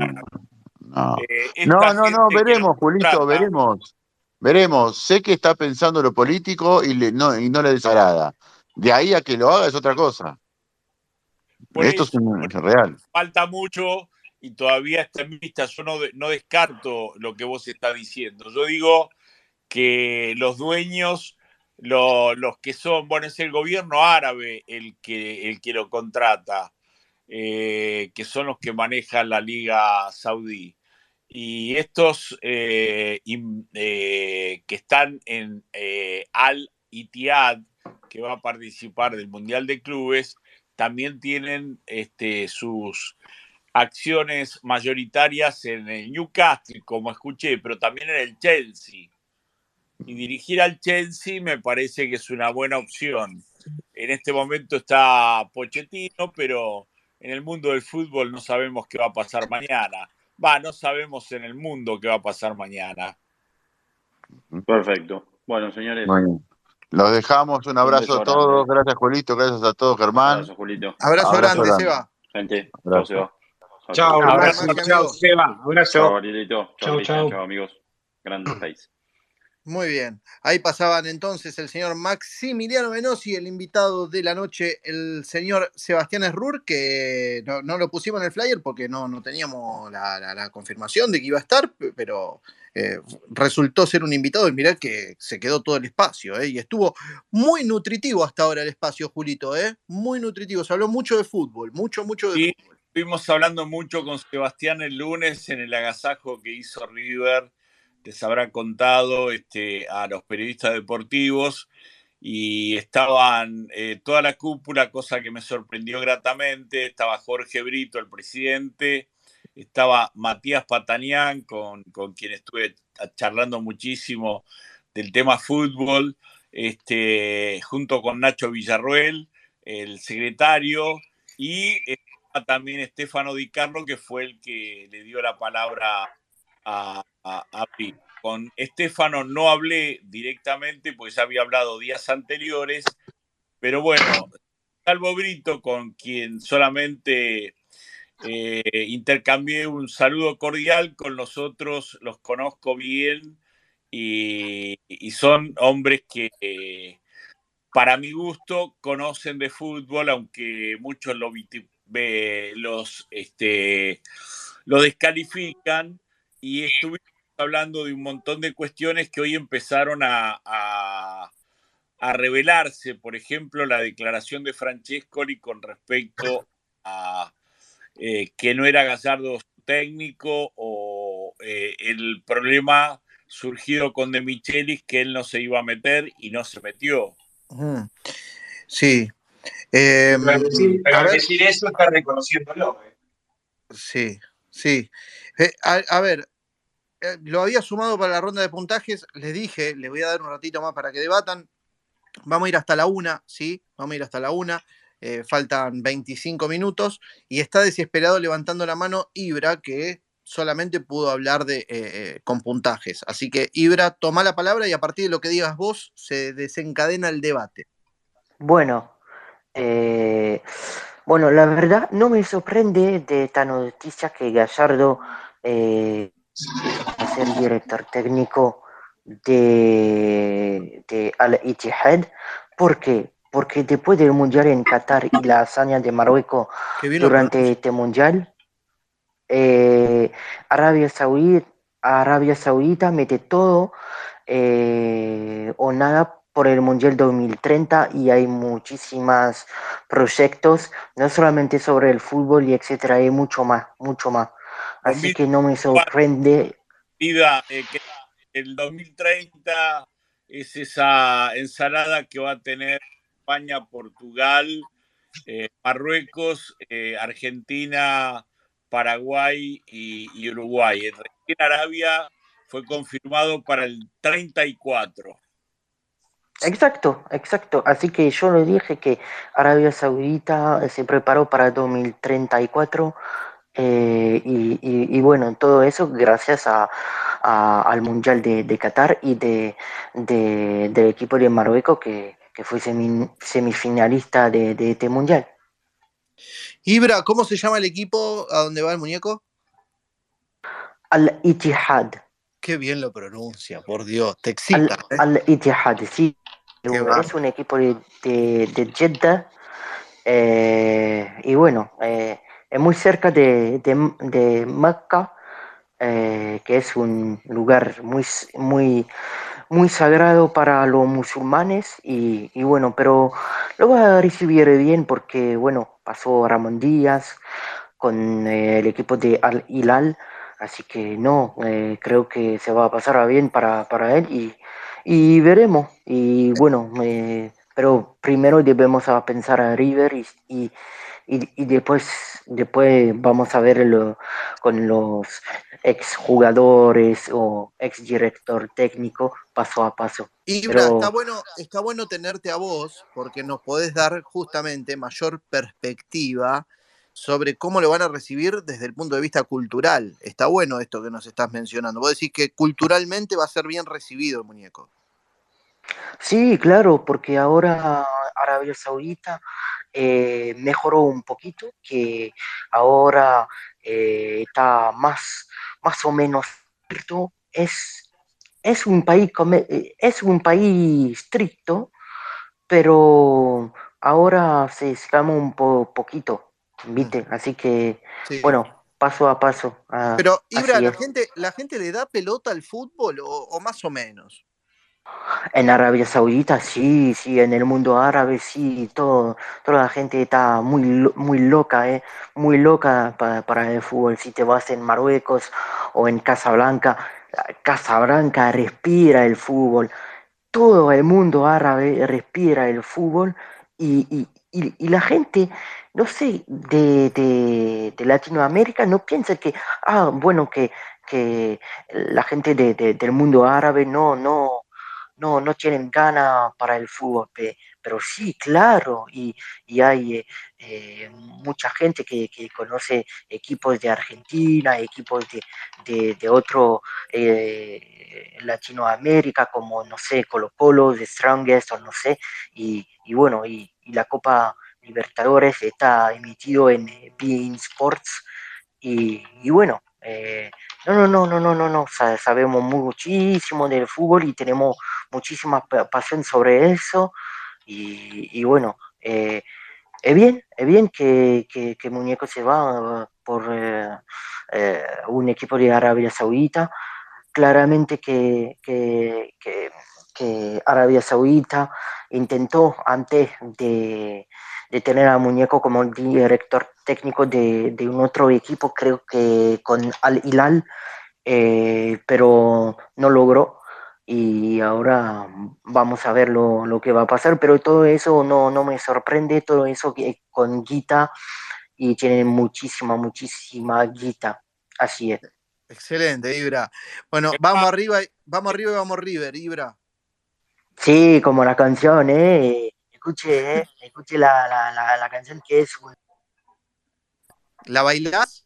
no. Eh, No, no, veremos, Julito, veremos. Veremos. Sé que está pensando lo político y, le- no, y no le desagrada. De ahí a que lo haga es otra cosa. por Esto es, un- es real. falta mucho y todavía está en vista. Yo no, no descarto lo que vos estás diciendo. Yo digo que los dueños, lo- los que son, bueno, es el gobierno árabe el que, el que lo contrata, eh, que son los que manejan la liga saudí. Y estos eh, eh, que están en eh, Al Ittihad, que va a participar del Mundial de Clubes, también tienen este, sus acciones mayoritarias en el Newcastle, como escuché, pero también en el Chelsea. Y dirigir al Chelsea me parece que es una buena opción. En este momento está Pochettino, pero en el mundo del fútbol no sabemos qué va a pasar mañana. Va, no sabemos en el mundo qué va a pasar mañana. Perfecto. Bueno, señores, Bueno, los dejamos. Un un abrazo beso a todos. grande. Gracias, Julito. Gracias a todos, Germán. Abrazo, Julito. Abrazo, Abrazo grande, grande. Seba. Gente, chao, Abrazo. Seba. Chao, Chao, chao. Abrazo, chao. Seba, Chao, abrazo. Chao, chau. Chao, amigos. Grande país. Muy bien. Ahí pasaban entonces el señor Maximiliano Venosi, el invitado de la noche, el señor Sebastián Esrur, que no, no lo pusimos en el flyer porque no, no teníamos la, la- la confirmación de que iba a estar, pe- pero eh, resultó ser un invitado y mirá que se quedó todo el espacio, ¿eh? y estuvo muy nutritivo hasta ahora el espacio, Julito, ¿eh? muy nutritivo. Se habló mucho de fútbol, mucho, mucho de Sí, fútbol. estuvimos hablando mucho con Sebastián el lunes en el agasajo que hizo River. Les habrá contado este, a los periodistas deportivos y estaban eh, toda la cúpula, cosa que me sorprendió gratamente. Estaba Jorge Brito, el presidente, estaba Matías Patanián, con, con quien estuve charlando muchísimo del tema fútbol, este, junto con Nacho Villarruel, el secretario, y también Estefano Di Carlo, que fue el que le dio la palabra a, Con Estefano no hablé directamente, porque ya había hablado días anteriores, pero bueno, salvo Brito, con quien solamente eh, intercambié un saludo cordial, con los otros los conozco bien y, son hombres que para mi gusto conocen de fútbol, aunque muchos lo, los, este, lo descalifican y estuvimos hablando de un montón de cuestiones que hoy empezaron a, a- a revelarse. Por ejemplo, la declaración de Francescoli con respecto a eh, que no era Gallardo su técnico o eh, el problema surgido con De Michelis que él no se iba a meter y no se metió. Sí. Eh, Pero decir, pero a al ver, decir eso está reconociéndolo. ¿eh? sí, sí. Eh, a, a ver, eh, lo había sumado para la ronda de puntajes, les dije, les voy a dar un ratito más para que debatan. Vamos a ir hasta la una, ¿sí? Vamos a ir hasta la una. eh, faltan 25 minutos y está desesperado levantando la mano Ibra, que solamente pudo hablar de, eh, con puntajes. Así que Ibra, toma la palabra y a partir de lo que digas vos se desencadena el debate. Bueno, bueno, la verdad no me sorprende de esta noticia que Gallardo eh, a ser director técnico de, de Al Ittihad. ¿Por qué? Porque después del Mundial en Qatar y la hazaña de Marruecos durante este Mundial, eh, Arabia Saudita, Arabia Saudita mete todo eh, o nada por el Mundial 2030 y hay muchísimos proyectos, no solamente sobre el fútbol y etcétera, hay mucho más, mucho más. Así que no me sorprende. Vida, eh, que el 2030 es esa ensalada que va a tener España, Portugal, eh, Marruecos, eh, Argentina, Paraguay y, y Uruguay. El recién Arabia fue confirmado para el 34. Exacto, exacto. Así que yo le dije que Arabia Saudita se preparó para 2034 eh, y, y- y bueno, todo eso gracias a, a- al Mundial de, de Qatar y de, de- del equipo de Marruecos que, que fue semi- semifinalista de, este Mundial. Ibra, ¿cómo se llama el equipo a donde va el muñeco? Al Ittihad. Qué bien lo pronuncia, por Dios, te Al, excita. ¿eh? Al Ittihad, sí. Es un equipo de, Jeddah eh, y bueno, eh, es muy cerca de, de, de Mecca, eh, que es un lugar muy, muy, muy sagrado para los musulmanes y, y bueno, pero lo va a recibir bien porque bueno, pasó Ramón Díaz con eh, el equipo de Al Hilal, así que no, eh, creo que se va a pasar bien para, para él y, y veremos. Y bueno, eh, pero primero debemos pensar a River y, y, y- y después, después vamos a verlo con los exjugadores o exdirector técnico paso a paso. Pero está bueno, está bueno tenerte a vos porque nos podés dar justamente mayor perspectiva sobre cómo lo van a recibir desde el punto de vista cultural. Está bueno esto que nos estás mencionando. Vos decís que culturalmente va a ser bien recibido el muñeco. Sí, claro, porque ahora Arabia Saudita eh, mejoró un poquito, que ahora eh, está más, más o menos cierto, es es un país, eh, es un país estricto, pero ahora se escama un po- poquito, ¿viste? Así que, Sí. bueno, paso a paso. ah, Pero, Ibra, ¿la gente, ¿la gente le da pelota al fútbol o, o más o menos? En Arabia Saudita, sí, sí, en el mundo árabe, sí, todo, toda la gente está muy, muy loca, eh, muy loca pa- para el fútbol. Si te vas en Marruecos o en Casablanca, Casablanca respira el fútbol. Todo el mundo árabe respira el fútbol y, y- y- la gente, no sé, de, de- Latinoamérica no piensa que, ah, bueno, que, que la gente de- de- del mundo árabe no, no no, no tienen gana para el fútbol, pe- pero sí, claro, y, y hay eh, eh, mucha gente que, que conoce equipos de Argentina, equipos de, de, de otro eh, Latinoamérica, como, no sé, Colo Colo, The Strongest, o no sé, y, y bueno, y, y la Copa Libertadores está emitido en eh, beIN Sports, y, y bueno, eh, no, no, no, no, no, no, no, sa- sabemos muchísimo del fútbol y tenemos muchísima pa- pasión sobre eso. Y, bueno, eh, es bien, es bien que, Muñeco se va por eh, eh, un equipo de Arabia Saudita. Claramente que Arabia Saudita intentó antes de, de tener a Muñeco como director técnico de, de un otro equipo, creo que con Al Hilal, eh, pero no logró. Y ahora vamos a ver lo, lo que va a pasar, pero todo eso no, no me sorprende, todo eso que con guita y tienen muchísima, muchísima guita. Así es. Excelente, Ibra. Bueno, vamos arriba, vamos arriba y vamos River, Ibra. Sí, como la canción, ¿eh? Escuche, ¿eh? Escuche la, la, la, la canción que es un- ¿La bailás?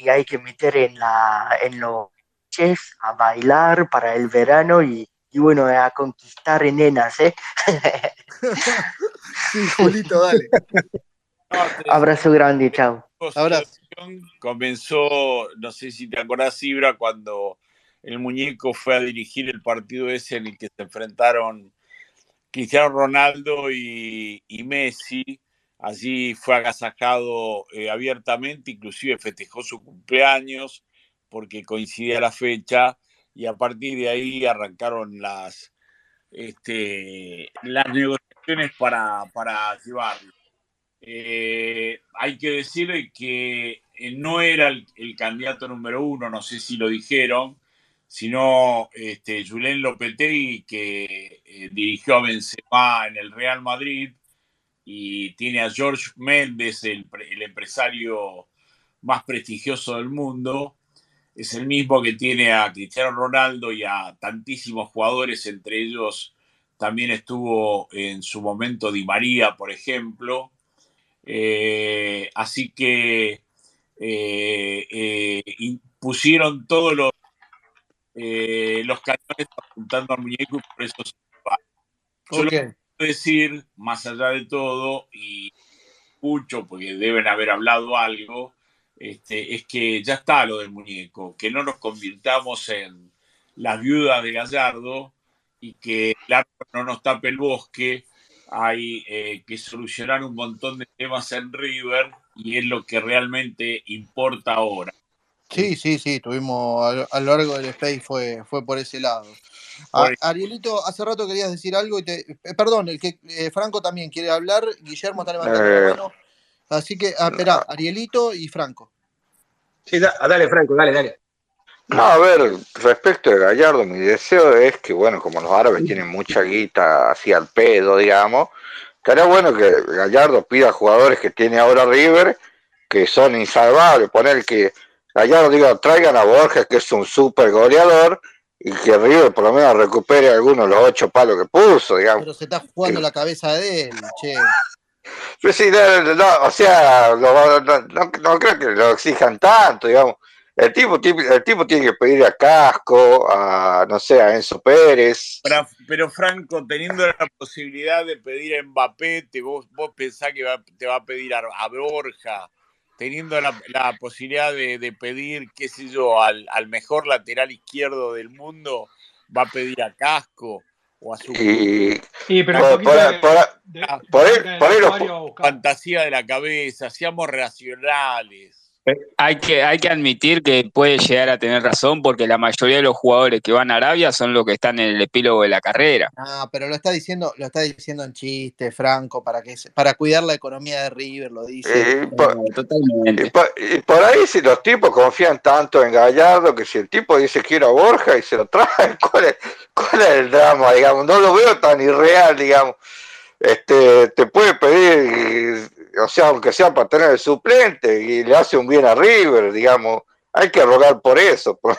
y hay que meter en, la, en los coches a bailar para el verano y, y bueno, a conquistar nenas, ¿eh? Sí, Julito, dale. Abrazo grande, chao. Ahora, comenzó, no sé si te acordás, Ibra, cuando el muñeco fue a dirigir el partido ese en el que se enfrentaron Cristiano Ronaldo y, y Messi. Allí fue agasajado eh, abiertamente, inclusive festejó su cumpleaños porque coincidía la fecha y a partir de ahí arrancaron las, este, las negociaciones para, para llevarlo. Eh, hay que decirle que eh, no era el, candidato número uno, no sé si lo dijeron, sino este, Julen Lopetegui, que dirigió a Benzema en el Real Madrid y tiene a George Méndez, el, el empresario más prestigioso del mundo. Es el mismo que tiene a Cristiano Ronaldo y a tantísimos jugadores, entre ellos también estuvo en su momento Di María, por ejemplo. Eh, así que eh, eh, y pusieron todos los, los cañones apuntando al muñeco y por eso se va. Yo lo decir, más allá de todo, y escucho porque deben haber hablado algo, este, es que ya está lo del muñeco, que no nos convirtamos en las viudas de Gallardo y que el árbol no nos tape el bosque. Hay eh, que solucionar un montón de temas en River y es lo que realmente importa ahora. Sí, sí, sí, tuvimos a, lo- largo del Space fue, fue por ese lado. A- Por- Arielito, hace rato querías decir algo y te. eh, perdón, el que eh, Franco también quiere hablar, Guillermo está levantando la Eh, mano. Así que, ah, esperá, Arielito y Franco. Sí, da- dale, Franco, dale, dale. No, a ver, respecto de Gallardo, mi deseo es que, bueno, como los árabes tienen mucha guita así al pedo, digamos, estaría bueno que Gallardo pida jugadores que tiene ahora River, que son insalvables, poner que Gallardo diga, traigan a Borges, que es un super goleador, y que River por lo menos recupere algunos de los ocho palos que puso, digamos. Pero se está jugando la cabeza de él, che. Pues sí, no, no, no, o sea, lo- no, no- no creo que lo exijan tanto, digamos. El tipo, tiene- el tipo tiene que pedir a Casco, a, no sé, a Enzo Pérez. Pero, pero, Franco, teniendo la posibilidad de pedir a Mbappé, te, vos, vos pensás que va- te va a pedir a, a Borja, teniendo la, la posibilidad de, de pedir, qué sé yo, al, al mejor lateral izquierdo del mundo, va a pedir a Casco o a su Y Y pero por, por- por- de- Ah, de por fantasía de la cabeza, seamos racionales. Hay que, hay que admitir que puede llegar a tener razón porque la mayoría de los jugadores que van a Arabia son los que están en el epílogo de la carrera. Ah, pero lo está diciendo, lo está diciendo en chiste, Franco, para que para cuidar la economía de River, lo dice. y por- Eh, y totalmente. por- y por ahí si los tipos confían tanto en Gallardo que si el tipo dice quiero a Borja y se lo trae, ¿cuál es, cuál es el drama, digamos? No lo veo tan irreal, digamos. Este, te puede pedir, y- o sea, aunque sea para tener el suplente y le hace un bien a River, digamos. Hay que rogar por eso. por-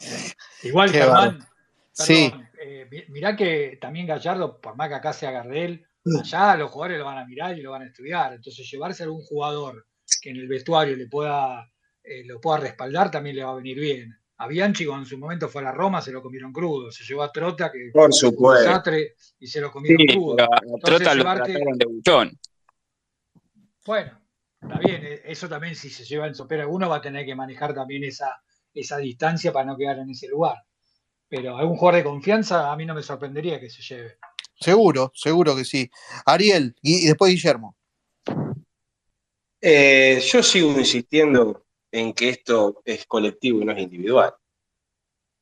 Igual, Qué Germán. Sí. eh, mi- mirá que también Gallardo, por más que acá sea Gardel, allá los jugadores lo van a mirar y lo van a estudiar. Entonces, llevarse a algún jugador que en el vestuario le pueda, eh, lo pueda respaldar también le va a venir bien. A Bianchi, cuando en su momento fue a la Roma, se lo comieron crudo. Se llevó a Trota, que Por un supuesto. desastre, y se lo Sí, comieron crudo. a Entonces, Trota lo llevarte, trataron de buchón. Bueno, está bien, eh, eso también si se lleva en sopera uno va a tener que manejar también esa, esa distancia para no quedar en ese lugar. Pero algún jugador de confianza a mí no me sorprendería que se lleve. Seguro, seguro que sí. Ariel, y, y después Guillermo. Eh, yo sigo insistiendo en que esto es colectivo y no es individual.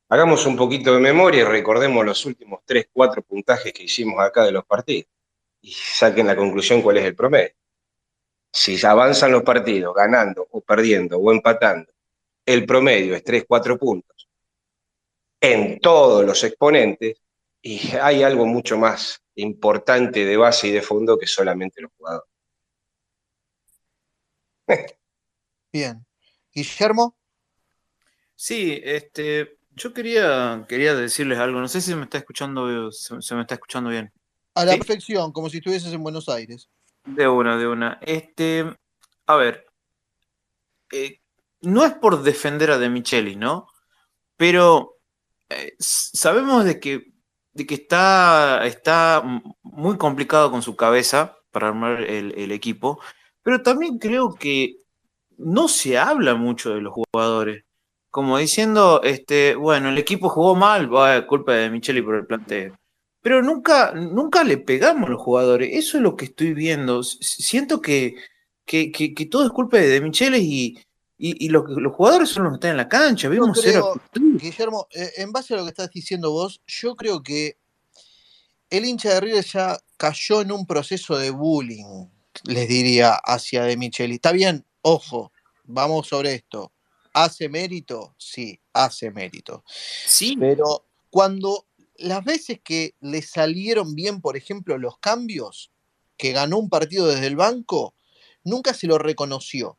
Hagamos un poquito de memoria y recordemos los últimos 3, 4 puntajes que hicimos acá de los partidos. Y saquen la conclusión cuál es el promedio. Si avanzan los partidos ganando o perdiendo o empatando, el promedio es 3, 4 puntos en todos los exponentes y hay algo mucho más importante de base y de fondo que solamente los jugadores. Bien. Guillermo, Sí, este, yo quería, quería decirles algo. No sé si me está escuchando, se, se me está escuchando bien. a la ¿Sí? perfección, como si estuvieses en Buenos Aires. De una, de una. Este, a ver, eh, no es por defender a De Michelis, ¿no? Pero eh, sabemos de que, de que está, está muy complicado con su cabeza para armar el, equipo, pero también creo que no se habla mucho de los jugadores. Como diciendo, este, bueno, el equipo jugó mal, va, culpa de Micheli por el planteo. Pero nunca, nunca le pegamos a los jugadores. Eso es lo que estoy viendo. Siento que, que, que- que todo es culpa de, de Michelis y, y, y los, los jugadores son los que están en la cancha. Vimos creo, Guillermo, eh, en base a lo que estás diciendo vos, yo creo que el hincha de River ya cayó en un proceso de bullying, les diría, hacia De Micheli. Está bien, ojo, vamos sobre esto. ¿Hace mérito? Sí, hace mérito. Sí. Pero cuando las veces que le salieron bien, por ejemplo, los cambios, que ganó un partido desde el banco, nunca se lo reconoció.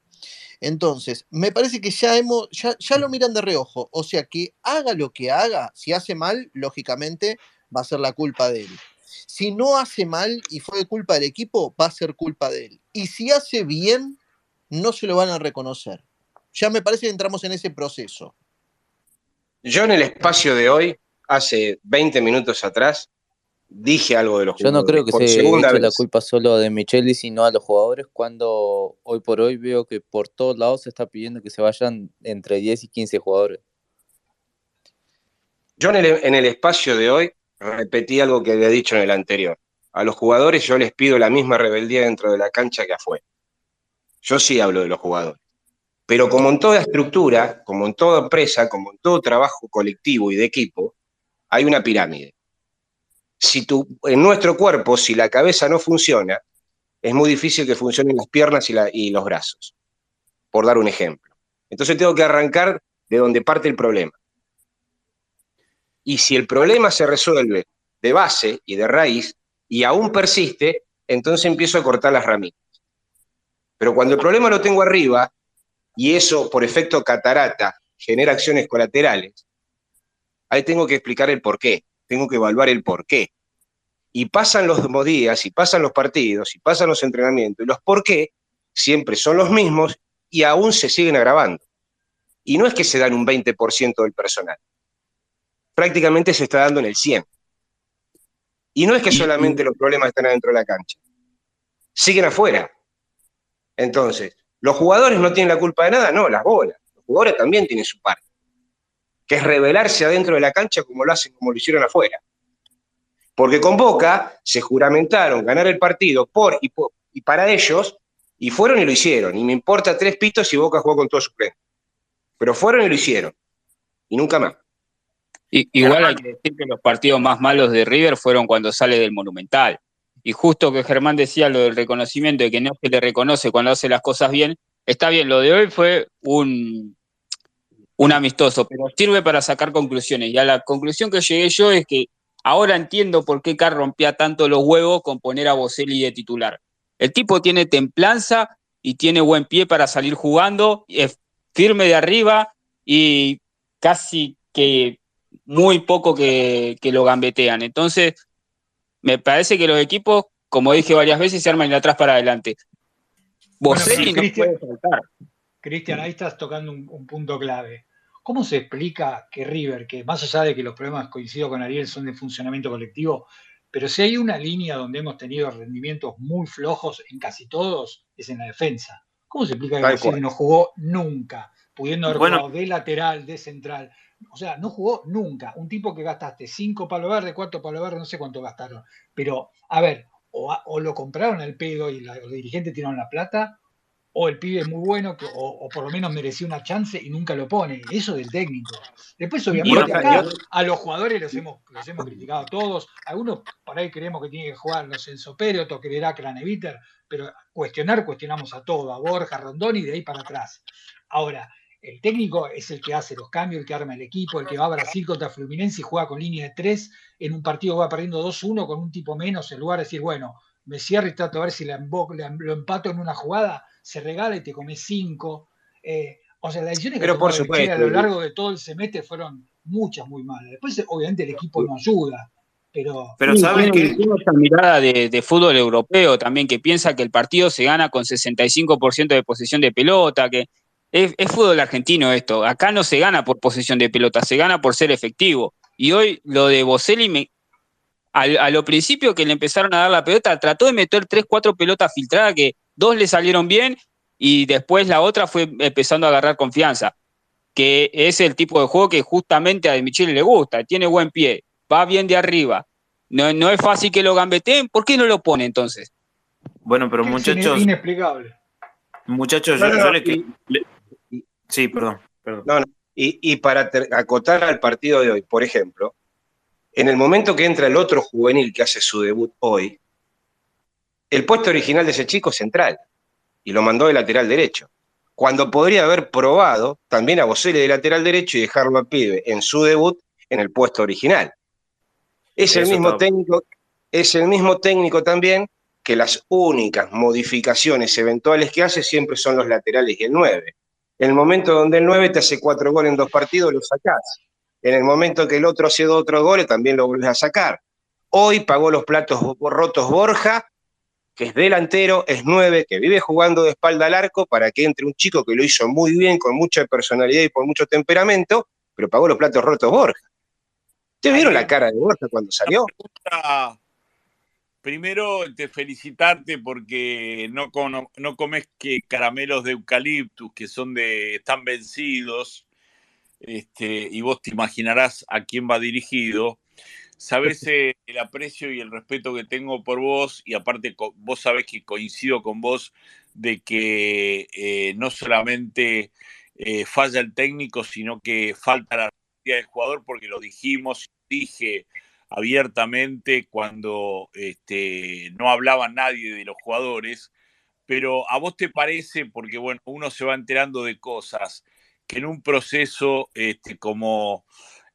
Entonces, me parece que ya, hemos, ya, ya lo miran de reojo. O sea, que haga lo que haga, si hace mal, lógicamente va a ser la culpa de él. Si no hace mal y fue culpa del equipo, va a ser culpa de él. Y si hace bien, no se lo van a reconocer. Ya me parece que entramos en ese proceso. Yo en el espacio de hoy, hace 20 minutos atrás, dije algo de los Yo no jugadores. creo que se eche la culpa solo de Micheli, sino a los jugadores, cuando hoy por hoy veo que por todos lados se está pidiendo que se vayan entre 10 y 15 jugadores. Yo en el, en el espacio de hoy repetí algo que había dicho en el anterior. A los jugadores yo les pido la misma rebeldía dentro de la cancha que afuera. Yo sí hablo de los jugadores. Pero como en toda estructura, como en toda empresa, como en todo trabajo colectivo y de equipo, hay una pirámide. Si tú, en nuestro cuerpo, si la cabeza no funciona, es muy difícil que funcionen las piernas y, y los brazos, por dar un ejemplo. Entonces tengo que arrancar de donde parte el problema. Y si el problema se resuelve de base y de raíz y aún persiste, entonces empiezo a cortar las ramitas. Pero cuando el problema lo tengo arriba y eso por efecto catarata genera acciones colaterales, ahí tengo que explicar el por qué, tengo que evaluar el por qué. Y pasan los días, y pasan los partidos, y pasan los entrenamientos, y los por qué siempre son los mismos y aún se siguen agravando. Y no es que se dan un 20% del personal, prácticamente se está dando en el 100%. Y no es que solamente los problemas están adentro de la cancha, siguen afuera. Entonces, ¿los jugadores no tienen la culpa de nada? No, las bolas. Los jugadores también tienen su parte. Que es rebelarse adentro de la cancha como lo hacen, como lo hicieron afuera. Porque con Boca se juramentaron ganar el partido por y, por- y para ellos, y fueron y lo hicieron. Y me importa tres pitos si Boca jugó con todo su pleno. Pero fueron y lo hicieron. Y nunca más. Igual hay que decir que los partidos más malos de River fueron cuando sale del Monumental. Y justo que Germán decía lo del reconocimiento, de que no se le reconoce cuando hace las cosas bien, está bien, lo de hoy fue un, un amistoso, pero sirve para sacar conclusiones. Y a la conclusión que llegué yo es que ahora entiendo por qué Carr rompía tanto los huevos con poner a Boselli de titular. El tipo tiene templanza y tiene buen pie para salir jugando, es firme de arriba y casi que muy poco que, que lo gambetean. Entonces, me parece que los equipos, como dije varias veces, se arman de atrás para adelante. Boselli no Cristian- puede faltar. Cristian, ahí estás tocando un, un punto clave. ¿Cómo se explica que River, que más allá de que los problemas, coincido con Ariel, son de funcionamiento colectivo, pero si hay una línea donde hemos tenido rendimientos muy flojos en casi todos, es en la defensa. ¿Cómo se explica que cual. no jugó nunca, pudiendo haber Bueno. jugado de lateral, de central? O sea, no jugó nunca. Un tipo que gastaste cinco palos verdes, cuatro palos verdes, no sé cuánto gastaron. Pero, a ver, o, a- o lo compraron al pedo y la- los dirigentes tiraron la plata, o el pibe es muy bueno, que- o, o por lo menos merecía una chance y nunca lo pone. Eso del técnico. Después, obviamente, acá a los jugadores los hemos, los hemos criticado todos. Algunos por ahí creemos que tiene que jugar los Enzo Pérez, otros creerá Craneviter, pero cuestionar, cuestionamos a todo, a Borja, a Rondón y de ahí para atrás. Ahora, el técnico es el que hace los cambios, el que arma el equipo, el que va a Brasil contra Fluminense y juega con línea de tres en un partido va perdiendo 2-1 con un tipo menos, en lugar de decir, bueno, me cierro y trato de ver si la embo- la- lo empato en una jugada, se regala y te comes cinco. Eh, o sea, las decisiones que Pero por Che a supuesto. lo largo de todo el semestre fueron muchas muy malas. Después, obviamente, el equipo no ayuda, pero Pero Sí, ¿sabes qué? tiene esa mirada de, de fútbol europeo también, que piensa que el partido se gana con 65% de posesión de pelota, que es, es fútbol argentino esto. Acá no se gana por posesión de pelota, se gana por ser efectivo. Y hoy lo de Boselli, me, al- a, lo principio que le empezaron a dar la pelota, trató de meter tres, cuatro pelotas filtradas que dos le salieron bien y después la otra fue empezando a agarrar confianza, que es el tipo de juego que justamente a De Michele le gusta, tiene buen pie, va bien de arriba. No, no es fácil que lo gambeteen, ¿por qué no lo pone entonces? Bueno, pero es muchachos, inexplicable. muchachos, No, yo, no, yo no, les que- y- le- Sí, perdón, perdón. No, no. Y, y para ter- acotar al partido de hoy, por ejemplo, en el momento que entra el otro juvenil que hace su debut hoy, el puesto original de ese chico es central y lo mandó de lateral derecho. Cuando podría haber probado también a Boselli de lateral derecho y dejarlo al pibe en su debut en el puesto original. Es el mismo está- técnico, es el mismo técnico también que las únicas modificaciones eventuales que hace siempre son los laterales y el 9. En el momento donde el 9 te hace cuatro goles en dos partidos, lo sacás. En el momento que el otro hace dos otros goles, también lo vuelves a sacar. Hoy pagó los platos rotos Borja, que es delantero, es 9, que vive jugando de espalda al arco para que entre un chico que lo hizo muy bien, con mucha personalidad y con mucho temperamento, pero pagó los platos rotos Borja. ¿Ustedes vieron la cara de Borja cuando salió? primero te felicitarte porque no, no comes que caramelos de eucaliptus que son de están vencidos este, y vos te imaginarás a quién va dirigido. Sabés eh, el aprecio y el respeto que tengo por vos y aparte vos sabés que coincido con vos de que eh, no solamente eh, falla el técnico, sino que falta la realidad del jugador porque lo dijimos, dije abiertamente cuando este, no hablaba nadie de los jugadores, pero a vos te parece, porque bueno, uno se va enterando de cosas, que en un proceso este, como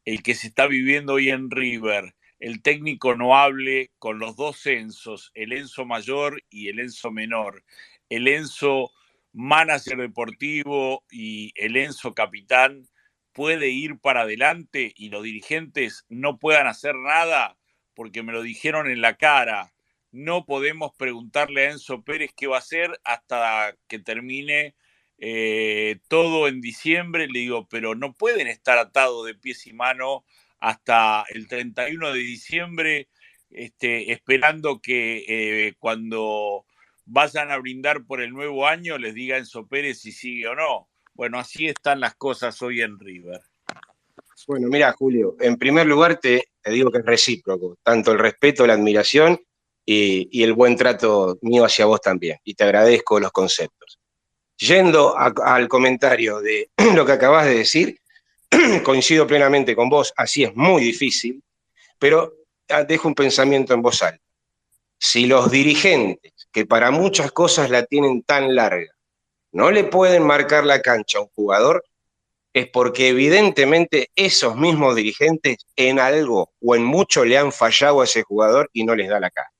el que se está viviendo hoy en River, el técnico no hable con los dos Enzos, el Enzo mayor y el Enzo menor, el Enzo manager deportivo y el Enzo capitán, puede ir para adelante y los dirigentes no puedan hacer nada porque me lo dijeron en la cara. No podemos preguntarle a Enzo Pérez qué va a hacer hasta que termine eh, todo en diciembre. Le digo, pero no pueden estar atados de pies y mano hasta el 31 de diciembre, este, esperando que eh, cuando vayan a brindar por el nuevo año les diga Enzo Pérez si sigue o no. Bueno, así están las cosas hoy en River. Bueno, mira, Julio, en primer lugar te, digo que es recíproco, tanto el respeto, la admiración y el buen trato mío hacia vos también. Y te agradezco los conceptos. Yendo al comentario de lo que acabas de decir, coincido plenamente con vos, así es muy difícil, pero ah, dejo un pensamiento en voz alta. Si los dirigentes, que para muchas cosas la tienen tan larga, no le pueden marcar la cancha a un jugador, es porque evidentemente esos mismos dirigentes en algo o en mucho le han fallado a ese jugador y no les da la cara.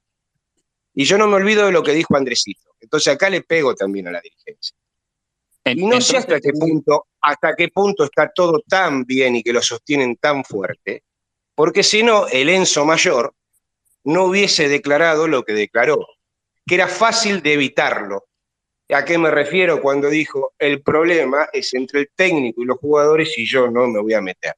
Y yo no me olvido de lo que dijo Andresito. Entonces acá le pego también a la dirigencia. Y no sé hasta qué punto, hasta qué punto está todo tan bien y que lo sostienen tan fuerte, porque si no, el Enzo Mayor no hubiese declarado lo que declaró, que era fácil de evitarlo. ¿A qué me refiero cuando dijo el problema es entre el técnico y los jugadores y yo no me voy a meter?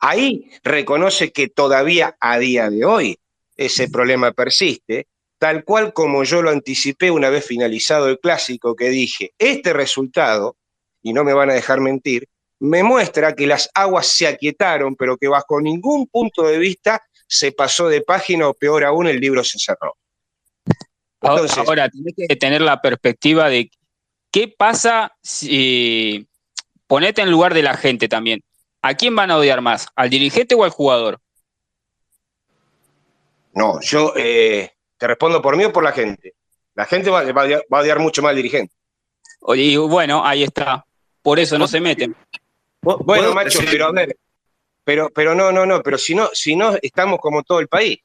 Ahí reconoce que todavía a día de hoy ese problema persiste, tal cual como yo lo anticipé una vez finalizado el clásico, que dije, este resultado, y no me van a dejar mentir, me muestra que las aguas se aquietaron, pero que bajo ningún punto de vista se pasó de página o peor aún el libro se cerró. Ahora- Entonces- Ahora, tenés que tener la perspectiva de qué pasa si. Ponete en lugar de la gente también. ¿A quién van a odiar más? ¿Al dirigente o al jugador? No, yo eh, te respondo por mí o por la gente. La gente va, va a odiar, va a odiar mucho más al dirigente. Y bueno, ahí está. Por eso no se meten. Bueno, ¿Puedo macho, pero a ver, pero, pero no, no, no, pero si no, si no estamos como todo el país,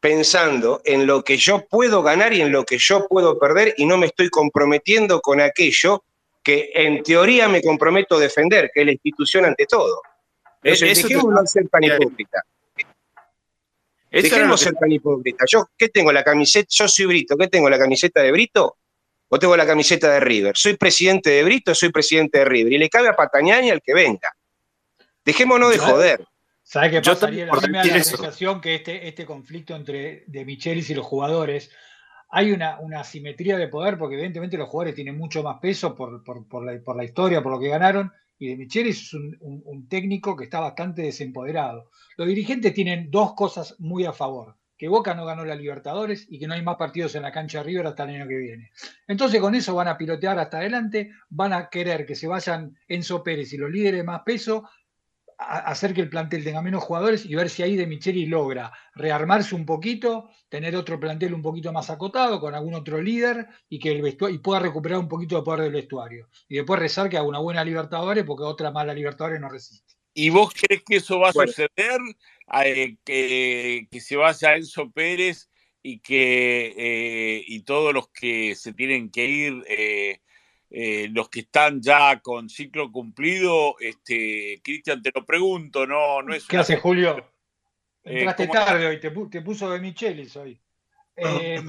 pensando en lo que yo puedo ganar y en lo que yo puedo perder y no me estoy comprometiendo con aquello que en teoría me comprometo a defender, que es la institución ante todo. Entonces, Eso te- dejémonos de ser tan hipócritas. Eso Dejemos que- ser tan hipócritas. Yo, ¿qué tengo la camiseta? Yo soy Brito, ¿qué tengo la camiseta de Brito? ¿O tengo la camiseta de River? ¿Soy presidente de Brito o soy presidente de River? Y le cabe a Patañani al que venga. Dejémonos de Yo- joder. ¿Sabes qué Yo pasa, también Ariel? A por mí me da decir la eso. sensación que este, este conflicto entre de Michelis y los jugadores, hay una, una asimetría de poder, porque evidentemente los jugadores tienen mucho más peso por, por- por la, por la historia, por lo que ganaron, y de Michelis es un, técnico que está bastante desempoderado. Los dirigentes tienen dos cosas muy a favor, que Boca no ganó la Libertadores y que no hay más partidos en la cancha de River hasta el año que viene. Entonces con eso van a pilotear hasta adelante, van a querer que se vayan Enzo Pérez y los líderes de más peso hacer que el plantel tenga menos jugadores y ver si ahí de Micheli logra rearmarse un poquito, tener otro plantel un poquito más acotado con algún otro líder y que el vestuario, y pueda recuperar un poquito de poder del vestuario. Y después rezar que haga una buena Libertadores porque otra mala Libertadores no resiste. ¿Y vos crees que eso va a Bueno. suceder? Eh, que, que se vaya Enzo Pérez y que eh, y todos los que se tienen que ir, eh, eh, los que están ya con ciclo cumplido, este, Cristian, te lo pregunto, no, no es ¿Qué hace Julio? Eh, Entraste ¿cómo- tarde hoy, te, pu- te puso de Michelis hoy. Eh,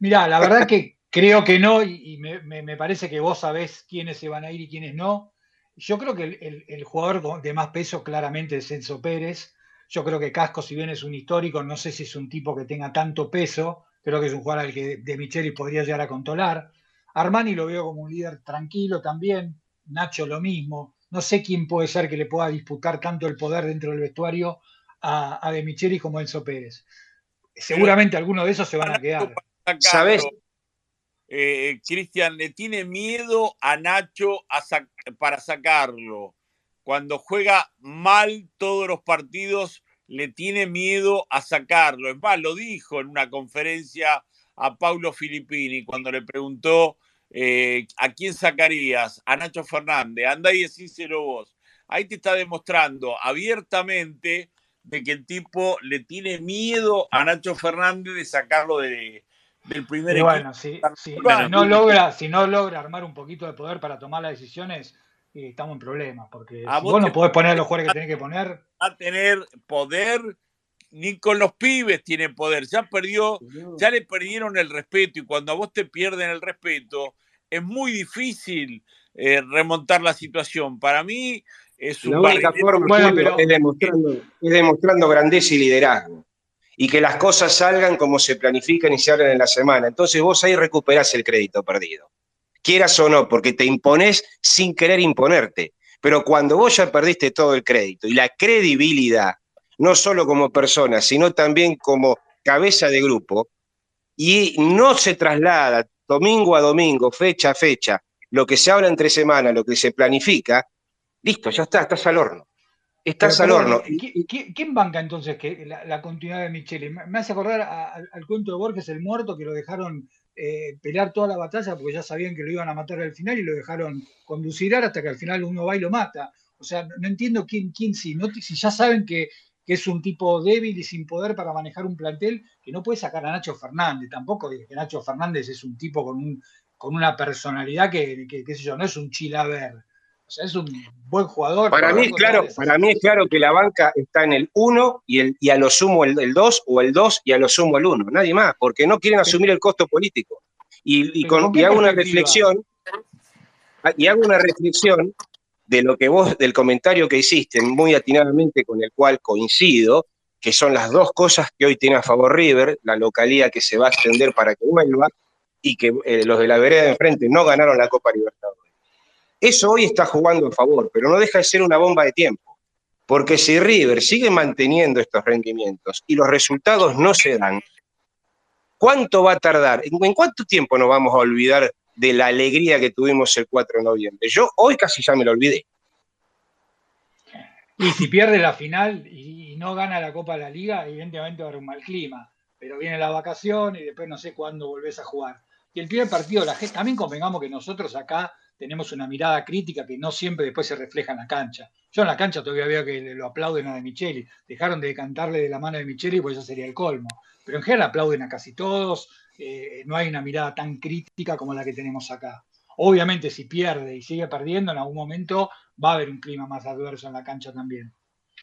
mirá, la verdad que creo que no, y, me, me- me parece que vos sabés quiénes se van a ir y quiénes no. Yo creo que el, el- el jugador de más peso claramente es Enzo Pérez. Yo creo que Casco, si bien es un histórico, no sé si es un tipo que tenga tanto peso. Creo que es un jugador al que de Michelis podría llegar a controlar. Armani lo veo como un líder tranquilo también. Nacho lo mismo. No sé quién puede ser que le pueda disputar tanto el poder dentro del vestuario a, a De Michelis como Enzo Pérez. Seguramente algunos de esos se van a quedar. ¿Sabés? Eh, Cristian, le tiene miedo a Nacho a sac- para sacarlo. Cuando juega mal todos los partidos, le tiene miedo a sacarlo. Es más, lo dijo en una conferencia a Paulo Filippini cuando le preguntó eh, a quién sacarías, a Nacho Fernández. Anda y decíselo vos. Ahí te está demostrando abiertamente de que el tipo le tiene miedo a Nacho Fernández de sacarlo de, del primer Y equipo. bueno, si, si- Bueno, si no logra, si no logra armar un poquito de poder para tomar las decisiones, estamos en problemas. Porque A si vos vos no podés poner a los jugadores que tenés que poner, a tener poder, ni con los pibes tiene poder. Ya perdió, ya le perdieron el respeto y cuando a vos te pierden el respeto, es muy difícil eh, remontar la situación. Para mí es un La única forma Bueno, Julio, pero- es, demostrando, es demostrando grandeza y liderazgo. Y que las cosas salgan como se planifican y se hablan en la semana. Entonces vos ahí recuperás el crédito perdido. Quieras o no, porque te imponés sin querer imponerte. Pero cuando vos ya perdiste todo el crédito y la credibilidad, no solo como persona, sino también como cabeza de grupo, y no se traslada domingo a domingo, fecha a fecha, lo que se habla entre semanas, lo que se planifica, listo, ya está, estás al horno. Estás Pero, al horno. ¿qui- qui- ¿Quién banca entonces que la, la continuidad de Micheli? Me hace acordar a- al cuento de Borges, el muerto, que lo dejaron eh, pelear toda la batalla porque ya sabían que lo iban a matar al final y lo dejaron conducir hasta que al final uno va y lo mata. O sea, no entiendo quién, quién si, no, si ya saben que, que es un tipo débil y sin poder para manejar un plantel, que no puede sacar a Nacho Fernández. Tampoco que Nacho Fernández es un tipo con, un, con una personalidad que, que, no es un chilaver. O sea, es un buen jugador. Para mí claro, para mí es claro que la banca está en el 1 y, el, y a lo sumo el 2 o el 2 y a lo sumo el 1, nadie más, porque no quieren asumir el costo político. Y, y Pero con- ¿con y qué hago una reflexión, y hago una reflexión de lo que vos, del comentario que hiciste, muy atinadamente con el cual coincido, que son las dos cosas que hoy tiene a favor River, la localía que se va a extender para que vuelva, y que eh, los de la vereda de enfrente no ganaron la Copa Libertadores. Eso hoy está jugando a favor, pero no deja de ser una bomba de tiempo. Porque si River sigue manteniendo estos rendimientos y los resultados no se dan, ¿cuánto va a tardar? ¿En, cuánto tiempo nos vamos a olvidar de la alegría que tuvimos el 4 de noviembre? Yo hoy casi ya me lo olvidé. Y si pierde la final y, no gana la Copa de la Liga, evidentemente va a mal clima. Pero viene la vacación y después no sé cuándo volvés a jugar. Y el primer partido, la gente, también convengamos que nosotros acá tenemos una mirada crítica que no siempre después se refleja en la cancha. Yo en la cancha todavía veo que lo aplauden a De Micheli. Dejaron de cantarle de la mano de Micheli, pues eso sería el colmo. Pero en general aplauden a casi todos. eh, no hay una mirada tan crítica como la que tenemos acá. Obviamente, si pierde y sigue perdiendo, en algún momento va a haber un clima más adverso en la cancha también.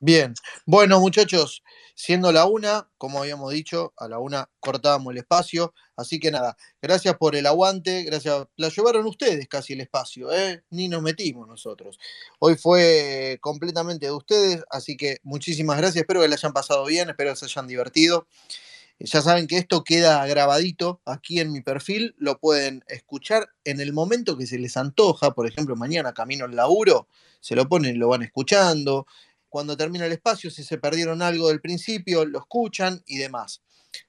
Bien, bueno muchachos, siendo la una, como habíamos dicho, a la una cortábamos el espacio, así que nada, gracias por el aguante, gracias, la llevaron ustedes casi el espacio, ¿eh? ni nos metimos nosotros. Hoy fue completamente de ustedes, así que muchísimas gracias, espero que la hayan pasado bien, espero que se hayan divertido. Ya saben que esto queda grabadito aquí en mi perfil, lo pueden escuchar en el momento que se les antoja, por ejemplo, mañana camino al laburo, se lo ponen, lo van escuchando, cuando termina el espacio, si se perdieron algo del principio, lo escuchan y demás.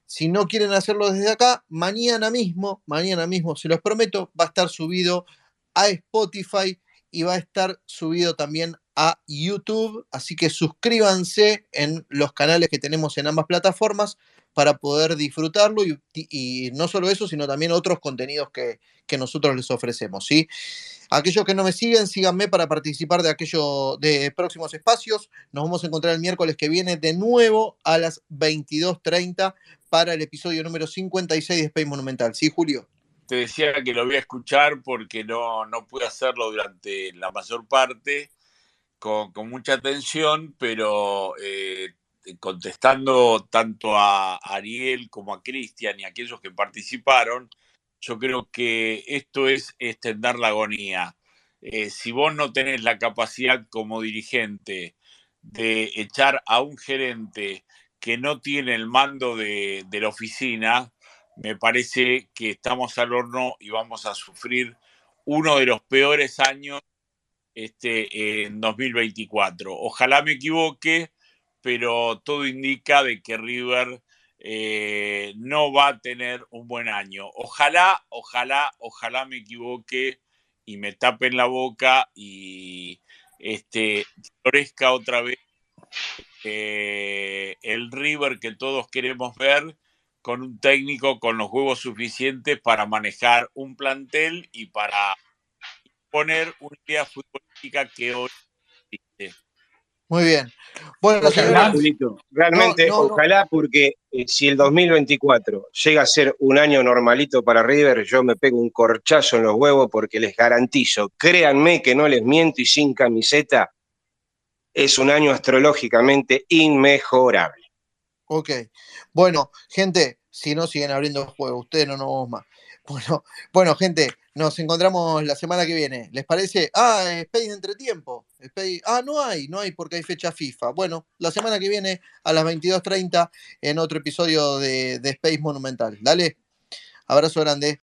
Si no quieren hacerlo desde acá, mañana mismo, mañana mismo, se los prometo, va a estar subido a Spotify y va a estar subido también a YouTube. Así que suscríbanse en los canales que tenemos en ambas plataformas para poder disfrutarlo y, no solo eso, sino también otros contenidos que, que nosotros les ofrecemos. ¿sí? Aquellos que no me siguen, síganme para participar de aquellos de próximos espacios. Nos vamos a encontrar el miércoles que viene de nuevo a las 22.30 para el episodio número 56 de Space Monumental. ¿Sí, Julio? Te decía que lo voy a escuchar porque no, no pude hacerlo durante la mayor parte con, con mucha atención, pero eh, contestando tanto a Ariel como a Cristian y a aquellos que participaron, yo creo que esto es extender la agonía. Eh, si vos no tenés la capacidad como dirigente de echar a un gerente que no tiene el mando de, de la oficina, me parece que estamos al horno y vamos a sufrir uno de los peores años este, en 2024. Ojalá me equivoque, pero todo indica de que River eh, no va a tener un buen año. Ojalá, ojalá, ojalá me equivoque y me tapen la boca y este, florezca otra vez eh, el River que todos queremos ver con un técnico con los huevos suficientes para manejar un plantel y para poner una idea futbolística que hoy existe. Muy bien. Bueno, Ojalá, Julito, realmente, No, no, no. ojalá, porque eh, si el 2024 llega a ser un año normalito para River, yo me pego un corchazo en los huevos porque les garantizo, créanme que no les miento y sin camiseta, es un año astrológicamente inmejorable. Ok. Bueno, gente, si no siguen abriendo juego, ustedes no nos vamos más. Bueno, bueno, gente, nos encontramos la semana que viene. ¿Les parece? Ah, Space entretiempo. Space- Ah, no hay, no hay porque hay fecha FIFA. Bueno, la semana que viene a las 22.30 en otro episodio de, de Space Monumental. Dale. Abrazo grande.